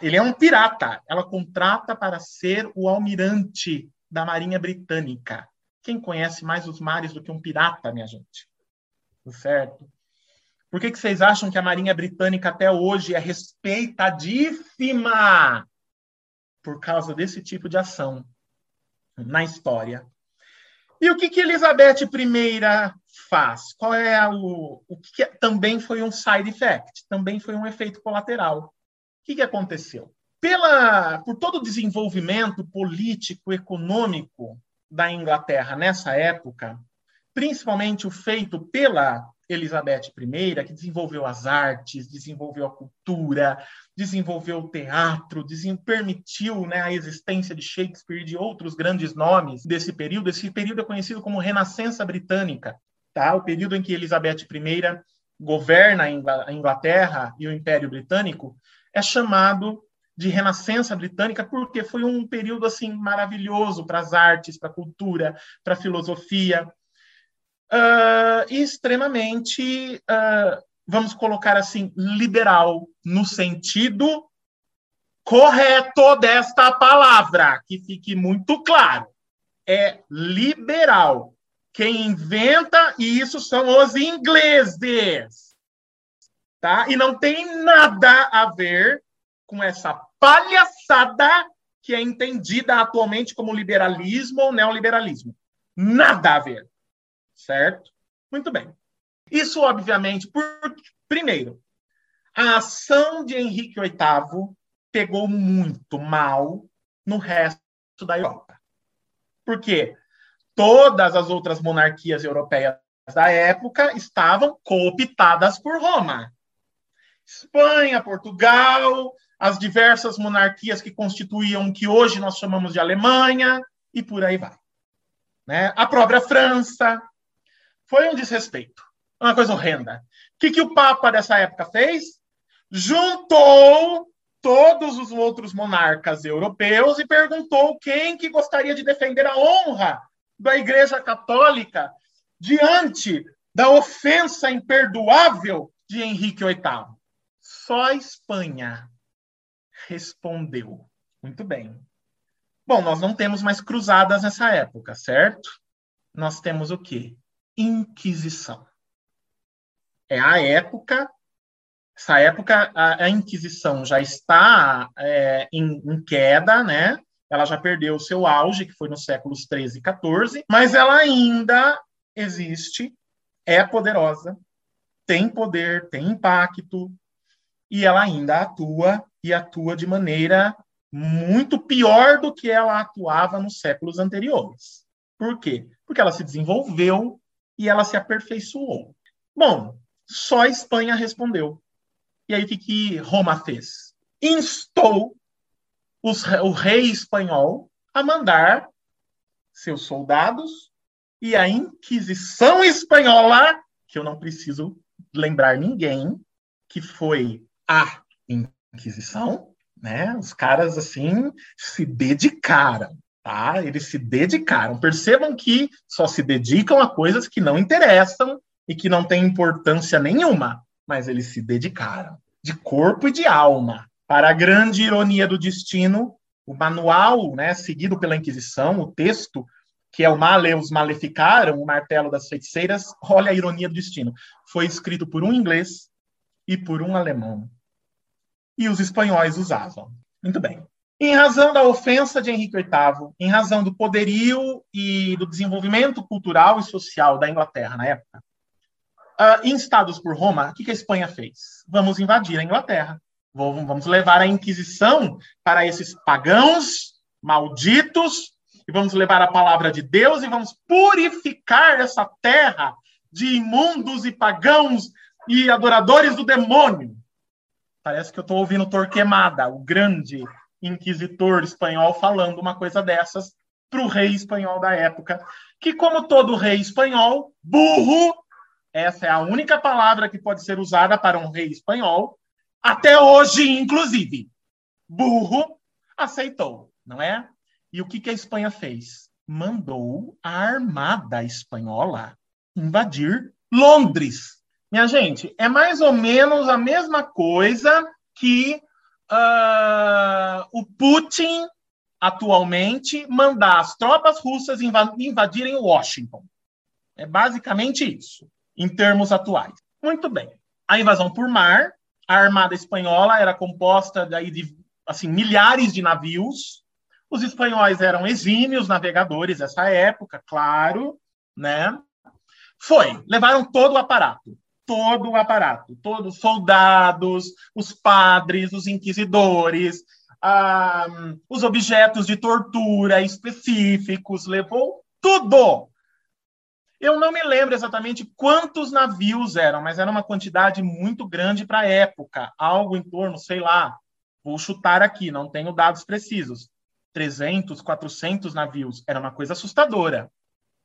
D: Ele é um pirata. Ela contrata para ser o almirante da Marinha Britânica. Quem conhece mais os mares do que um pirata, minha gente? Certo? Por que, que vocês acham que a Marinha Britânica até hoje é respeitadíssima? Por causa desse tipo de ação na história. E o que, que Elizabeth I faz? Qual é o, o que, que também foi um side effect? Também foi um efeito colateral. O que, que aconteceu? pela, por todo o desenvolvimento político, econômico da Inglaterra nessa época, principalmente o feito pela Elizabeth I, que desenvolveu as artes, desenvolveu a cultura, desenvolveu o teatro, permitiu né, a existência de Shakespeare e de outros grandes nomes desse período. Esse período é conhecido como Renascença Britânica, tá? o período em que Elizabeth I governa a Inglaterra e o Império Britânico, é chamado de renascença britânica, porque foi um período assim maravilhoso para as artes, para a cultura, para a filosofia, uh, e extremamente, uh, vamos colocar assim, liberal, no sentido correto desta palavra, que fique muito claro. É liberal. Quem inventa isso são os ingleses. Tá? E não tem nada a ver com essa palhaçada que é entendida atualmente como liberalismo ou neoliberalismo. Nada a ver. Certo? Muito bem. Isso, obviamente, por primeiro, a ação de Henrique VIII pegou muito mal no resto da Europa. Por quê? Todas as outras monarquias europeias da época estavam cooptadas por Roma. Espanha, Portugal, as diversas monarquias que constituíam o que hoje nós chamamos de Alemanha, e por aí vai. Né? A própria França. Foi um desrespeito. Uma coisa horrenda. O que, que o Papa dessa época fez? Juntou todos os outros monarcas europeus e perguntou quem que gostaria de defender a honra da Igreja Católica diante da ofensa imperdoável de Henrique VIII. Só a Espanha respondeu. Muito bem. Bom, nós não temos mais cruzadas nessa época, certo? Nós temos o quê? Inquisição. É a época. Essa época, a, a Inquisição já está é, em, em queda, né? Ela já perdeu o seu auge, que foi nos séculos 13 e 14, mas ela ainda existe, é poderosa, tem poder, tem impacto, e ela ainda atua e atua de maneira muito pior do que ela atuava nos séculos anteriores. Por quê? Porque ela se desenvolveu e ela se aperfeiçoou. Bom, só a Espanha respondeu. E aí o que, que Roma fez? Instou os, o rei espanhol a mandar seus soldados e a Inquisição espanhola, que eu não preciso lembrar ninguém, que foi a Inquisição, né? Os caras assim se dedicaram, tá? Eles se dedicaram. Percebam que só se dedicam a coisas que não interessam e que não têm importância nenhuma, mas eles se dedicaram de corpo e de alma. Para a grande ironia do destino, o manual, né, seguido pela Inquisição, o texto, que é o Maleus Maleficaram, o martelo das feiticeiras, olha a ironia do destino. Foi escrito por um inglês e por um alemão. E os espanhóis usavam. Muito bem. Em razão da ofensa de Henrique VIII, em razão do poderio e do desenvolvimento cultural e social da Inglaterra na época, uh, instados por Roma, o que a Espanha fez? Vamos invadir a Inglaterra. Vamos levar a Inquisição para esses pagãos malditos e vamos levar a palavra de Deus e vamos purificar essa terra de imundos e pagãos e adoradores do demônio. Parece que eu estou ouvindo Torquemada, o grande inquisitor espanhol, falando uma coisa dessas para o rei espanhol da época, que, como todo rei espanhol, burro, essa é a única palavra que pode ser usada para um rei espanhol, até hoje, inclusive. Burro aceitou, não é? E o que, que a Espanha fez? Mandou a armada espanhola invadir Londres. Minha gente, é mais ou menos a mesma coisa que uh, o Putin atualmente mandar as tropas russas invadirem Washington. É basicamente isso, em termos atuais. Muito bem. A invasão por mar a Armada Espanhola era composta daí de assim, milhares de navios. Os espanhóis eram exímios navegadores nessa época, claro, né? Foi, levaram todo o aparato, todo o aparato, todos os soldados, os padres, os inquisidores, ah, os objetos de tortura específicos, levou tudo. Eu não me lembro exatamente quantos navios eram, mas era uma quantidade muito grande para a época, algo em torno, sei lá, vou chutar aqui, não tenho dados precisos, 300, 400 navios, era uma coisa assustadora.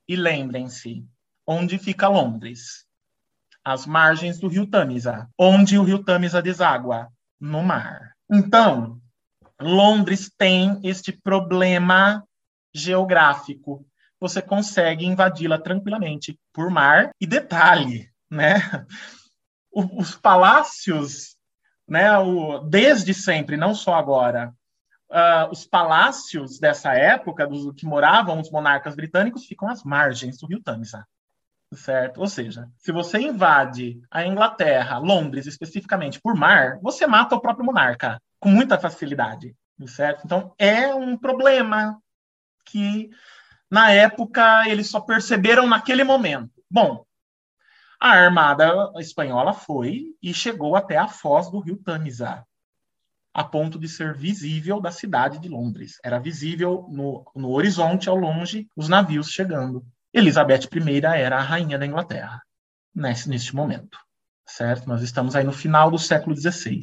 D: E lembrem-se, onde fica Londres? Às margens do rio Tâmisa. Onde o rio Tâmisa deságua? No mar. Então, Londres tem este problema geográfico você consegue invadi-la tranquilamente por mar. E detalhe, né? Os palácios, né? O, desde sempre, não só agora, uh, os palácios dessa época, dos que moravam os monarcas britânicos, ficam às margens do Rio Tamisa. Certo? Ou seja, se você invade a Inglaterra, Londres especificamente, por mar, você mata o próprio monarca com muita facilidade. Certo? Então, é um problema que na época, eles só perceberam naquele momento. Bom, a armada espanhola foi e chegou até a foz do rio Tamisa, a ponto de ser visível da cidade de Londres. Era visível no, no horizonte, ao longe, os navios chegando. Elizabeth I era a rainha da Inglaterra nesse, neste momento. Certo? Nós estamos aí no final do século XVI.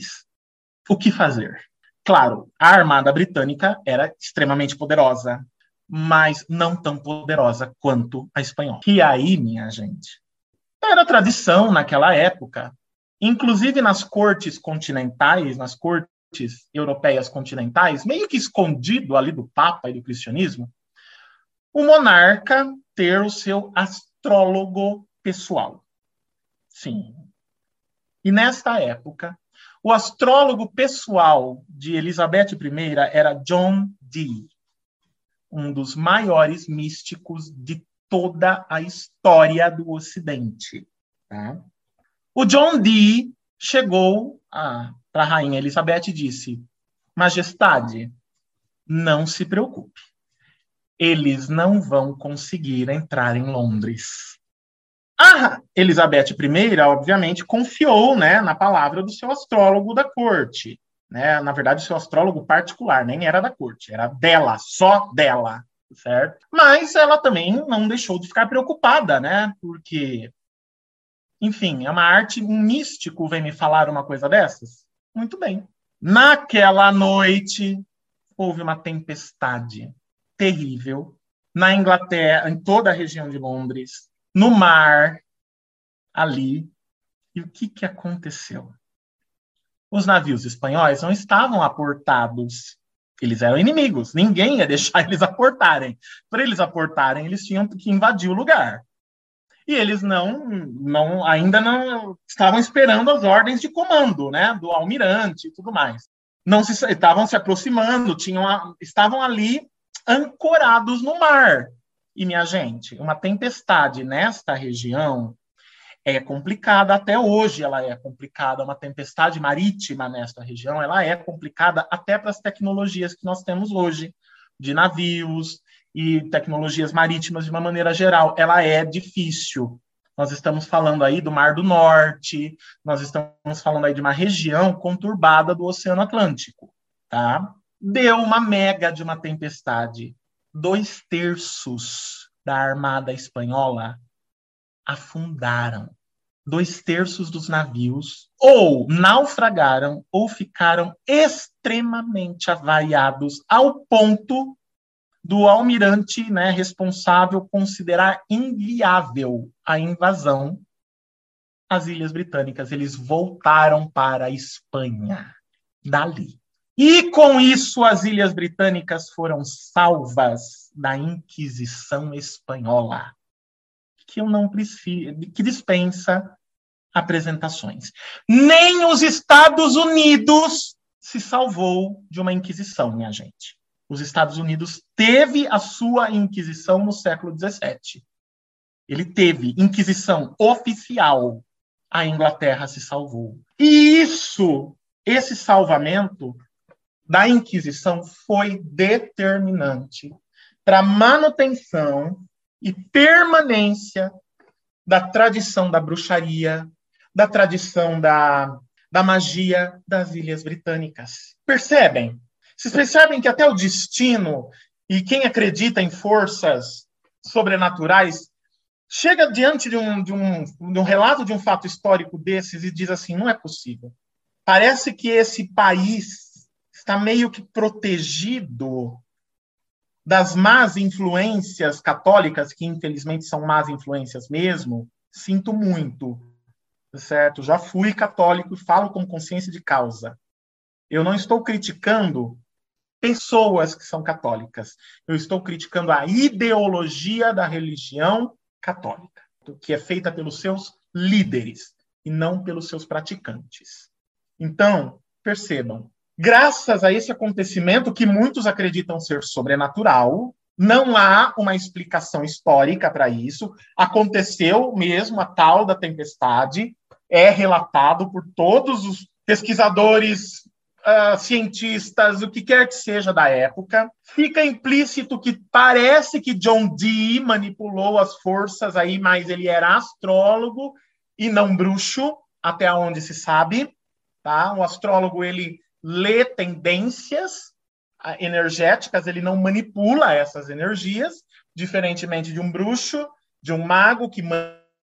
D: O que fazer? Claro, a armada britânica era extremamente poderosa, mas não tão poderosa quanto a espanhola. E aí, minha gente, era tradição naquela época, inclusive nas cortes continentais, nas cortes europeias continentais, meio que escondido ali do Papa e do cristianismo, o monarca ter o seu astrólogo pessoal. Sim. E nesta época, o astrólogo pessoal de Elizabeth I era John Dee um dos maiores místicos de toda a história do Ocidente. Tá? O John Dee chegou para a rainha Elizabeth e disse: Majestade, não se preocupe. Eles não vão conseguir entrar em Londres. A Elizabeth I, obviamente, confiou né, na palavra do seu astrólogo da corte né? Na verdade, seu astrólogo particular, nem era da corte, era dela, só dela, certo? Mas ela também não deixou de ficar preocupada, né? Porque, enfim, é uma arte, um místico vem me falar uma coisa dessas? Muito bem. Naquela noite, houve uma tempestade terrível na Inglaterra, em toda a região de Londres, no mar, ali. E o que, que aconteceu? os navios espanhóis não estavam aportados. Eles eram inimigos, ninguém ia deixar eles aportarem. Para eles aportarem, eles tinham que invadir o lugar. E eles não, não, ainda não estavam esperando as ordens de comando, né, do almirante e tudo mais. não se estavam se aproximando, tinham estavam ali ancorados no mar. E minha gente, uma tempestade nesta região é complicada até hoje, ela é complicada, uma tempestade marítima nesta região, ela é complicada até para as tecnologias que nós temos hoje, de navios e tecnologias marítimas de uma maneira geral, ela é difícil. Nós estamos falando aí do Mar do Norte, nós estamos falando aí de uma região conturbada do Oceano Atlântico, tá? Deu uma mega de uma tempestade. Dois terços da armada espanhola afundaram dois terços dos navios ou naufragaram ou ficaram extremamente avariados ao ponto do almirante né, responsável considerar inviável a invasão às Ilhas Britânicas. Eles voltaram para a Espanha dali. E com isso as Ilhas Britânicas foram salvas da Inquisição Espanhola, que eu não preciso, que dispensa apresentações. Nem os Estados Unidos se salvou de uma inquisição, minha gente. Os Estados Unidos teve a sua inquisição no século XVII. Ele teve inquisição oficial. A Inglaterra se salvou. E isso, esse salvamento da Inquisição foi determinante para a manutenção e permanência da tradição da bruxaria, da tradição da, da magia das Ilhas Britânicas. Percebem? Vocês percebem que até o destino e quem acredita em forças sobrenaturais chega diante de um, de, um, de um relato de um fato histórico desses e diz assim: não é possível. Parece que esse país está meio que protegido das más influências católicas, que infelizmente são más influências mesmo. Sinto muito certo? Já fui católico e falo com consciência de causa. Eu não estou criticando pessoas que são católicas. Eu estou criticando a ideologia da religião católica, que é feita pelos seus líderes e não pelos seus praticantes. Então, percebam, graças a esse acontecimento que muitos acreditam ser sobrenatural, não há uma explicação histórica para isso. Aconteceu mesmo a tal da tempestade, é relatado por todos os pesquisadores, uh, cientistas, o que quer que seja da época. Fica implícito que parece que John Dee manipulou as forças aí, mas ele era astrólogo e não bruxo, até onde se sabe. Tá? O astrólogo ele lê tendências ah, energéticas, ele não manipula essas energias, diferentemente de um bruxo, de um mago que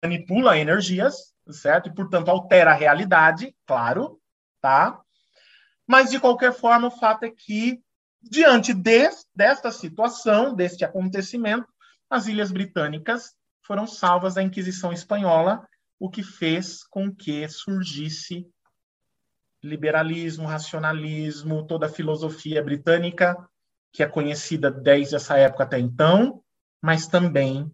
D: manipula energias certo? E, portanto, altera a realidade, claro, tá? Mas, de qualquer forma, o fato é que, diante de, desta situação, deste acontecimento, as Ilhas Britânicas foram salvas da Inquisição Espanhola, o que fez com que surgisse liberalismo, racionalismo, toda a filosofia britânica, que é conhecida desde essa época até então, mas também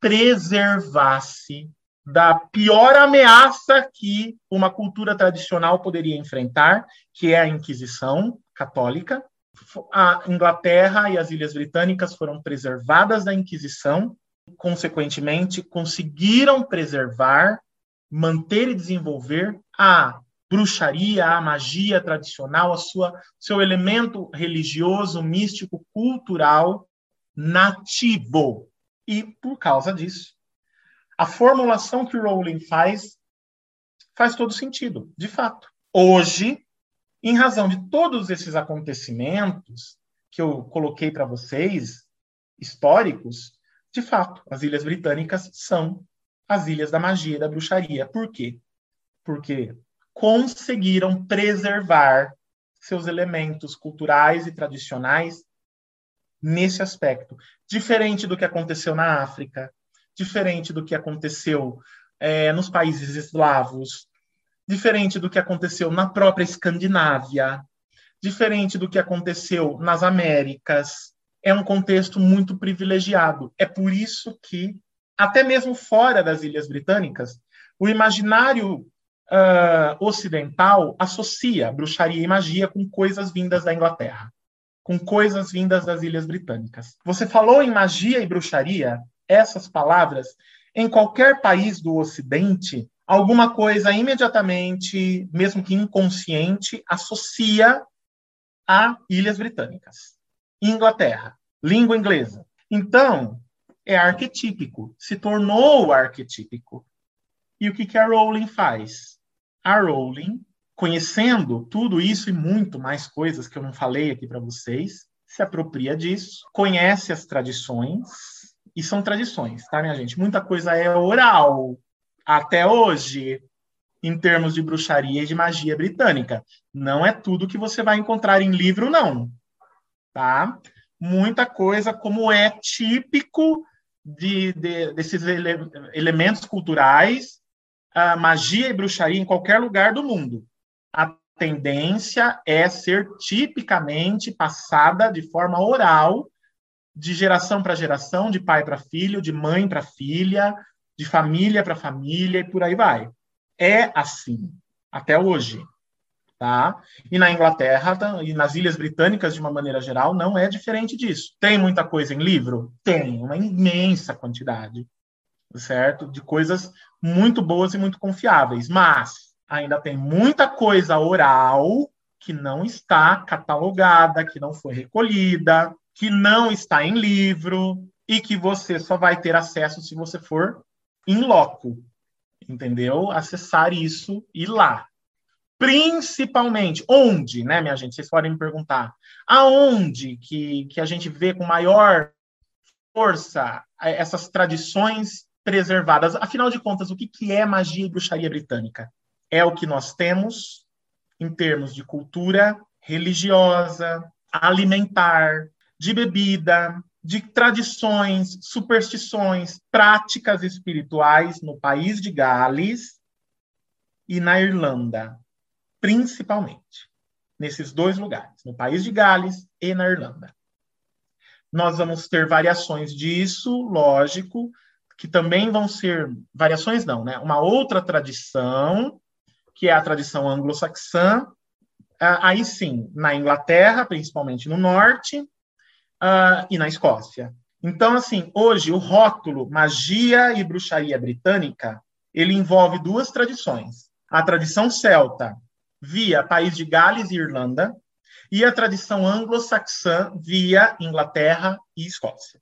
D: preservasse da pior ameaça que uma cultura tradicional poderia enfrentar, que é a Inquisição católica. A Inglaterra e as Ilhas Britânicas foram preservadas da Inquisição, consequentemente, conseguiram preservar, manter e desenvolver a bruxaria, a magia tradicional, a sua seu elemento religioso, místico, cultural nativo. E por causa disso, a formulação que Rowling faz faz todo sentido, de fato. Hoje, em razão de todos esses acontecimentos que eu coloquei para vocês, históricos, de fato, as Ilhas Britânicas são as Ilhas da Magia e da Bruxaria. Por quê? Porque conseguiram preservar seus elementos culturais e tradicionais nesse aspecto. Diferente do que aconteceu na África, diferente do que aconteceu é, nos países eslavos, diferente do que aconteceu na própria Escandinávia, diferente do que aconteceu nas Américas. É um contexto muito privilegiado. É por isso que, até mesmo fora das Ilhas Britânicas, o imaginário uh, ocidental associa bruxaria e magia com coisas vindas da Inglaterra, com coisas vindas das Ilhas Britânicas. Você falou em magia e bruxaria, essas palavras, em qualquer país do Ocidente, alguma coisa imediatamente, mesmo que inconsciente, associa a Ilhas Britânicas. Inglaterra, língua inglesa. Então, é arquetípico, se tornou arquetípico. E o que, que a Rowling faz? A Rowling, conhecendo tudo isso e muito mais coisas que eu não falei aqui para vocês, se apropria disso, conhece as tradições, e são tradições, tá, minha gente? Muita coisa é oral até hoje, em termos de bruxaria e de magia britânica. Não é tudo que você vai encontrar em livro, não. Tá? Muita coisa, como é típico de, de desses ele, elementos culturais, a magia e bruxaria em qualquer lugar do mundo. A tendência é ser tipicamente passada de forma oral, de geração para geração, de pai para filho, de mãe para filha, de família para família e por aí vai. É assim, até hoje. Tá? E na Inglaterra tá, e nas Ilhas Britânicas, de uma maneira geral, não é diferente disso. Tem muita coisa em livro? Tem, uma imensa quantidade certo? De coisas muito boas e muito confiáveis, mas ainda tem muita coisa oral que não está catalogada, que não foi recolhida, que não está em livro e que você só vai ter acesso se você for em loco, entendeu? Acessar isso e lá. Principalmente, onde, né, minha gente? Vocês podem me perguntar. Aonde que, que a gente vê com maior força essas tradições preservadas. Afinal de contas, o que, que é magia e bruxaria britânica? É o que nós temos em termos de cultura religiosa, alimentar, de bebida, de tradições, superstições, práticas espirituais no país de Gales e na Irlanda, principalmente. Nesses dois lugares, no país de Gales e na Irlanda. Nós vamos ter variações disso, lógico, que também vão ser variações, não, né? Uma outra tradição, que é a tradição anglo-saxã, uh, aí sim, na Inglaterra, principalmente no norte, uh, e na Escócia. Então, assim, hoje o rótulo magia e bruxaria britânica, ele envolve duas tradições. A tradição celta, via país de Gales e Irlanda, e a tradição anglo-saxã via Inglaterra e Escócia.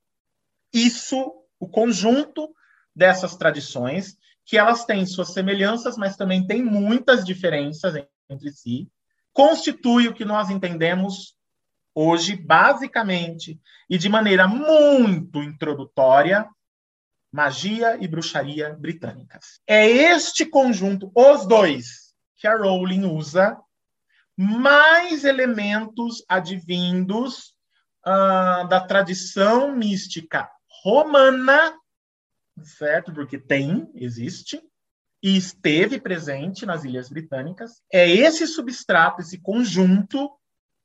D: Isso o conjunto dessas tradições, que elas têm suas semelhanças, mas também têm muitas diferenças entre si, constitui o que nós entendemos hoje, basicamente, e de maneira muito introdutória, magia e bruxaria britânicas. É este conjunto, os dois, que a Rowling usa, mais elementos advindos uh, da tradição mística romana, certo? Porque tem, existe, e esteve presente nas Ilhas Britânicas. É esse substrato, esse conjunto,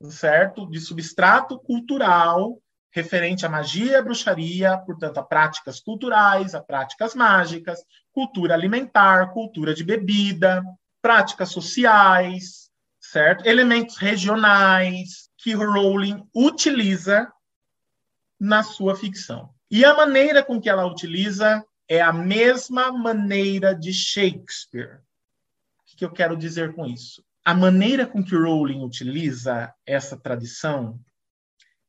D: certo? De substrato cultural referente à magia e à bruxaria, portanto, a práticas culturais, a práticas mágicas, cultura alimentar, cultura de bebida, práticas sociais, certo? Elementos regionais que Rowling utiliza na sua ficção. E a maneira com que ela utiliza é a mesma maneira de Shakespeare. O que eu quero dizer com isso? A maneira com que Rowling utiliza essa tradição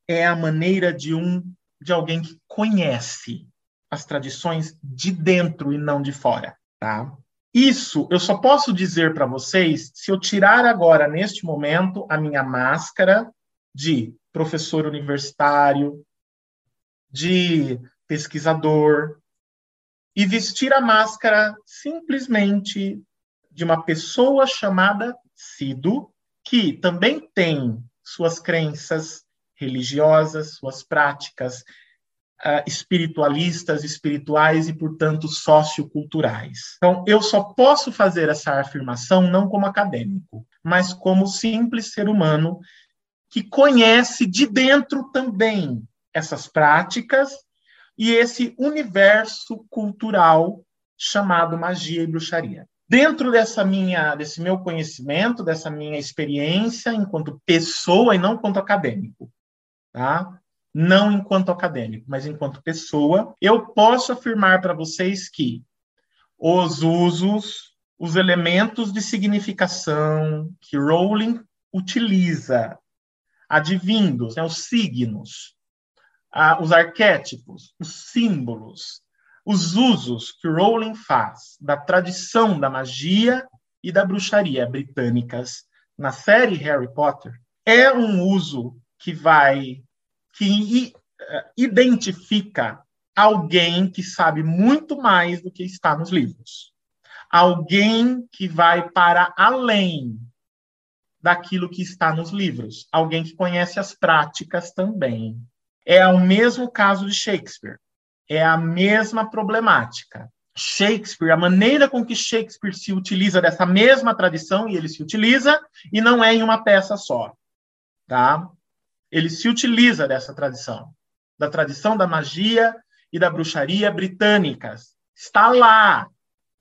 D: é a maneira de um de alguém que conhece as tradições de dentro e não de fora, tá? Isso eu só posso dizer para vocês se eu tirar agora neste momento a minha máscara de professor universitário, de pesquisador e vestir a máscara simplesmente de uma pessoa chamada Sido, que também tem suas crenças religiosas, suas práticas uh, espiritualistas, espirituais e, portanto, socioculturais. Então, eu só posso fazer essa afirmação não como acadêmico, mas como simples ser humano que conhece de dentro também essas práticas e esse universo cultural chamado magia e bruxaria. dentro dessa minha, desse meu conhecimento, dessa minha experiência enquanto pessoa e não enquanto acadêmico, tá? Não enquanto acadêmico, mas enquanto pessoa, eu posso afirmar para vocês que os usos, os elementos de significação que Rowling utiliza, advindos, né, os signos, os arquétipos, os símbolos, os usos que Rowling faz da tradição da magia e da bruxaria britânicas na série Harry Potter é um uso que vai que eh, identifica alguém que sabe muito mais do que está nos livros. Alguém que vai para além daquilo que está nos livros. Alguém que conhece as práticas também. É o mesmo caso de Shakespeare é a mesma problemática. Shakespeare, a maneira com que Shakespeare se utiliza dessa mesma tradição, e ele se utiliza, e não é em uma peça só, tá? Ele se utiliza dessa tradição, da tradição da magia e da bruxaria britânicas. Está lá,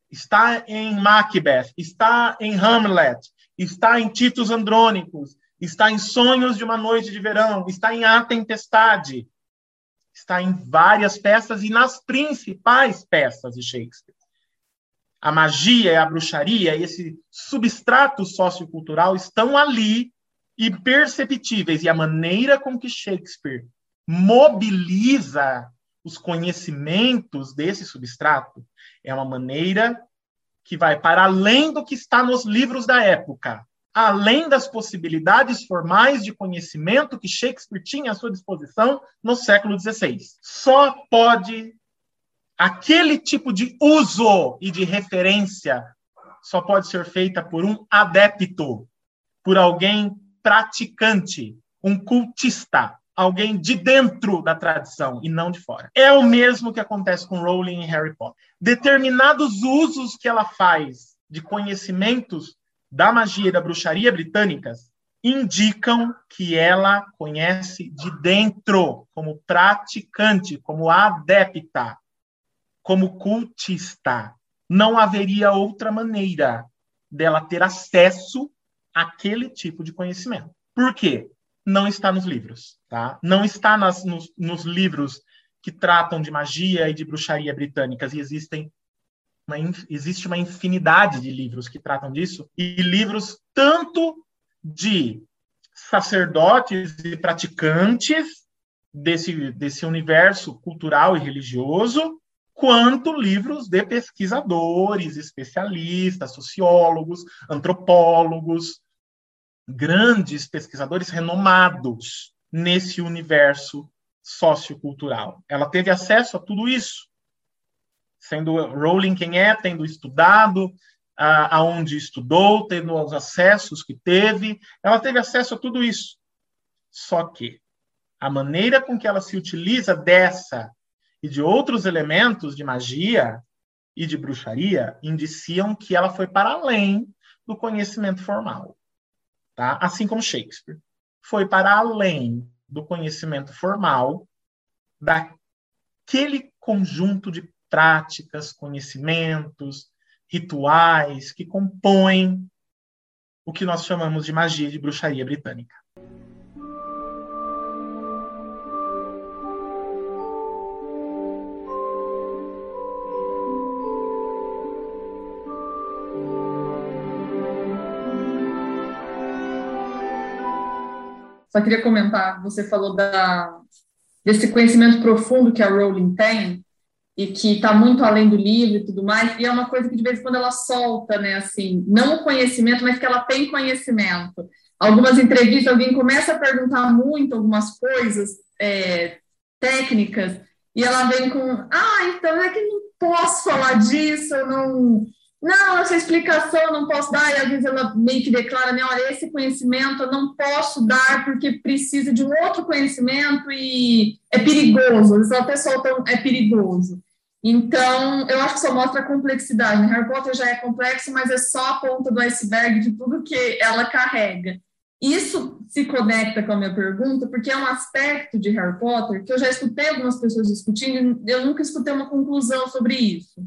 D: está em Macbeth, está em Hamlet, está em Titus Andrônicos, está em Sonhos de uma Noite de Verão, está em A Tempestade, está em várias peças e nas principais peças de Shakespeare. A magia e a bruxaria, esse substrato sociocultural estão ali e perceptíveis. E a maneira com que Shakespeare mobiliza os conhecimentos desse substrato é uma maneira que vai para além do que está nos livros da época além das possibilidades formais de conhecimento que Shakespeare tinha à sua disposição no século XVI. Só pode aquele tipo de uso e de referência só pode ser feita por um adepto, por alguém praticante, um cultista, alguém de dentro da tradição e não de fora. É o mesmo que acontece com Rowling em Harry Potter. Determinados usos que ela faz de conhecimentos da magia e da bruxaria britânicas indicam que ela conhece de dentro, como praticante, como adepta, como cultista. Não haveria outra maneira dela ter acesso àquele tipo de conhecimento. Por quê? Não está nos livros, tá? Não está nas, nos, nos livros que tratam de magia e de bruxaria britânicas e existem uma, existe uma infinidade de livros que tratam disso, e livros tanto de sacerdotes e praticantes desse, desse universo cultural e religioso, quanto livros de pesquisadores, especialistas, sociólogos, antropólogos, grandes pesquisadores renomados nesse universo sociocultural. Ela teve acesso a tudo isso sendo Rowling quem é, tendo estudado aonde estudou, tendo os acessos que teve, ela teve acesso a tudo isso. Só que a maneira com que ela se utiliza dessa e de outros elementos de magia e de bruxaria indiciam que ela foi para além do conhecimento formal, tá? Assim como Shakespeare foi para além do conhecimento formal daquele conjunto de práticas, conhecimentos, rituais que compõem o que nós chamamos de magia de bruxaria britânica.
B: Só queria comentar, você falou da, desse conhecimento profundo que a Rowling tem, e que está muito além do livro e tudo mais, e é uma coisa que de vez em quando ela solta, né, assim, não o conhecimento, mas que ela tem conhecimento. Algumas entrevistas, alguém começa a perguntar muito algumas coisas é, técnicas, e ela vem com, ah, então é que não posso falar disso, eu não... Não, essa explicação eu não posso dar, e às vezes ela meio que declara, né, olha, esse conhecimento eu não posso dar porque precisa de um outro conhecimento e é perigoso, eles até soltam, é perigoso. Então, eu acho que só mostra a complexidade. Né? Harry Potter já é complexo, mas é só a ponta do iceberg de tudo que ela carrega. Isso se conecta com a minha pergunta, porque é um aspecto de Harry Potter que eu já escutei algumas pessoas discutindo, eu nunca escutei uma conclusão sobre isso.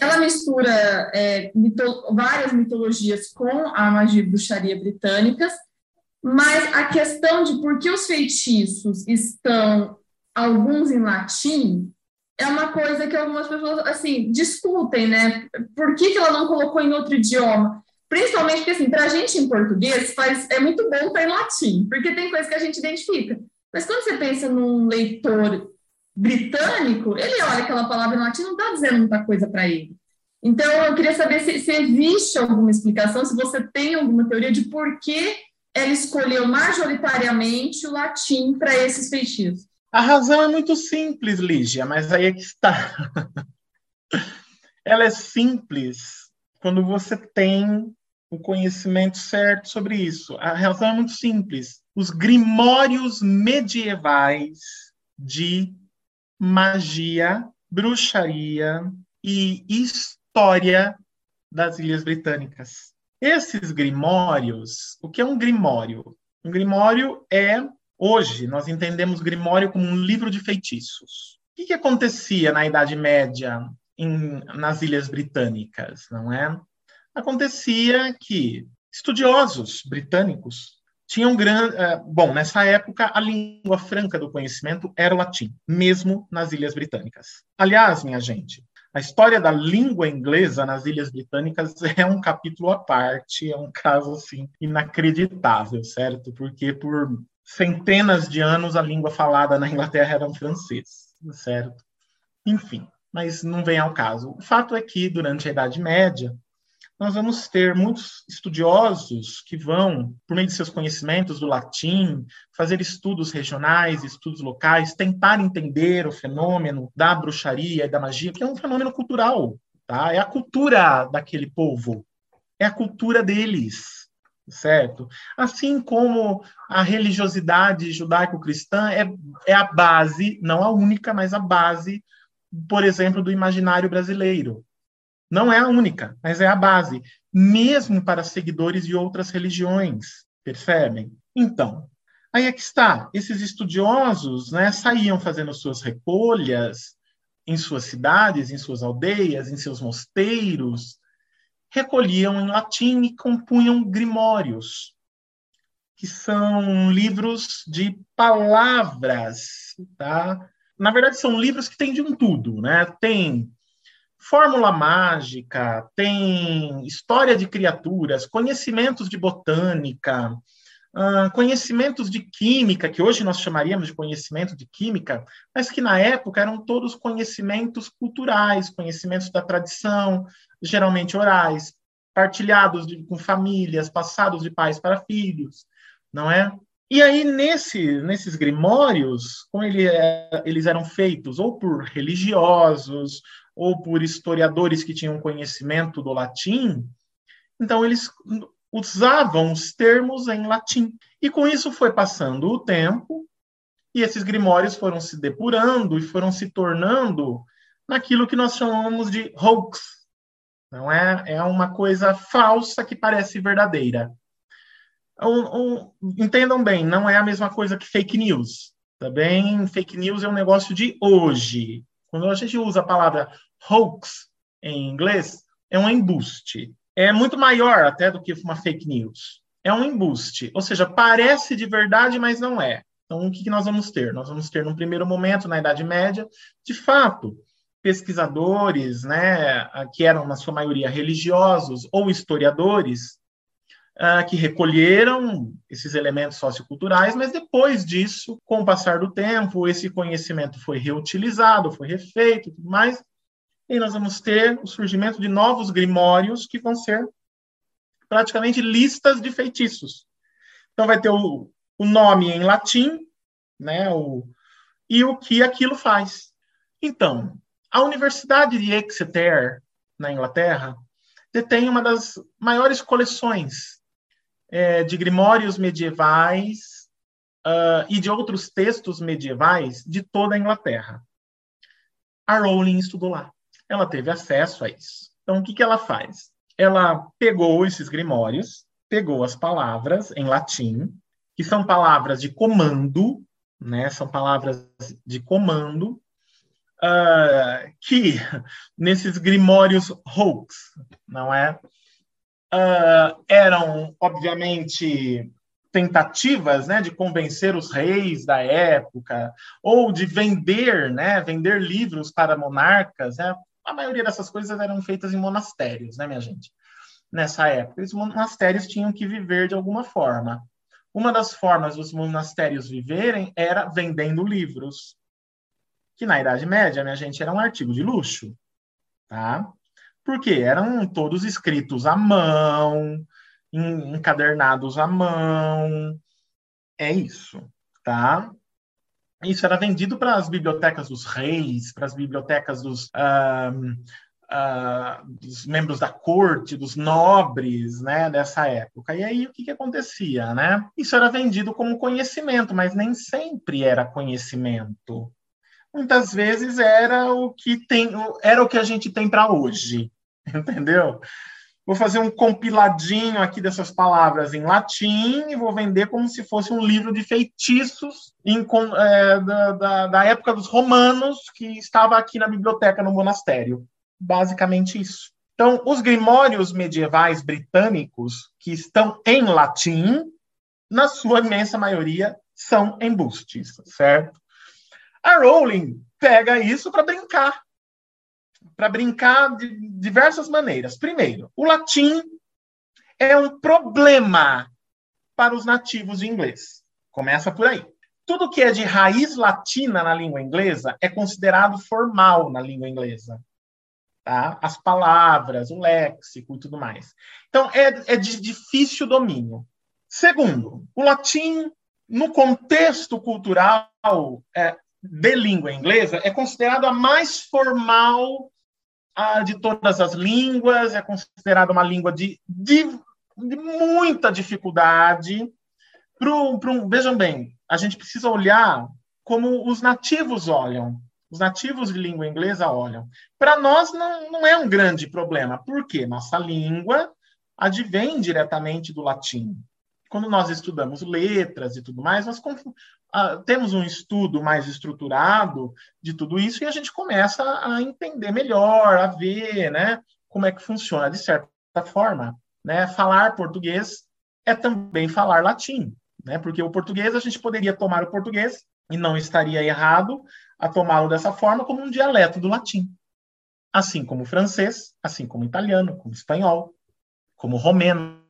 B: Ela mistura é, mito, várias mitologias com a magia e bruxaria britânicas, mas a questão de por que os feitiços estão alguns em latim é uma coisa que algumas pessoas assim discutem, né? Por que, que ela não colocou em outro idioma? Principalmente porque assim, para a gente em português faz é muito bom estar em latim, porque tem coisas que a gente identifica. Mas quando você pensa num leitor britânico, ele olha aquela palavra em latim não está dizendo muita coisa para ele. Então, eu queria saber se, se, existe alguma explicação, se você tem alguma teoria de por que ela escolheu majoritariamente o latim para esses feitiços.
D: A razão é muito simples, Lígia, mas aí é que está. ela é simples quando você tem o conhecimento certo sobre isso. A razão é muito simples. Os grimórios medievais de magia, bruxaria e história das Ilhas Britânicas. Esses grimórios, o que é um grimório? Um grimório é, hoje, nós entendemos grimório como um livro de feitiços. O que, que acontecia na Idade Média em, nas Ilhas Britânicas, não é? Acontecia que estudiosos britânicos tinham grande. Uh, bom, nessa época, a língua franca do conhecimento era o latim, mesmo nas Ilhas Britânicas. Aliás, minha gente, a história da língua inglesa nas Ilhas Britânicas é um capítulo à parte, é um caso assim inacreditável, certo? Porque por centenas de anos a língua falada na Inglaterra era o francês, certo? Enfim, mas não vem ao caso. O fato é que durante a Idade Média nós vamos ter muitos estudiosos que vão, por meio de seus conhecimentos do latim, fazer estudos regionais, estudos locais, tentar entender o fenômeno da bruxaria e da magia, que é um fenômeno cultural, tá? É a cultura daquele povo, é a cultura deles, certo? Assim como a religiosidade judaico-cristã é, é a base, não a única, mas a base, por exemplo, do imaginário brasileiro. Não é a única, mas é a base, mesmo para seguidores de outras religiões, percebem? Então, aí é que está. Esses estudiosos né, saíam fazendo suas recolhas em suas cidades, em suas aldeias, em seus mosteiros, recolhiam em latim e compunham grimórios, que são livros de palavras, tá? Na verdade, são livros que têm de um tudo, né? Tem fórmula mágica, tem história de criaturas, conhecimentos de botânica, uh, conhecimentos de química, que hoje nós chamaríamos de conhecimento de química, mas que na época eram todos conhecimentos culturais, conhecimentos da tradição, geralmente orais, partilhados de, com famílias, passados de pais para filhos, não é? E aí, nesse, nesses grimórios, como ele, é, eles eram feitos ou por religiosos, ou por historiadores que tinham conhecimento do latim, então eles usavam os termos em latim. E com isso foi passando o tempo, e esses grimórios foram se depurando e foram se tornando naquilo que nós chamamos de hoax. Não é, é uma coisa falsa que parece verdadeira. Entendam bem, não é a mesma coisa que fake news. Também tá fake news é um negócio de hoje. Quando a gente usa a palavra hoax em inglês, é um embuste. É muito maior até do que uma fake news. É um embuste, ou seja, parece de verdade, mas não é. Então, o que nós vamos ter? Nós vamos ter, num primeiro momento, na Idade Média, de fato, pesquisadores, né, que eram, na sua maioria, religiosos ou historiadores, uh, que recolheram esses elementos socioculturais, mas depois disso, com o passar do tempo, esse conhecimento foi reutilizado, foi refeito e tudo mais, e nós vamos ter o surgimento de novos grimórios que vão ser praticamente listas de feitiços. Então vai ter o, o nome em latim, né, o, e o que aquilo faz. Então, a Universidade de Exeter, na Inglaterra, detém uma das maiores coleções é, de grimórios medievais uh, e de outros textos medievais de toda a Inglaterra. A Rowling estudou lá. Ela teve acesso a isso. Então, o que, que ela faz? Ela pegou esses grimórios, pegou as palavras em latim, que são palavras de comando, né? São palavras de comando, uh, que nesses grimórios hoax, não é? Uh, eram, obviamente, tentativas né, de convencer os reis da época, ou de vender, né, vender livros para monarcas. Né? A maioria dessas coisas eram feitas em monastérios, né, minha gente? Nessa época. Os monastérios tinham que viver de alguma forma. Uma das formas dos monastérios viverem era vendendo livros, que na Idade Média, minha gente, era um artigo de luxo, tá? Porque eram todos escritos à mão, encadernados à mão. É isso, tá? Isso era vendido para as bibliotecas dos reis, para as bibliotecas dos, uh, uh, dos, membros da corte, dos nobres, né, dessa época. E aí o que, que acontecia, né? Isso era vendido como conhecimento, mas nem sempre era conhecimento. Muitas vezes era o que tem, era o que a gente tem para hoje, entendeu? Vou fazer um compiladinho aqui dessas palavras em latim e vou vender como se fosse um livro de feitiços em, é, da, da, da, época dos romanos que estava aqui na biblioteca no monastério. Basicamente isso. Então, os grimórios medievais britânicos que estão em latim, na sua imensa maioria, são embustes, certo? A Rowling pega isso para brincar para brincar de diversas maneiras. Primeiro, o latim é um problema para os nativos de inglês. Começa por aí. Tudo que é de raiz latina na língua inglesa é considerado formal na língua inglesa. Tá? As palavras, o léxico e tudo mais. Então, é, é de difícil domínio. Segundo, o latim, no contexto cultural é, de língua inglesa, é considerado a mais formal de todas as línguas, é considerada uma língua de, de, de muita dificuldade. Pro, pro, vejam bem, a gente precisa olhar como os nativos olham, os nativos de língua inglesa olham. Para nós não, não é um grande problema, porque nossa língua advém diretamente do latim quando nós estudamos letras e tudo mais, nós uh, temos um estudo mais estruturado de tudo isso e a gente começa a entender melhor, a ver, né, como é que funciona de certa forma, né? Falar português é também falar latim, né? Porque o português a gente poderia tomar o português e não estaria errado a tomá-lo dessa forma como um dialeto do latim, assim como o francês, assim como o italiano, como o espanhol, como o romeno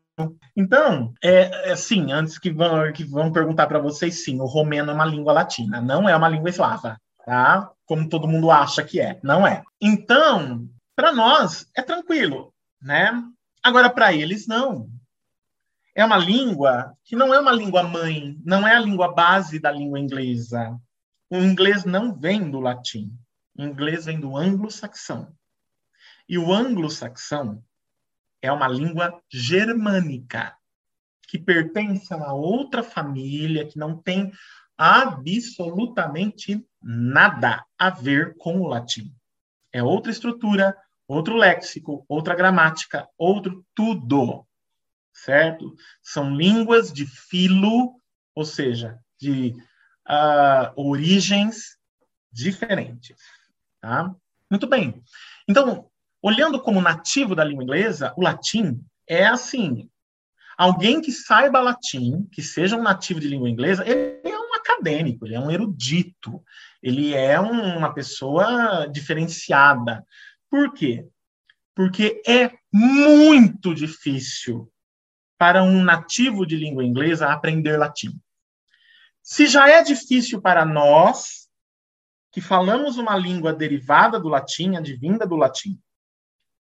D: então, é, é sim, antes que vão, que vão perguntar para vocês, sim, o romeno é uma língua latina, não é uma língua eslava, tá? Como todo mundo acha que é, não é. Então, para nós é tranquilo, né? Agora para eles não. É uma língua que não é uma língua mãe, não é a língua base da língua inglesa. O inglês não vem do latim. O inglês vem do anglo-saxão. E o anglo-saxão é uma língua germânica, que pertence a uma outra família, que não tem absolutamente nada a ver com o latim. É outra estrutura, outro léxico, outra gramática, outro tudo, certo? São línguas de filo, ou seja, de uh, origens diferentes, tá? Muito bem. Então, Olhando como nativo da língua inglesa, o latim é assim: alguém que saiba latim, que seja um nativo de língua inglesa, ele é um acadêmico, ele é um erudito, ele é uma pessoa diferenciada. Por quê? Porque é muito difícil para um nativo de língua inglesa aprender latim. Se já é difícil para nós, que falamos uma língua derivada do latim, advinda do latim,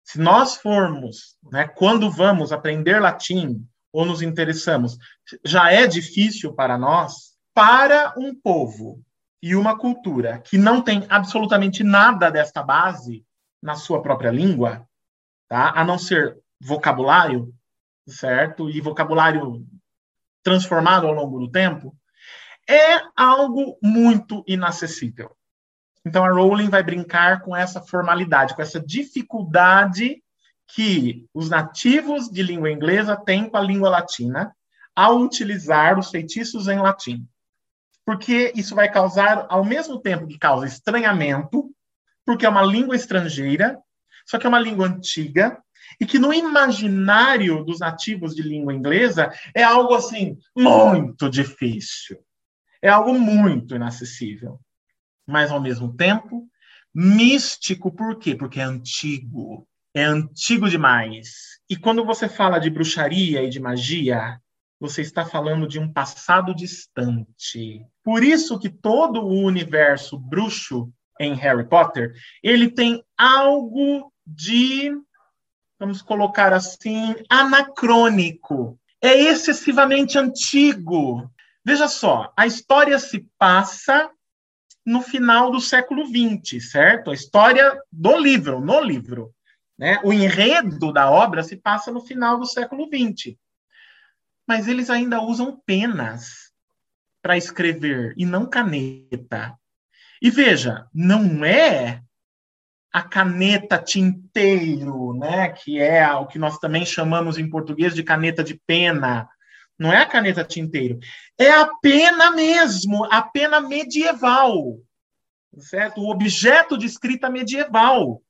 D: se nós formos, né, quando vamos aprender latim ou nos interessamos, já é difícil para nós, para um povo e uma cultura que não tem absolutamente nada desta base na sua própria língua, tá? A não ser vocabulário, certo? E vocabulário transformado ao longo do tempo, é algo muito inacessível. Então a Rowling vai brincar com essa formalidade, com essa dificuldade que os nativos de língua inglesa têm com a língua latina ao utilizar os feitiços em latim. Porque isso vai causar, ao mesmo tempo que causa estranhamento, porque é uma língua estrangeira, só que é uma língua antiga, e que no imaginário dos nativos de língua inglesa é algo assim muito difícil. É algo muito inacessível. Mas, ao mesmo tempo, místico, por quê? Porque é antigo. É antigo demais. E quando você fala de bruxaria e de magia, você está falando de um passado distante. Por isso que todo o universo bruxo em Harry Potter, ele tem algo de, vamos colocar assim, anacrônico. É excessivamente antigo. Veja só, a história se passa no final do século XX, certo? A história do livro, no livro. Né? O enredo da obra se passa no final do século XX. Mas eles ainda usam penas para escrever e não caneta. E veja, não é a caneta tinteiro, né, que é o que nós também chamamos em português de caneta de pena. Não é a caneta tinteiro, é a pena mesmo, a pena medieval, certo? O objeto de escrita medieval.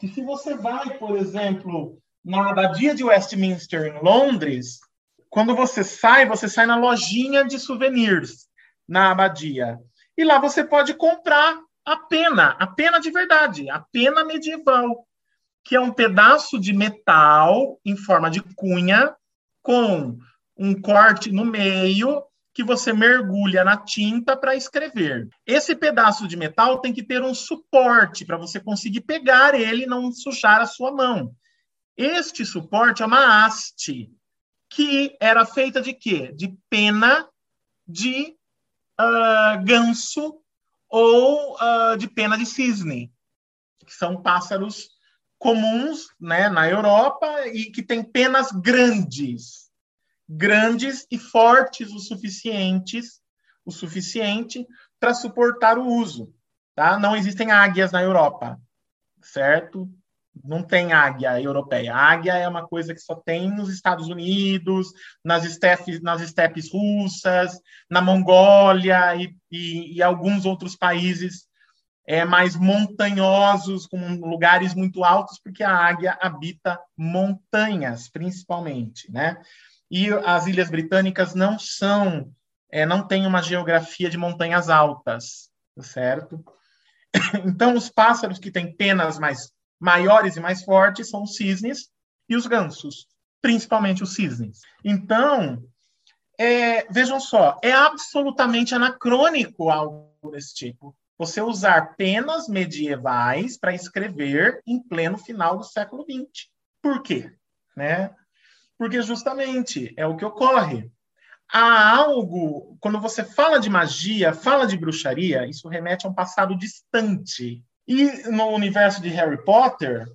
D: Que se você vai, por exemplo, na abadia de Westminster em Londres, quando você sai, você sai na lojinha de souvenirs na abadia. E lá você pode comprar a pena, a pena de verdade, a pena medieval, que é um pedaço de metal em forma de cunha com um corte no meio que você mergulha na tinta para escrever. Esse pedaço de metal tem que ter um suporte para você conseguir pegar ele e não sujar a sua mão. Este suporte é uma haste, que era feita de quê? De pena de uh, ganso ou uh, de pena de cisne, que são pássaros comuns né, na Europa e que têm penas grandes, grandes e fortes o suficientes, o suficiente para suportar o uso. Tá? Não existem águias na Europa, certo? não tem águia europeia. A águia é uma coisa que só tem nos Estados Unidos, nas estepes, nas estepes russas, na Mongólia e, e, e alguns outros países é, mais montanhosos, com lugares muito altos, porque a águia habita montanhas, principalmente, né? E as Ilhas Britânicas não são, é, não têm uma geografia de montanhas altas, certo? Então, os pássaros que têm penas mais maiores e mais fortes são os cisnes e os gansos, principalmente os cisnes. Então, é, vejam só, é absolutamente anacrônico algo desse tipo. Você usar penas medievais para escrever em pleno final do século XX. Por quê? Né? Porque justamente é o que ocorre. Há algo, quando você fala de magia, fala de bruxaria, isso remete a um passado distante. E no universo de Harry Potter,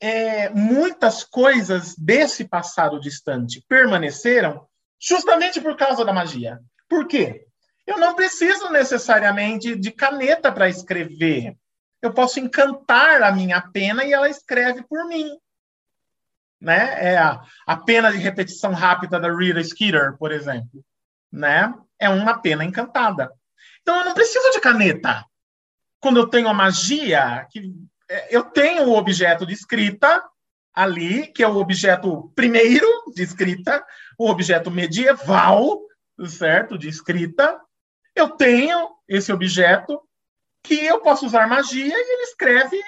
D: é, muitas coisas desse passado distante permaneceram justamente por causa da magia. Por quê? Eu não preciso necessariamente de caneta para escrever. Eu posso encantar a minha pena e ela escreve por mim. Né? É a, a pena de repetição rápida da Rita Skeeter, por exemplo. Né? É uma pena encantada. Então eu não preciso de caneta quando eu tenho a magia, que é, eu tenho o objeto de escrita ali, que é o objeto primeiro de escrita, o objeto medieval, certo, de escrita. Eu tenho esse objeto que eu posso usar magia e ele escreve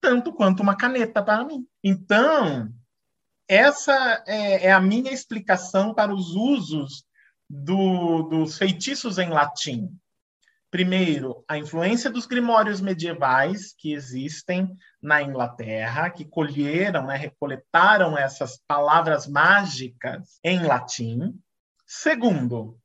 D: tanto quanto uma caneta para mim. Então, essa é, é a minha explicação para os usos do, dos feitiços em latim. Primeiro, a influência dos grimórios medievais que existem na Inglaterra, que colheram, né, recoletaram essas palavras mágicas em latim. Segundo,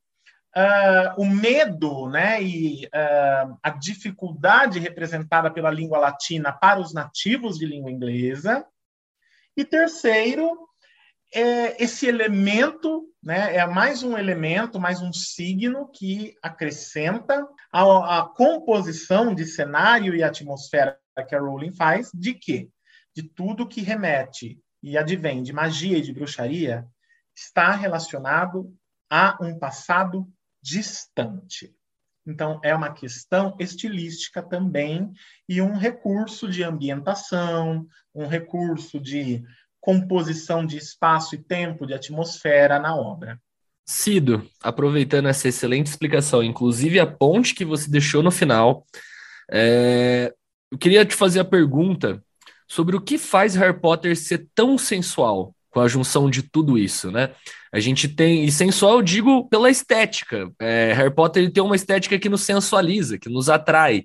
D: uh, o medo né, e uh, a dificuldade representada pela língua latina para os nativos de língua inglesa. E terceiro, é esse elemento, né, é mais um elemento, mais um signo que acrescenta a, a composição de cenário e atmosfera que a Rowling faz, de quê? De tudo que remete e advém de magia e de bruxaria está relacionado a um passado distante. Então, é uma questão estilística também e um recurso de ambientação, um recurso de composição de espaço e tempo, de atmosfera na obra.
A: Cido, aproveitando essa excelente explicação, inclusive a ponte que você deixou no final, é... eu queria te fazer a pergunta sobre o que faz Harry Potter ser tão sensual com a junção de tudo isso, né? A gente tem, e sensual eu digo pela estética. É, Harry Potter ele tem uma estética que nos sensualiza, que nos atrai.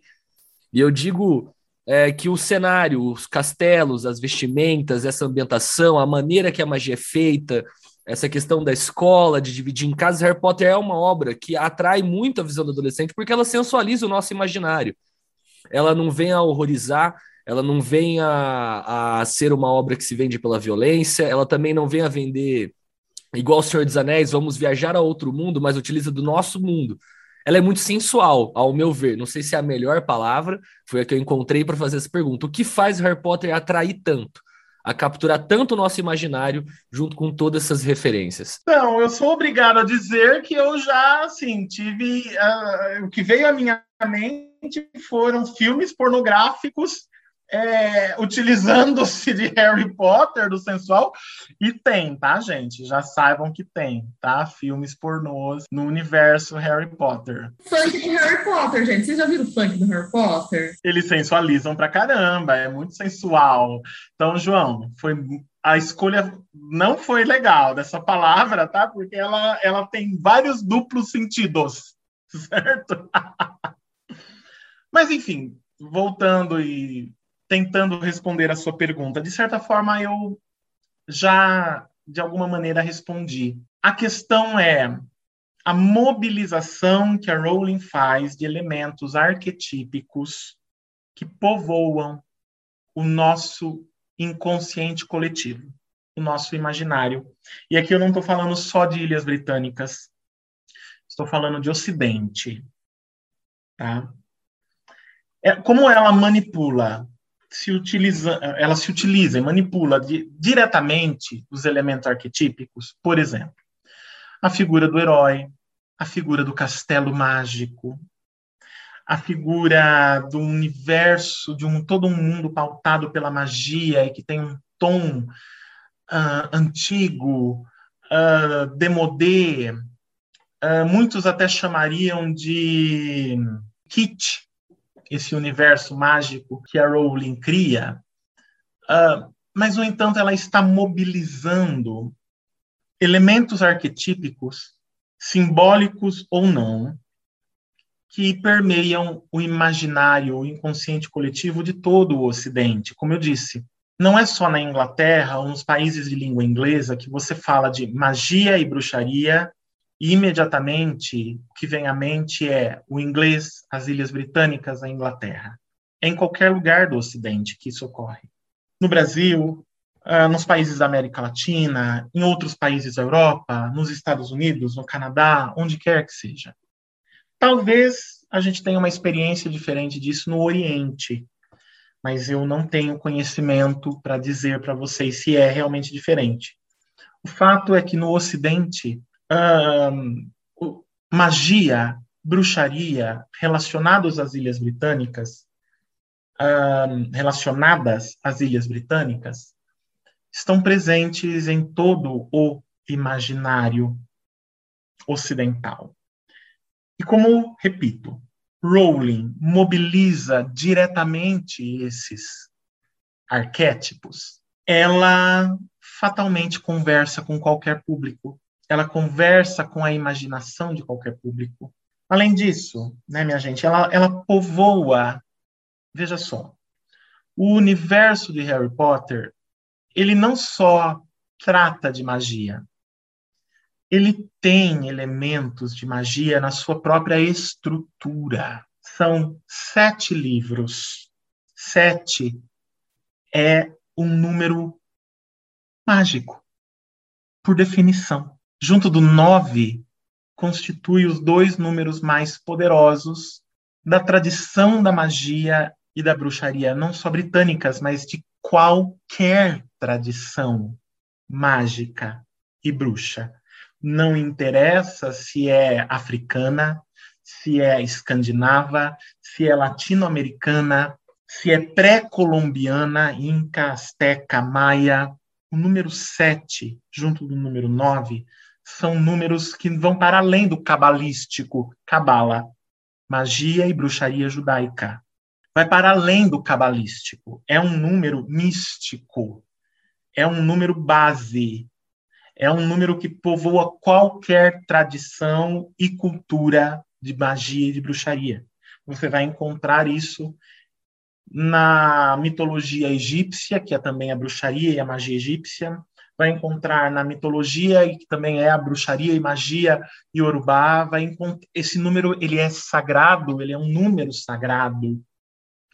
A: E eu digo é, que o cenário, os castelos, as vestimentas, essa ambientação, a maneira que a magia é feita, essa questão da escola, de dividir em casa, Harry Potter é uma obra que atrai muito a visão do adolescente porque ela sensualiza o nosso imaginário. Ela não vem a horrorizar, ela não vem a, a ser uma obra que se vende pela violência, ela também não vem a vender igual o Senhor dos Anéis, vamos viajar a outro mundo, mas utiliza do nosso mundo. Ela é muito sensual, ao meu ver. Não sei se é a melhor palavra, foi a que eu encontrei para fazer essa pergunta. O que faz Harry Potter atrair tanto? A capturar tanto o nosso imaginário junto com todas essas referências?
D: Não, eu sou obrigado a dizer que eu já, assim, tive. Uh, o que veio à minha mente foram filmes pornográficos é, utilizando-se de Harry Potter, do sensual, e tem, tá, gente? Já saibam que tem, tá? Filmes pornôs no universo Harry Potter.
B: Funk de Harry Potter, gente. Vocês já viram o funk do Harry Potter?
D: Eles sensualizam pra caramba, é muito sensual. Então, João, foi a escolha não foi legal dessa palavra, tá? Porque ela, ela tem vários duplos sentidos, certo? Mas, enfim, voltando e tentando responder a sua pergunta. De certa forma, eu já, de alguma maneira, respondi. A questão é a mobilização que a Rowling faz de elementos arquetípicos que povoam o nosso inconsciente coletivo, o nosso imaginário. E aqui eu não estou falando só de ilhas britânicas, estou falando de Ocidente. Tá? É, como ela manipula se utiliza, ela se utiliza e manipula de, diretamente os elementos arquetípicos, por exemplo, a figura do herói, a figura do castelo mágico, a figura do universo, de um todo um mundo pautado pela magia e que tem um tom uh, antigo, uh, demodé, uh, muitos até chamariam de kit, esse universo mágico que a Rowling cria, uh, mas, no entanto, ela está mobilizando elementos arquetípicos, simbólicos ou não, que permeiam o imaginário, o inconsciente coletivo de todo o Ocidente. Como eu disse, não é só na Inglaterra ou nos países de língua inglesa que você fala de magia e bruxaria e imediatamente o que vem à mente é o inglês, as Ilhas Britânicas, a Inglaterra. É em qualquer lugar do Ocidente que isso ocorre. No Brasil, uh, nos países da América Latina, em outros países da Europa, nos Estados Unidos, no Canadá, onde quer que seja. Talvez a gente tenha uma experiência diferente disso no Oriente, mas eu não tenho conhecimento para dizer para vocês se é realmente diferente. O fato é que no Ocidente magia, bruxaria relacionados às Ilhas Britânicas, relacionadas às Ilhas Britânicas, estão presentes em todo o imaginário ocidental. E como, repito, Rowling mobiliza diretamente esses arquétipos, ela fatalmente conversa com qualquer público ela conversa com a imaginação de qualquer público. Além disso, né, minha gente, ela, ela povoa, veja só, o universo de Harry Potter, ele não só trata de magia, ele tem elementos de magia na sua própria estrutura. São sete livros. Sete é um número mágico, por definição junto do 9, constitui os dois números mais poderosos da tradição da magia e da bruxaria, não só britânicas, mas de qualquer tradição mágica e bruxa. Não interessa se é africana, se é escandinava, se é latino-americana, se é pré-colombiana, inca, azteca, maia. O número 7, junto do número 9, são números que vão para além do cabalístico, cabala, magia e bruxaria judaica. Vai para além do cabalístico. É um número místico. É um número base. É um número que povoa qualquer tradição e cultura de magia e de bruxaria. Você vai encontrar isso na mitologia egípcia, que é também a bruxaria e a magia egípcia, vai encontrar na mitologia, que também é a bruxaria e magia iorubá, vai encontrar esse número, ele é sagrado, ele é um número sagrado,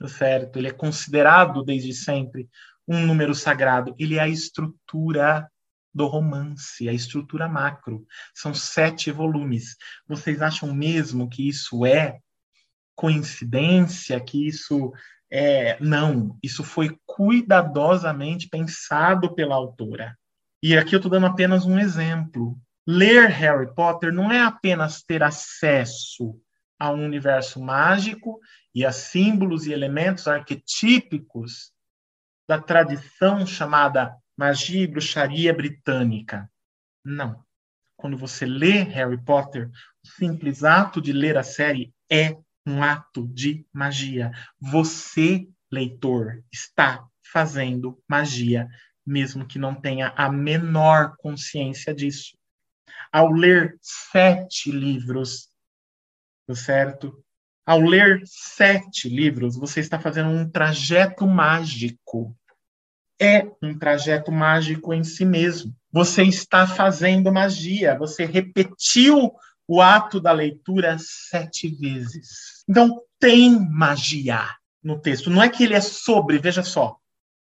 D: certo? Ele é considerado desde sempre um número sagrado, ele é a estrutura do romance, a estrutura macro. São sete volumes. Vocês acham mesmo que isso é coincidência, que isso é. Não, isso foi cuidadosamente pensado pela autora. E aqui eu estou dando apenas um exemplo. Ler Harry Potter não é apenas ter acesso a um universo mágico e a símbolos e elementos arquetípicos da tradição chamada magia e bruxaria britânica. Não. Quando você lê Harry Potter, o simples ato de ler a série é um ato de magia. Você, leitor, está fazendo magia mesmo que não tenha a menor consciência disso. Ao ler sete livros, tá certo? Ao ler sete livros, você está fazendo um trajeto mágico. É um trajeto mágico em si mesmo. Você está fazendo magia. Você repetiu o ato da leitura sete vezes. Então, tem magia no texto. Não é que ele é sobre, veja só.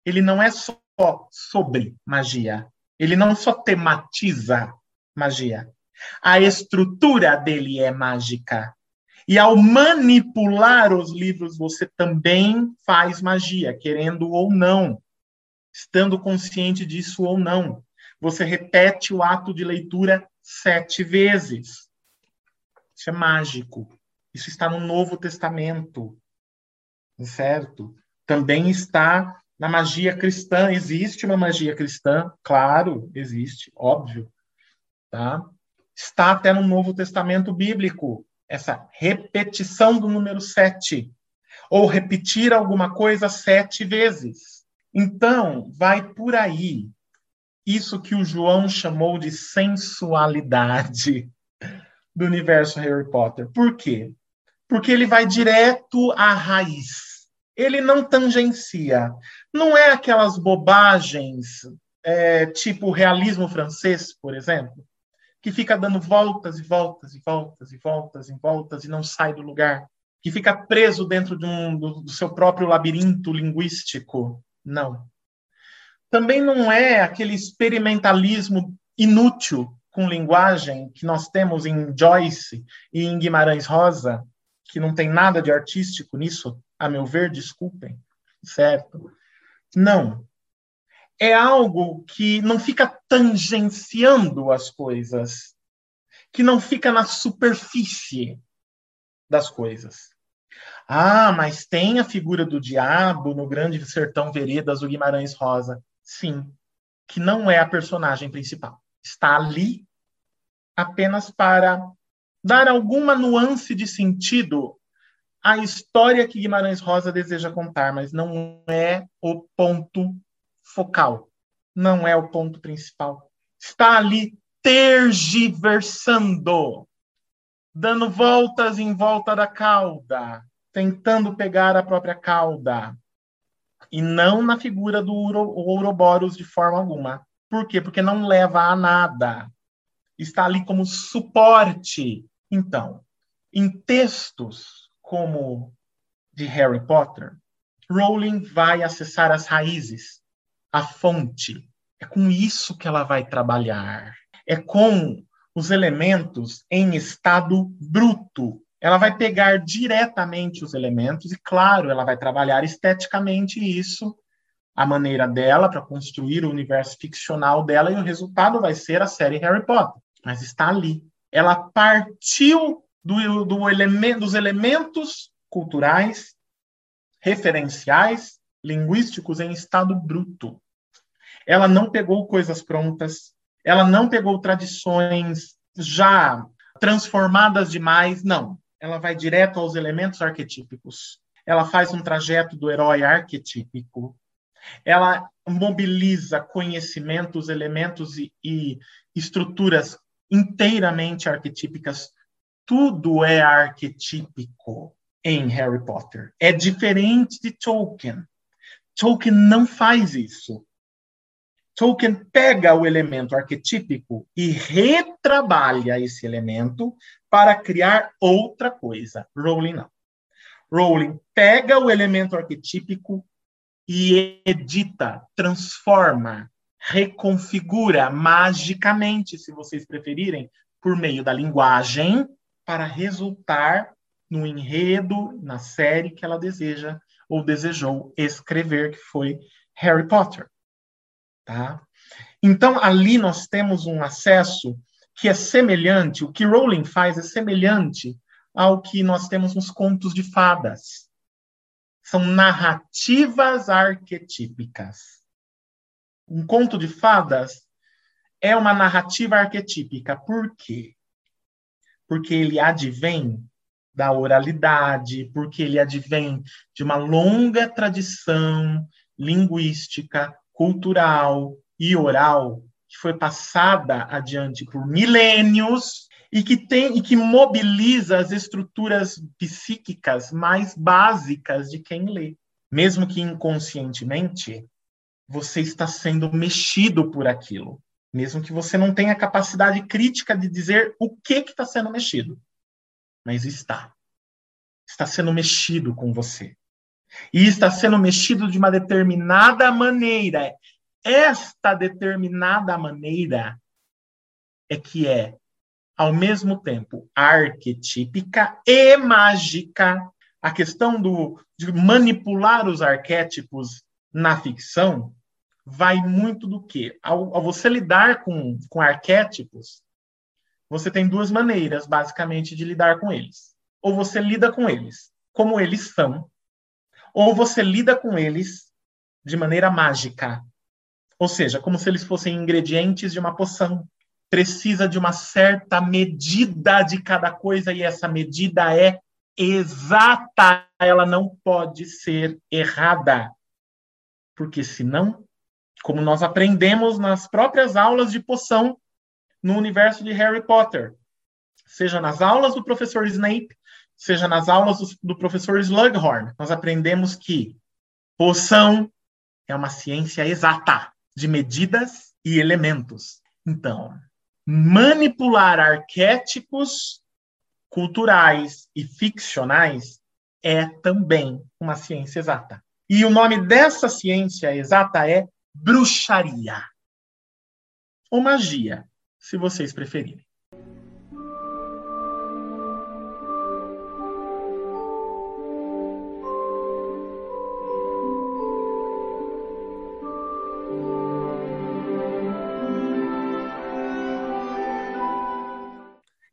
D: Ele não é só só sobre magia. Ele não só tematiza magia. A estrutura dele é mágica. E ao manipular os livros, você também faz magia, querendo ou não, estando consciente disso ou não. Você repete o ato de leitura sete vezes. Isso é mágico. Isso está no Novo Testamento. Certo? Também está na magia cristã, existe uma magia cristã? Claro, existe, óbvio. Tá? Está até no Novo Testamento Bíblico, essa repetição do número sete. Ou repetir alguma coisa sete vezes. Então, vai por aí. Isso que o João chamou de sensualidade do universo Harry Potter. Por quê? Porque ele vai direto à raiz ele não tangencia. Não é aquelas bobagens, é, tipo realismo francês, por exemplo, que fica dando voltas e voltas e voltas e voltas e voltas e não sai do lugar, que fica preso dentro de um, do, do seu próprio labirinto linguístico. Não. Também não é aquele experimentalismo inútil com linguagem que nós temos em Joyce e em Guimarães Rosa, que não tem nada de artístico nisso, a meu ver, desculpem, certo? Não. É algo que não fica tangenciando as coisas, que não fica na superfície das coisas. Ah, mas tem a figura do diabo no Grande Sertão Veredas do Guimarães Rosa. Sim, que não é a personagem principal. Está ali apenas para dar alguma nuance de sentido a história que Guimarães Rosa deseja contar, mas não é o ponto focal, não é o ponto principal. Está ali tergiversando, dando voltas em volta da cauda, tentando pegar a própria cauda, e não na figura do Ouroboros de forma alguma. Por quê? Porque não leva a nada. Está ali como suporte. Então, em textos como de Harry Potter, Rowling vai acessar as raízes, a fonte. É com isso que ela vai trabalhar. É com os elementos em estado bruto. Ela vai pegar diretamente os elementos e, claro, ela vai trabalhar esteticamente isso, a maneira dela para construir o universo ficcional dela e o resultado vai ser a série Harry Potter. Mas está ali. Ela partiu do, do elemento, dos elementos culturais, referenciais, linguísticos em estado bruto. Ela não pegou coisas prontas, ela não pegou tradições já transformadas demais, não. Ela vai direto aos elementos arquetípicos. Ela faz um trajeto do herói arquetípico. Ela mobiliza conhecimentos, elementos e, e estruturas inteiramente arquetípicas. Tudo é arquetípico em Harry Potter. É diferente de Tolkien. Tolkien não faz isso. Tolkien pega o elemento arquetípico e retrabalha esse elemento para criar outra coisa. Rowling não. Rowling pega o elemento arquetípico e edita, transforma, reconfigura magicamente, se vocês preferirem, por meio da linguagem, para resultar no enredo, na série que ela deseja ou desejou escrever, que foi Harry Potter. Tá? Então, ali nós temos um acesso que é semelhante, o que Rowling faz é semelhante ao que nós temos nos contos de fadas. São narrativas arquetípicas. Um conto de fadas é uma narrativa arquetípica. Por quê? Porque ele advém da oralidade, porque ele advém de uma longa tradição linguística, cultural e oral que foi passada adiante por milênios e que tem e que mobiliza as estruturas psíquicas mais básicas de quem lê, mesmo que inconscientemente, você está sendo mexido por aquilo, mesmo que você não tenha capacidade crítica de dizer o que está sendo mexido mas está. Está sendo mexido com você. E está sendo mexido de uma determinada maneira. Esta determinada maneira é que é, ao mesmo tempo, arquetípica e mágica. A questão do, de manipular os arquétipos na ficção vai muito do que? Ao, ao você lidar com, com arquétipos, você tem duas maneiras, basicamente, de lidar com eles. Ou você lida com eles como eles são, ou você lida com eles de maneira mágica. Ou seja, como se eles fossem ingredientes de uma poção. Precisa de uma certa medida de cada coisa e essa medida é exata, ela não pode ser errada. Porque senão, como nós aprendemos nas próprias aulas de poção, no universo de Harry Potter, seja nas aulas do professor Snape, seja nas aulas do, do professor Slughorn. Nós aprendemos que poção é uma ciência exata de medidas e elementos. Então, manipular arquétipos culturais e ficcionais é também uma ciência exata. E o nome dessa ciência exata é bruxaria ou magia se vocês preferirem.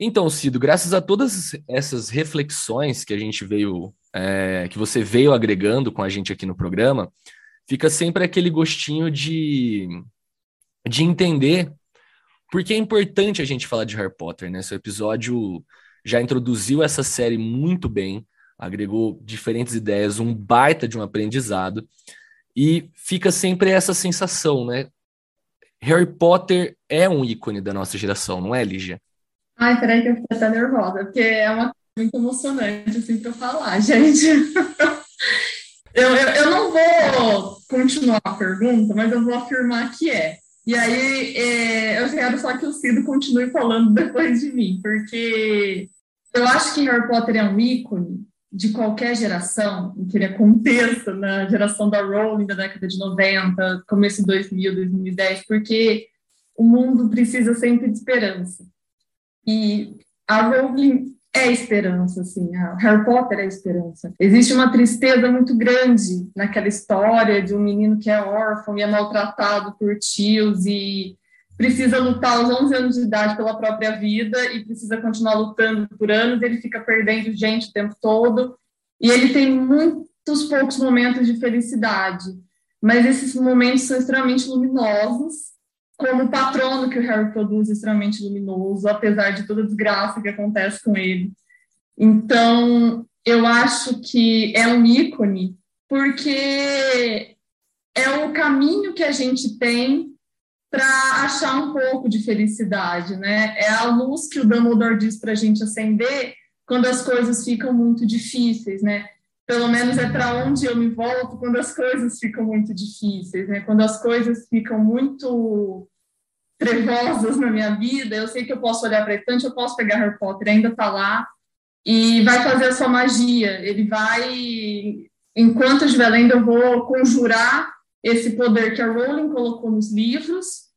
A: Então, Cido, graças a todas essas reflexões que a gente veio, é, que você veio agregando com a gente aqui no programa, fica sempre aquele gostinho de, de entender porque é importante a gente falar de Harry Potter, né? Seu episódio já introduziu essa série muito bem, agregou diferentes ideias, um baita de um aprendizado, e fica sempre essa sensação, né? Harry Potter é um ícone da nossa geração, não é, Lígia?
B: Ai, peraí que eu fiquei até nervosa, porque é uma coisa muito emocionante, assim, pra falar, gente. Eu, eu, eu não vou continuar a pergunta, mas eu vou afirmar que é. E aí é, eu quero só que o Cido continue falando depois de mim, porque eu acho que Harry Potter é um ícone de qualquer geração, que ele aconteça na geração da Rowling da década de 90, começo de 2000, 2010, porque o mundo precisa sempre de esperança. E a Rowling é esperança, assim, Harry Potter é esperança. Existe uma tristeza muito grande naquela história de um menino que é órfão e é maltratado por tios e precisa lutar aos 11 anos de idade pela própria vida e precisa continuar lutando por anos, ele fica perdendo gente o tempo todo, e ele tem muitos poucos momentos de felicidade, mas esses momentos são extremamente luminosos, como o patrono que o Harry produz extremamente luminoso, apesar de toda a desgraça que acontece com ele. Então, eu acho que é um ícone, porque é o caminho que a gente tem para achar um pouco de felicidade, né? É a luz que o Dumbledore diz para a gente acender quando as coisas ficam muito difíceis, né? Pelo menos é para onde eu me volto quando as coisas ficam muito difíceis, né? Quando as coisas ficam muito trevosas na minha vida, eu sei que eu posso olhar para estante, eu posso pegar Harry Potter, ainda está lá, e vai fazer a sua magia. Ele vai, enquanto estiver lendo, eu vou conjurar esse poder que a Rowling colocou nos livros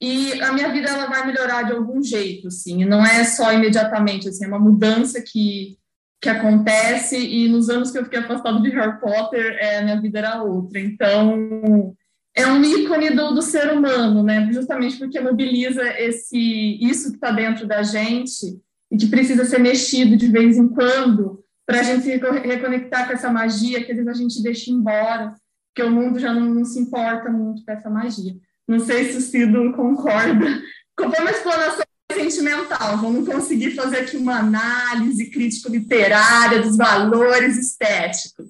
B: e a minha vida ela vai melhorar de algum jeito, assim. Não é só imediatamente, assim, é uma mudança que que acontece e nos anos que eu fiquei afastado de Harry Potter, é, minha vida era outra. Então, é um ícone do, do ser humano, né? Justamente porque mobiliza esse isso que está dentro da gente e que precisa ser mexido de vez em quando para a gente se reconectar com essa magia que às vezes a gente deixa embora porque o mundo já não, não se importa muito com essa magia. Não sei se o Cido concorda. Foi uma explanação sentimental, vamos conseguir fazer aqui uma análise crítico-literária dos valores estéticos.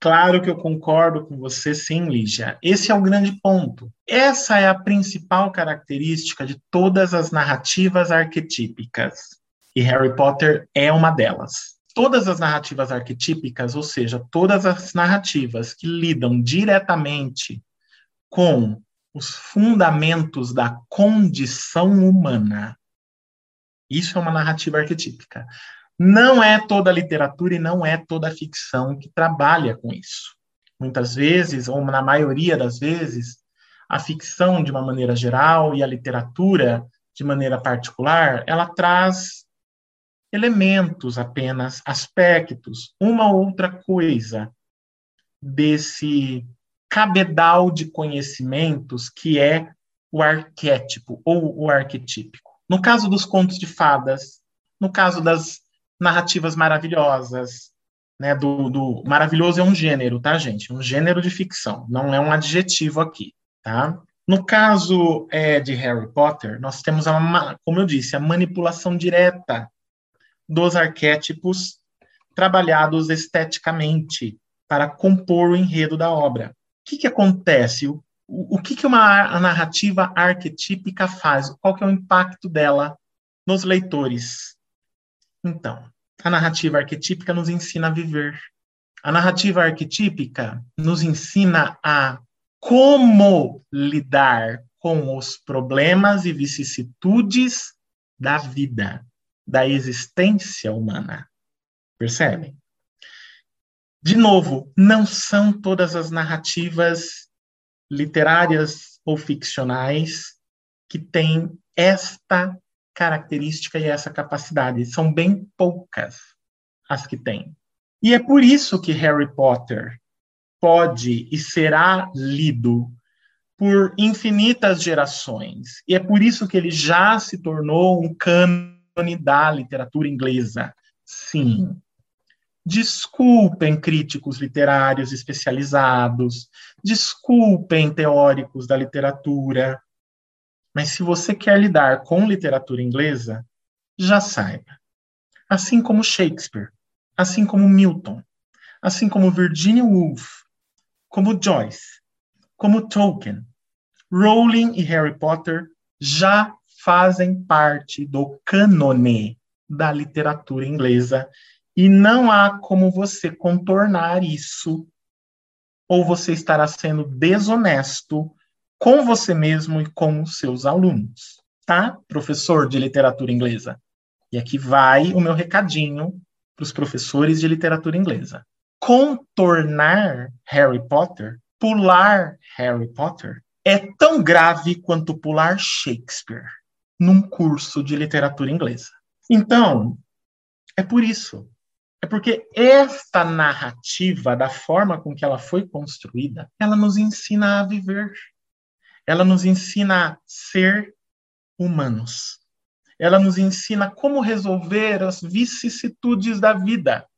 D: Claro que eu concordo com você, sim, Lígia. Esse é o grande ponto. Essa é a principal característica de todas as narrativas arquetípicas. E Harry Potter é uma delas todas as narrativas arquetípicas, ou seja, todas as narrativas que lidam diretamente com os fundamentos da condição humana. Isso é uma narrativa arquetípica. Não é toda literatura e não é toda ficção que trabalha com isso. Muitas vezes, ou na maioria das vezes, a ficção, de uma maneira geral, e a literatura, de maneira particular, ela traz elementos apenas, aspectos, uma outra coisa desse cabedal de conhecimentos que é o arquétipo ou o arquetípico. No caso dos contos de fadas, no caso das narrativas maravilhosas, né, do, do maravilhoso é um gênero, tá, gente? Um gênero de ficção, não é um adjetivo aqui, tá? No caso é, de Harry Potter, nós temos, a, como eu disse, a manipulação direta dos arquétipos trabalhados esteticamente para compor o enredo da obra. O que, que acontece? O, que, que uma narrativa arquetípica faz? Qual que é o impacto dela nos leitores? Então, a narrativa arquetípica nos ensina a viver. A narrativa arquetípica nos ensina a como lidar com os problemas e vicissitudes da vida da existência humana. Percebem? De novo, não são todas as narrativas literárias ou ficcionais que têm esta característica e essa capacidade. São bem poucas as que têm. E é por isso que Harry Potter pode e será lido por infinitas gerações. E é por isso que ele já se tornou um cano da literatura inglesa. Sim. Desculpem críticos literários especializados, desculpem teóricos da literatura, mas se você quer lidar com literatura inglesa, já saiba. Assim como Shakespeare, assim como Milton, assim como Virginia Woolf, como Joyce, como Tolkien, Rowling e Harry Potter já fazem parte do cânone da literatura inglesa e não há como você contornar isso ou você estará sendo desonesto com você mesmo e com os seus alunos, tá? Professor de literatura inglesa. E aqui vai o meu recadinho para os professores de literatura inglesa. Contornar Harry Potter, pular Harry Potter, é tão grave quanto pular Shakespeare num curso de literatura inglesa. Então, é por isso. É porque esta narrativa, da forma com que ela foi construída, ela nos ensina a viver. Ela nos ensina a ser humanos. Ela nos ensina como resolver as vicissitudes da vida,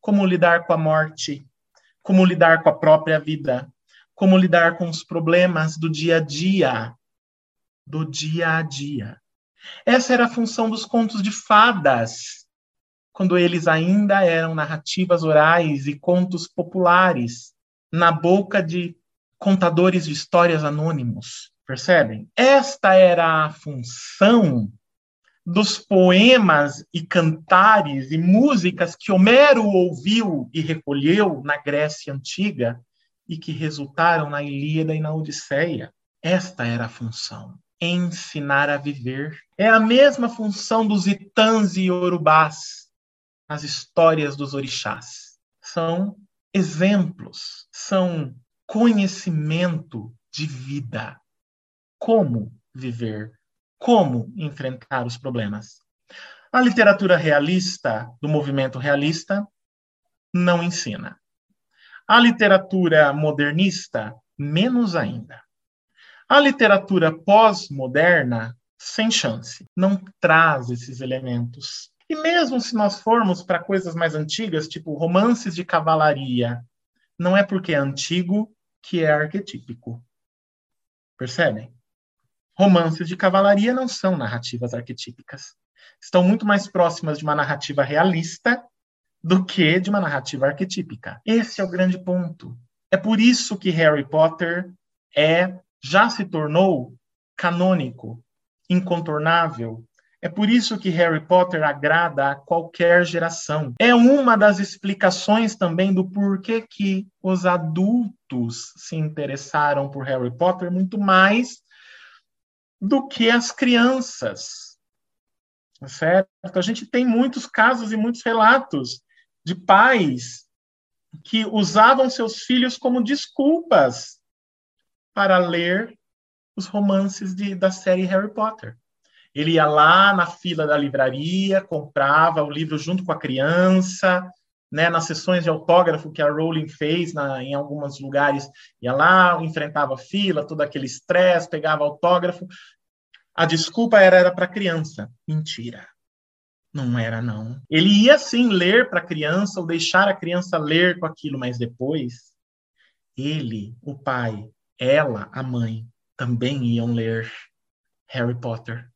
D: como lidar com a morte, como lidar com a própria vida, como lidar com os problemas do dia a dia, do dia a dia. Essa era a função dos contos de fadas, quando eles ainda eram narrativas orais e contos populares, na boca de contadores de histórias anônimos. Percebem? Esta era a função dos poemas e cantares e músicas que Homero ouviu e recolheu na Grécia Antiga e que resultaram na Ilíada e na Odisseia. Esta era a função ensinar a viver. É a mesma função dos itãs e yorubás, as histórias dos orixás. São exemplos, são conhecimento de vida. Como viver, como enfrentar os problemas. A literatura realista, do movimento realista, não ensina. A literatura modernista, menos ainda. A literatura pós-moderna, sem chance, não traz esses elementos. E mesmo se nós formos para coisas mais antigas, tipo romances de cavalaria, não é porque é antigo que é arquetípico. Percebem? Romances de cavalaria não são narrativas arquetípicas. Estão muito mais próximas de uma narrativa realista do que de uma narrativa arquetípica. Esse é o grande ponto. É por isso que Harry Potter é já se tornou canônico, incontornável. É por isso que Harry Potter agrada a qualquer geração. É uma das explicações também do porquê que os adultos se interessaram por Harry Potter muito mais do que as crianças. Certo? A gente tem muitos casos e muitos relatos de pais que usavam seus filhos como desculpas para ler os romances de, da série Harry Potter. Ele ia lá na fila da livraria, comprava o livro junto com a criança, né, nas sessões de autógrafo que a Rowling fez na, em alguns lugares, ia lá, enfrentava fila, todo aquele estresse, pegava autógrafo. A desculpa era, para criança. Mentira. Não era, não. Ele ia sim ler para a criança ou deixar a criança ler com aquilo, mas depois, ele, o pai, ela, a mãe, também iam ler Harry Potter.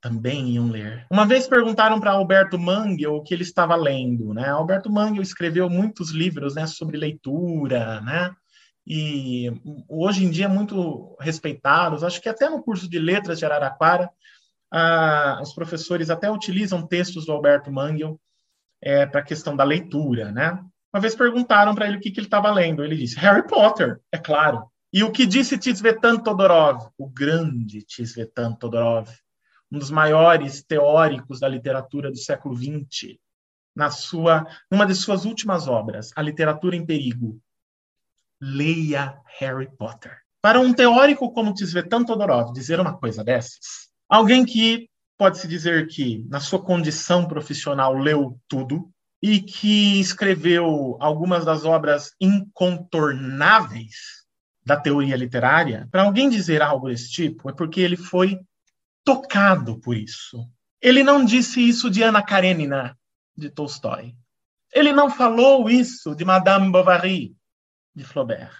D: Também iam ler. Uma vez perguntaram para Alberto Mangel o que ele estava lendo, né? Alberto Mangel escreveu muitos livros, né, sobre leitura, né? E hoje em dia muito respeitados. Acho que até no curso de letras de Araraquara, os professores até utilizam textos do Alberto Mangel é, para a questão da leitura, né? Uma vez perguntaram para ele o que, que ele estava lendo. Ele disse: Harry Potter, é claro. E o que disse Tzvetan Todorov, o grande Tzvetan Todorov, um dos maiores teóricos da literatura do século XX, na sua, numa de suas últimas obras, A Literatura em Perigo. Leia Harry Potter. Para um teórico como Tzvetan Todorov dizer uma coisa dessas, alguém que pode-se dizer que, na sua condição profissional, leu tudo, e que escreveu algumas das obras incontornáveis da teoria literária, para alguém dizer algo desse tipo, é porque ele foi tocado por isso. Ele não disse isso de Ana Karenina, de Tolstói. Ele não falou isso de Madame Bovary, de Flaubert.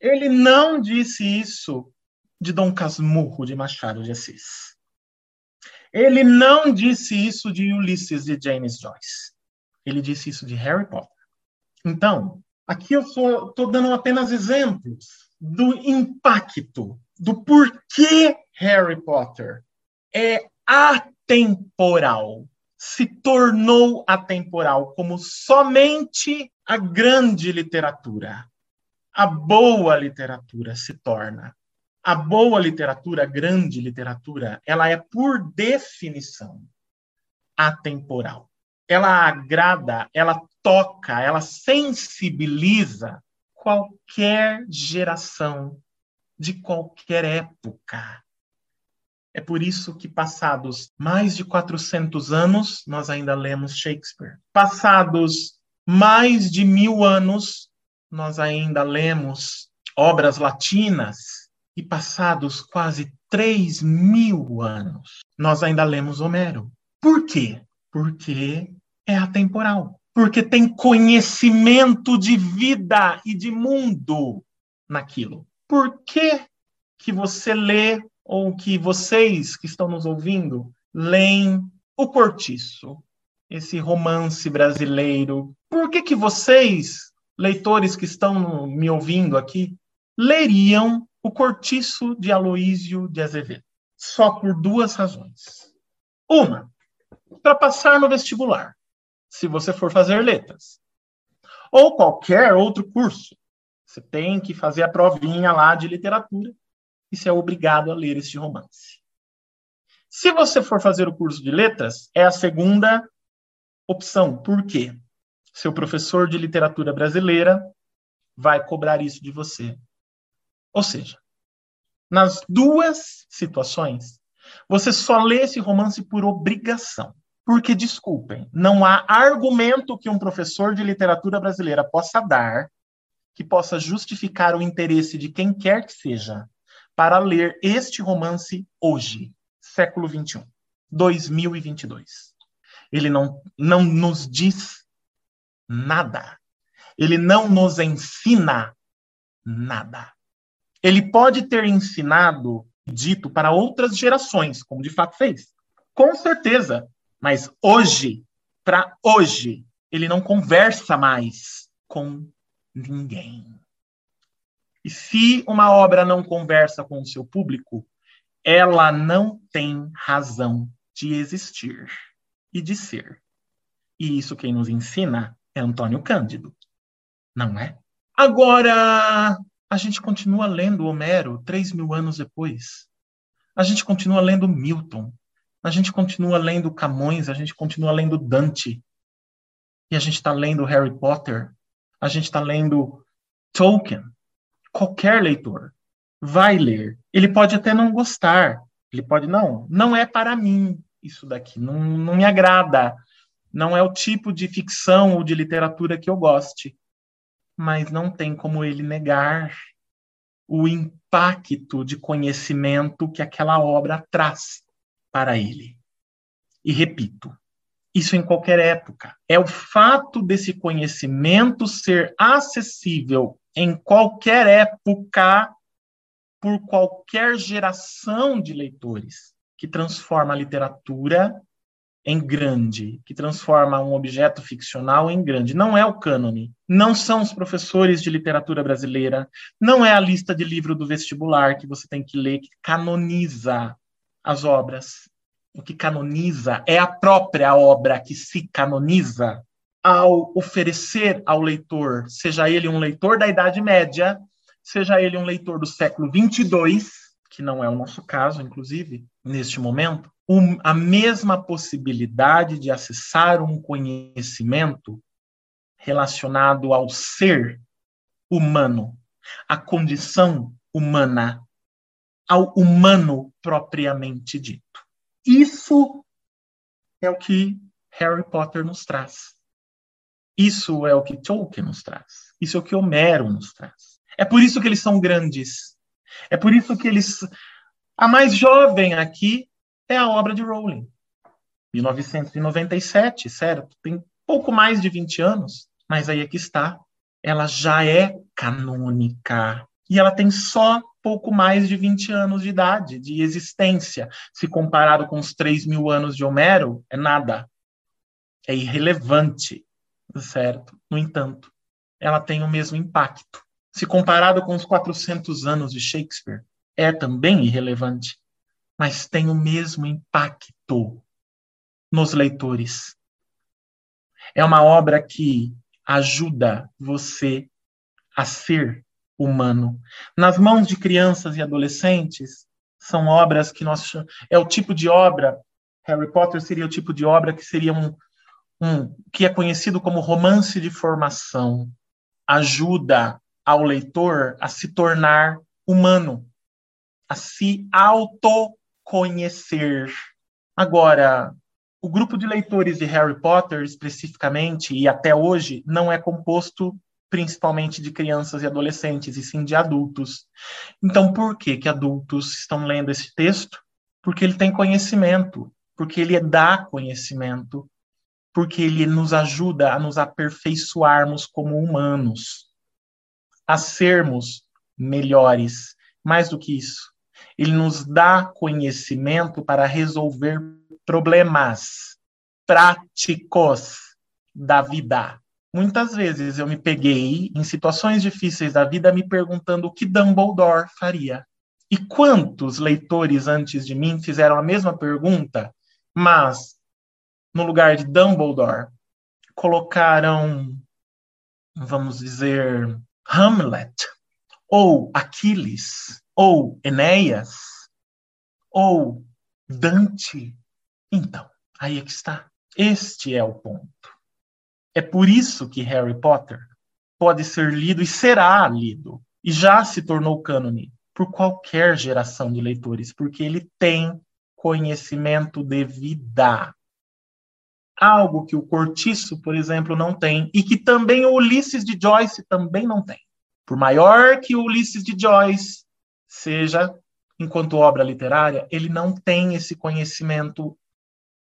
D: Ele não disse isso de Dom Casmurro, de Machado de Assis. Ele não disse isso de Ulisses de James Joyce. Ele disse isso de Harry Potter. Então, aqui eu estou dando apenas exemplos do impacto, do porquê Harry Potter é atemporal, se tornou atemporal como somente a grande literatura, a boa literatura se torna a boa literatura, a grande literatura, ela é, por definição, atemporal. Ela agrada, ela toca, ela sensibiliza qualquer geração, de qualquer época. É por isso que, passados mais de 400 anos, nós ainda lemos Shakespeare. Passados mais de mil anos, nós ainda lemos obras latinas, e passados quase 3 mil anos, nós ainda lemos Homero. Por quê? Porque é atemporal. Porque tem conhecimento de vida e de mundo naquilo. Por que, que você lê, ou que vocês que estão nos ouvindo, leem O Cortiço, esse romance brasileiro? Por que, que vocês, leitores que estão me ouvindo aqui, leriam O Cortiço de Aloísio de Azevedo? Só por duas razões. Uma, para passar no vestibular, se você for fazer letras. Ou qualquer outro curso. Você tem que fazer a provinha lá de literatura e você é obrigado a ler este romance. Se você for fazer o curso de letras, é a segunda opção. Por quê? Seu professor de literatura brasileira vai cobrar isso de você. Ou seja, nas duas situações, você só lê esse romance por obrigação. Porque, desculpem, não há argumento que um professor de literatura brasileira possa dar que possa justificar o interesse de quem quer que seja para ler este romance hoje, século 21, 2022. Ele não, não nos diz nada. Ele não nos ensina nada. Ele pode ter ensinado, dito para outras gerações, como de fato fez. Com certeza. Mas hoje, para hoje, ele não conversa mais com ninguém. E se uma obra não conversa com o seu público, ela não tem razão de existir e de ser. E isso quem nos ensina é Antônio Cândido, não é? Agora, a gente continua lendo Homero três mil anos depois. A gente continua lendo Milton. A gente continua lendo Camões. A gente continua lendo Dante. E a gente está lendo Harry Potter. A gente está lendo Tolkien. Qualquer leitor vai ler. Ele pode até não gostar. Ele pode, não, não é para mim isso daqui. Não, não me agrada. Não é o tipo de ficção ou de literatura que eu goste mas não tem como ele negar o impacto de conhecimento que aquela obra traz para ele. E repito, isso em qualquer época. É o fato desse conhecimento ser acessível em qualquer época, por qualquer geração de leitores, que transforma a literatura em grande, que transforma um objeto ficcional em grande. Não é o cânone, não são os professores de literatura brasileira, não é a lista de livro do vestibular que você tem que ler, que canoniza as obras. O que canoniza é a própria obra que se canoniza ao oferecer ao leitor, seja ele um leitor da Idade Média, seja ele um leitor do século 22, que não é o nosso caso, inclusive, neste momento, um, a mesma possibilidade de acessar um conhecimento relacionado ao ser humano, à condição humana, ao humano propriamente dito. Isso é o que Harry Potter nos traz. Isso é o que Tolkien nos traz. Isso é o que Homero nos traz. É por isso que eles são grandes. É por isso que eles. A mais jovem aqui é a obra de Rowling. 1997, certo? Tem pouco mais de 20 anos, mas aí é que está. Ela já é canônica. E ela tem só pouco mais de 20 anos de idade, de existência. Se comparado com os 3 mil anos de Homero, é nada. É irrelevante, certo? No entanto, ela tem o mesmo impacto. Se comparado com os 400 anos de Shakespeare, é também irrelevante mas tem o mesmo impacto nos leitores. É uma obra que ajuda você a ser humano. Nas mãos de crianças e adolescentes, são obras que nós é o tipo de obra Harry Potter seria o tipo de obra que seria um, um que é conhecido como romance de formação. Ajuda ao leitor a se tornar humano, a se auto conhecer. Agora, o grupo de leitores de Harry Potter, especificamente, e até hoje, não é composto principalmente de crianças e adolescentes, e sim de adultos. Então, por que que adultos estão lendo esse texto? Porque ele tem conhecimento, porque ele dá conhecimento, porque ele nos ajuda a nos aperfeiçoarmos como humanos, a sermos melhores. Mais do que isso, ele nos dá conhecimento para resolver problemas práticos da vida. Muitas vezes eu me peguei em situações difíceis da vida me perguntando o que Dumbledore faria. E quantos leitores antes de mim fizeram a mesma pergunta, mas no lugar de Dumbledore colocaram, vamos dizer, Hamlet, ou Aquiles, ou Enéas, ou Dante. Então, aí é que está. Este é o ponto. É por isso que Harry Potter pode ser lido e será lido, e já se tornou cânone por qualquer geração de leitores, porque ele tem conhecimento de vida. Algo que o Cortiço, por exemplo, não tem, e que também o Ulisses de Joyce também não tem. Por maior que o Ulisses de Joyce seja, enquanto obra literária, ele não tem esse conhecimento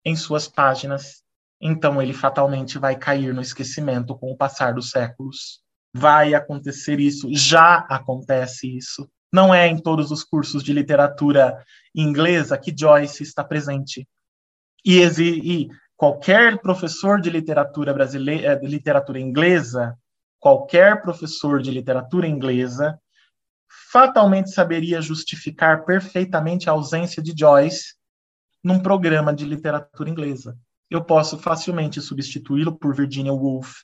D: em suas páginas, então ele fatalmente vai cair no esquecimento com o passar dos séculos. Vai acontecer isso, já acontece isso. Não é em todos os cursos de literatura inglesa que Joyce está presente. E, e qualquer professor de literatura brasileira, de literatura inglesa, qualquer professor de literatura inglesa fatalmente saberia justificar perfeitamente a ausência de Joyce num programa de literatura inglesa. Eu posso facilmente substituí-lo por Virginia Woolf,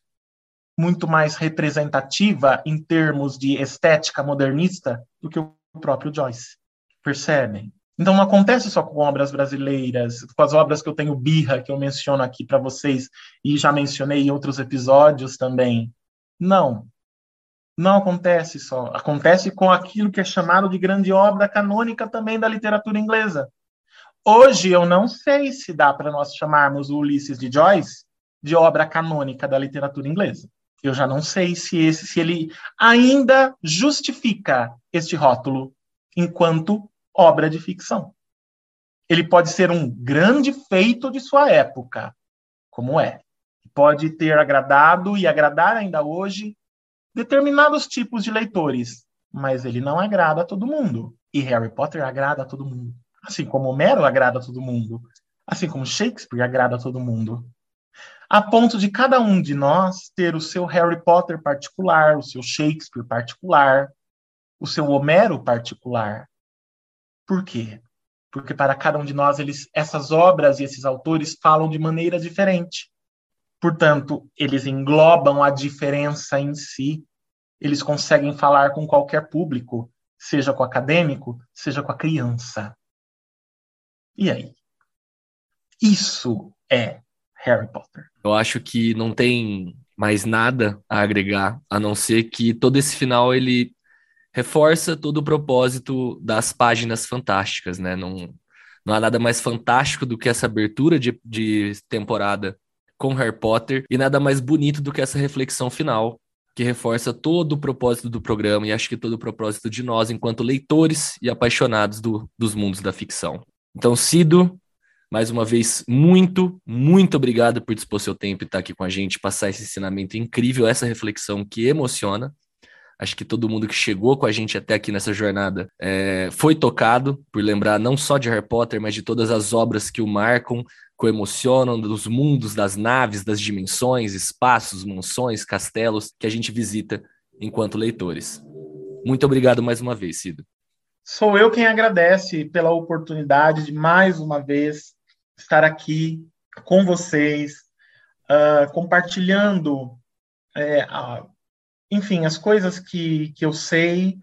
D: muito mais representativa em termos de estética modernista do que o próprio Joyce. Percebem? Então não acontece só com obras brasileiras, com as obras que eu tenho birra, que eu menciono aqui para vocês e já mencionei em outros episódios também. Não. Não acontece só. Acontece com aquilo que é chamado de grande obra canônica também da literatura inglesa. Hoje eu não sei se dá para nós chamarmos o Ulisses de Joyce de obra canônica da literatura inglesa. Eu já não sei se esse, se ele ainda justifica este rótulo enquanto obra de ficção. Ele pode ser um grande feito de sua época, como é. Pode ter agradado e agradar ainda hoje determinados tipos de leitores, mas ele não agrada a todo mundo. E Harry Potter agrada a todo mundo. Assim como Homero agrada a todo mundo. Assim como Shakespeare agrada a todo mundo. A ponto de cada um de nós ter o seu Harry Potter particular, o seu Shakespeare particular, o seu Homero particular. Por quê? Porque para cada um de nós eles, essas obras e esses autores falam de maneira diferente. Portanto, eles englobam a diferença em si. Eles conseguem falar com qualquer público, seja com o acadêmico, seja com a criança. E aí? Isso é Harry Potter.
A: Eu acho que não tem mais nada a agregar, a não ser que todo esse final ele reforça todo o propósito das páginas fantásticas, né? Não, não há nada mais fantástico do que essa abertura de, de temporada com Harry Potter e nada mais bonito do que essa reflexão final que reforça todo o propósito do programa e acho que todo o propósito de nós enquanto leitores e apaixonados do, dos mundos da ficção. Então, Cido, mais uma vez, muito, muito obrigado por dispor seu tempo e estar aqui com a gente, passar esse ensinamento incrível, essa reflexão que emociona. Acho que todo mundo que chegou com a gente até aqui nessa jornada é, foi tocado por lembrar não só de Harry Potter, mas de todas as obras que o marcam, coemocionam, dos mundos, das naves, das dimensões, espaços, mansões, castelos que a gente visita enquanto leitores. Muito obrigado mais uma vez, Cido.
D: Sou eu quem agradece pela oportunidade de mais uma vez estar aqui com vocês, uh, compartilhando, é, uh, enfim, as coisas que, que eu sei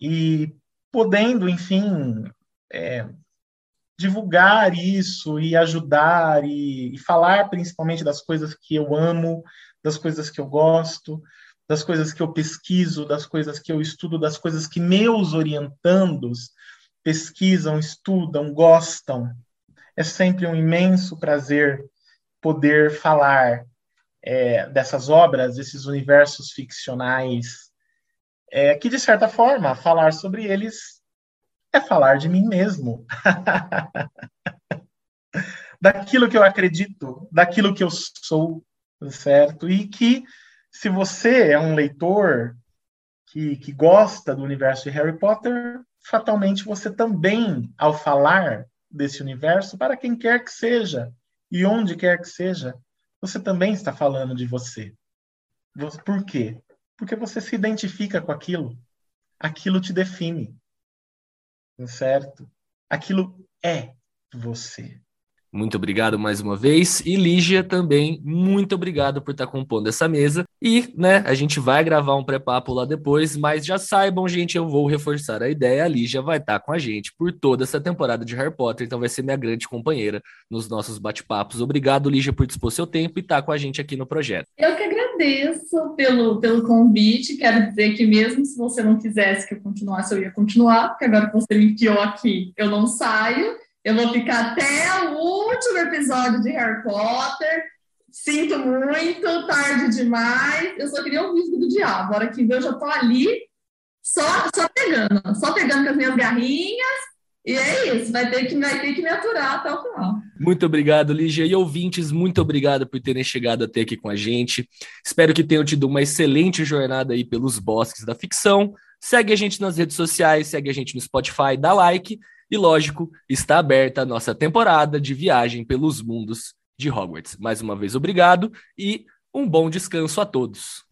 D: e podendo, enfim, é, divulgar isso e ajudar e, e falar principalmente das coisas que eu amo, das coisas que eu gosto, das coisas que eu pesquiso, das coisas que eu estudo, das coisas que meus orientandos pesquisam, estudam, gostam. É sempre um imenso prazer poder falar é, dessas obras, desses universos ficcionais, é que, de certa forma, falar sobre eles é falar de mim mesmo. daquilo que eu acredito, daquilo que eu sou, certo? E que, se você é um leitor que, que gosta do universo de Harry Potter, fatalmente você também, ao falar desse universo, para quem quer que seja e onde quer que seja, você também está falando de você. Por quê? Porque você se identifica com aquilo. Aquilo te define. Certo? Aquilo é você.
A: Muito obrigado mais uma vez. E Lígia também, muito obrigado por estar compondo essa mesa. E, né, a gente vai gravar um pré-papo lá depois, mas já saibam, gente, eu vou reforçar a ideia. A Lígia vai estar com a gente por toda essa temporada de Harry Potter, então vai ser minha grande companheira nos nossos bate-papos. Obrigado, Lígia, por dispor seu tempo e estar com a gente aqui no projeto.
B: Eu que agradeço pelo, pelo convite. Quero dizer que mesmo se você não quisesse que eu continuasse, eu ia continuar, porque agora que você me enfiou aqui, eu não saio. Eu vou ficar até o último episódio de Harry Potter. Sinto muito, tarde demais. Eu só queria um vídeo do diabo. A hora que eu já tô ali, só, só pegando, só pegando com as minhas garrinhas. E é isso, vai ter, que, vai ter que me aturar até o final.
A: Muito obrigado, Lígia. E ouvintes, muito obrigado por terem chegado até aqui com a gente. Espero que tenham tido uma excelente jornada aí pelos bosques da ficção. Segue a gente nas redes sociais, segue a gente no Spotify, dá like e lógico, está aberta a nossa temporada de viagem pelos mundos de Hogwarts. Mais uma vez, obrigado e um bom descanso a todos.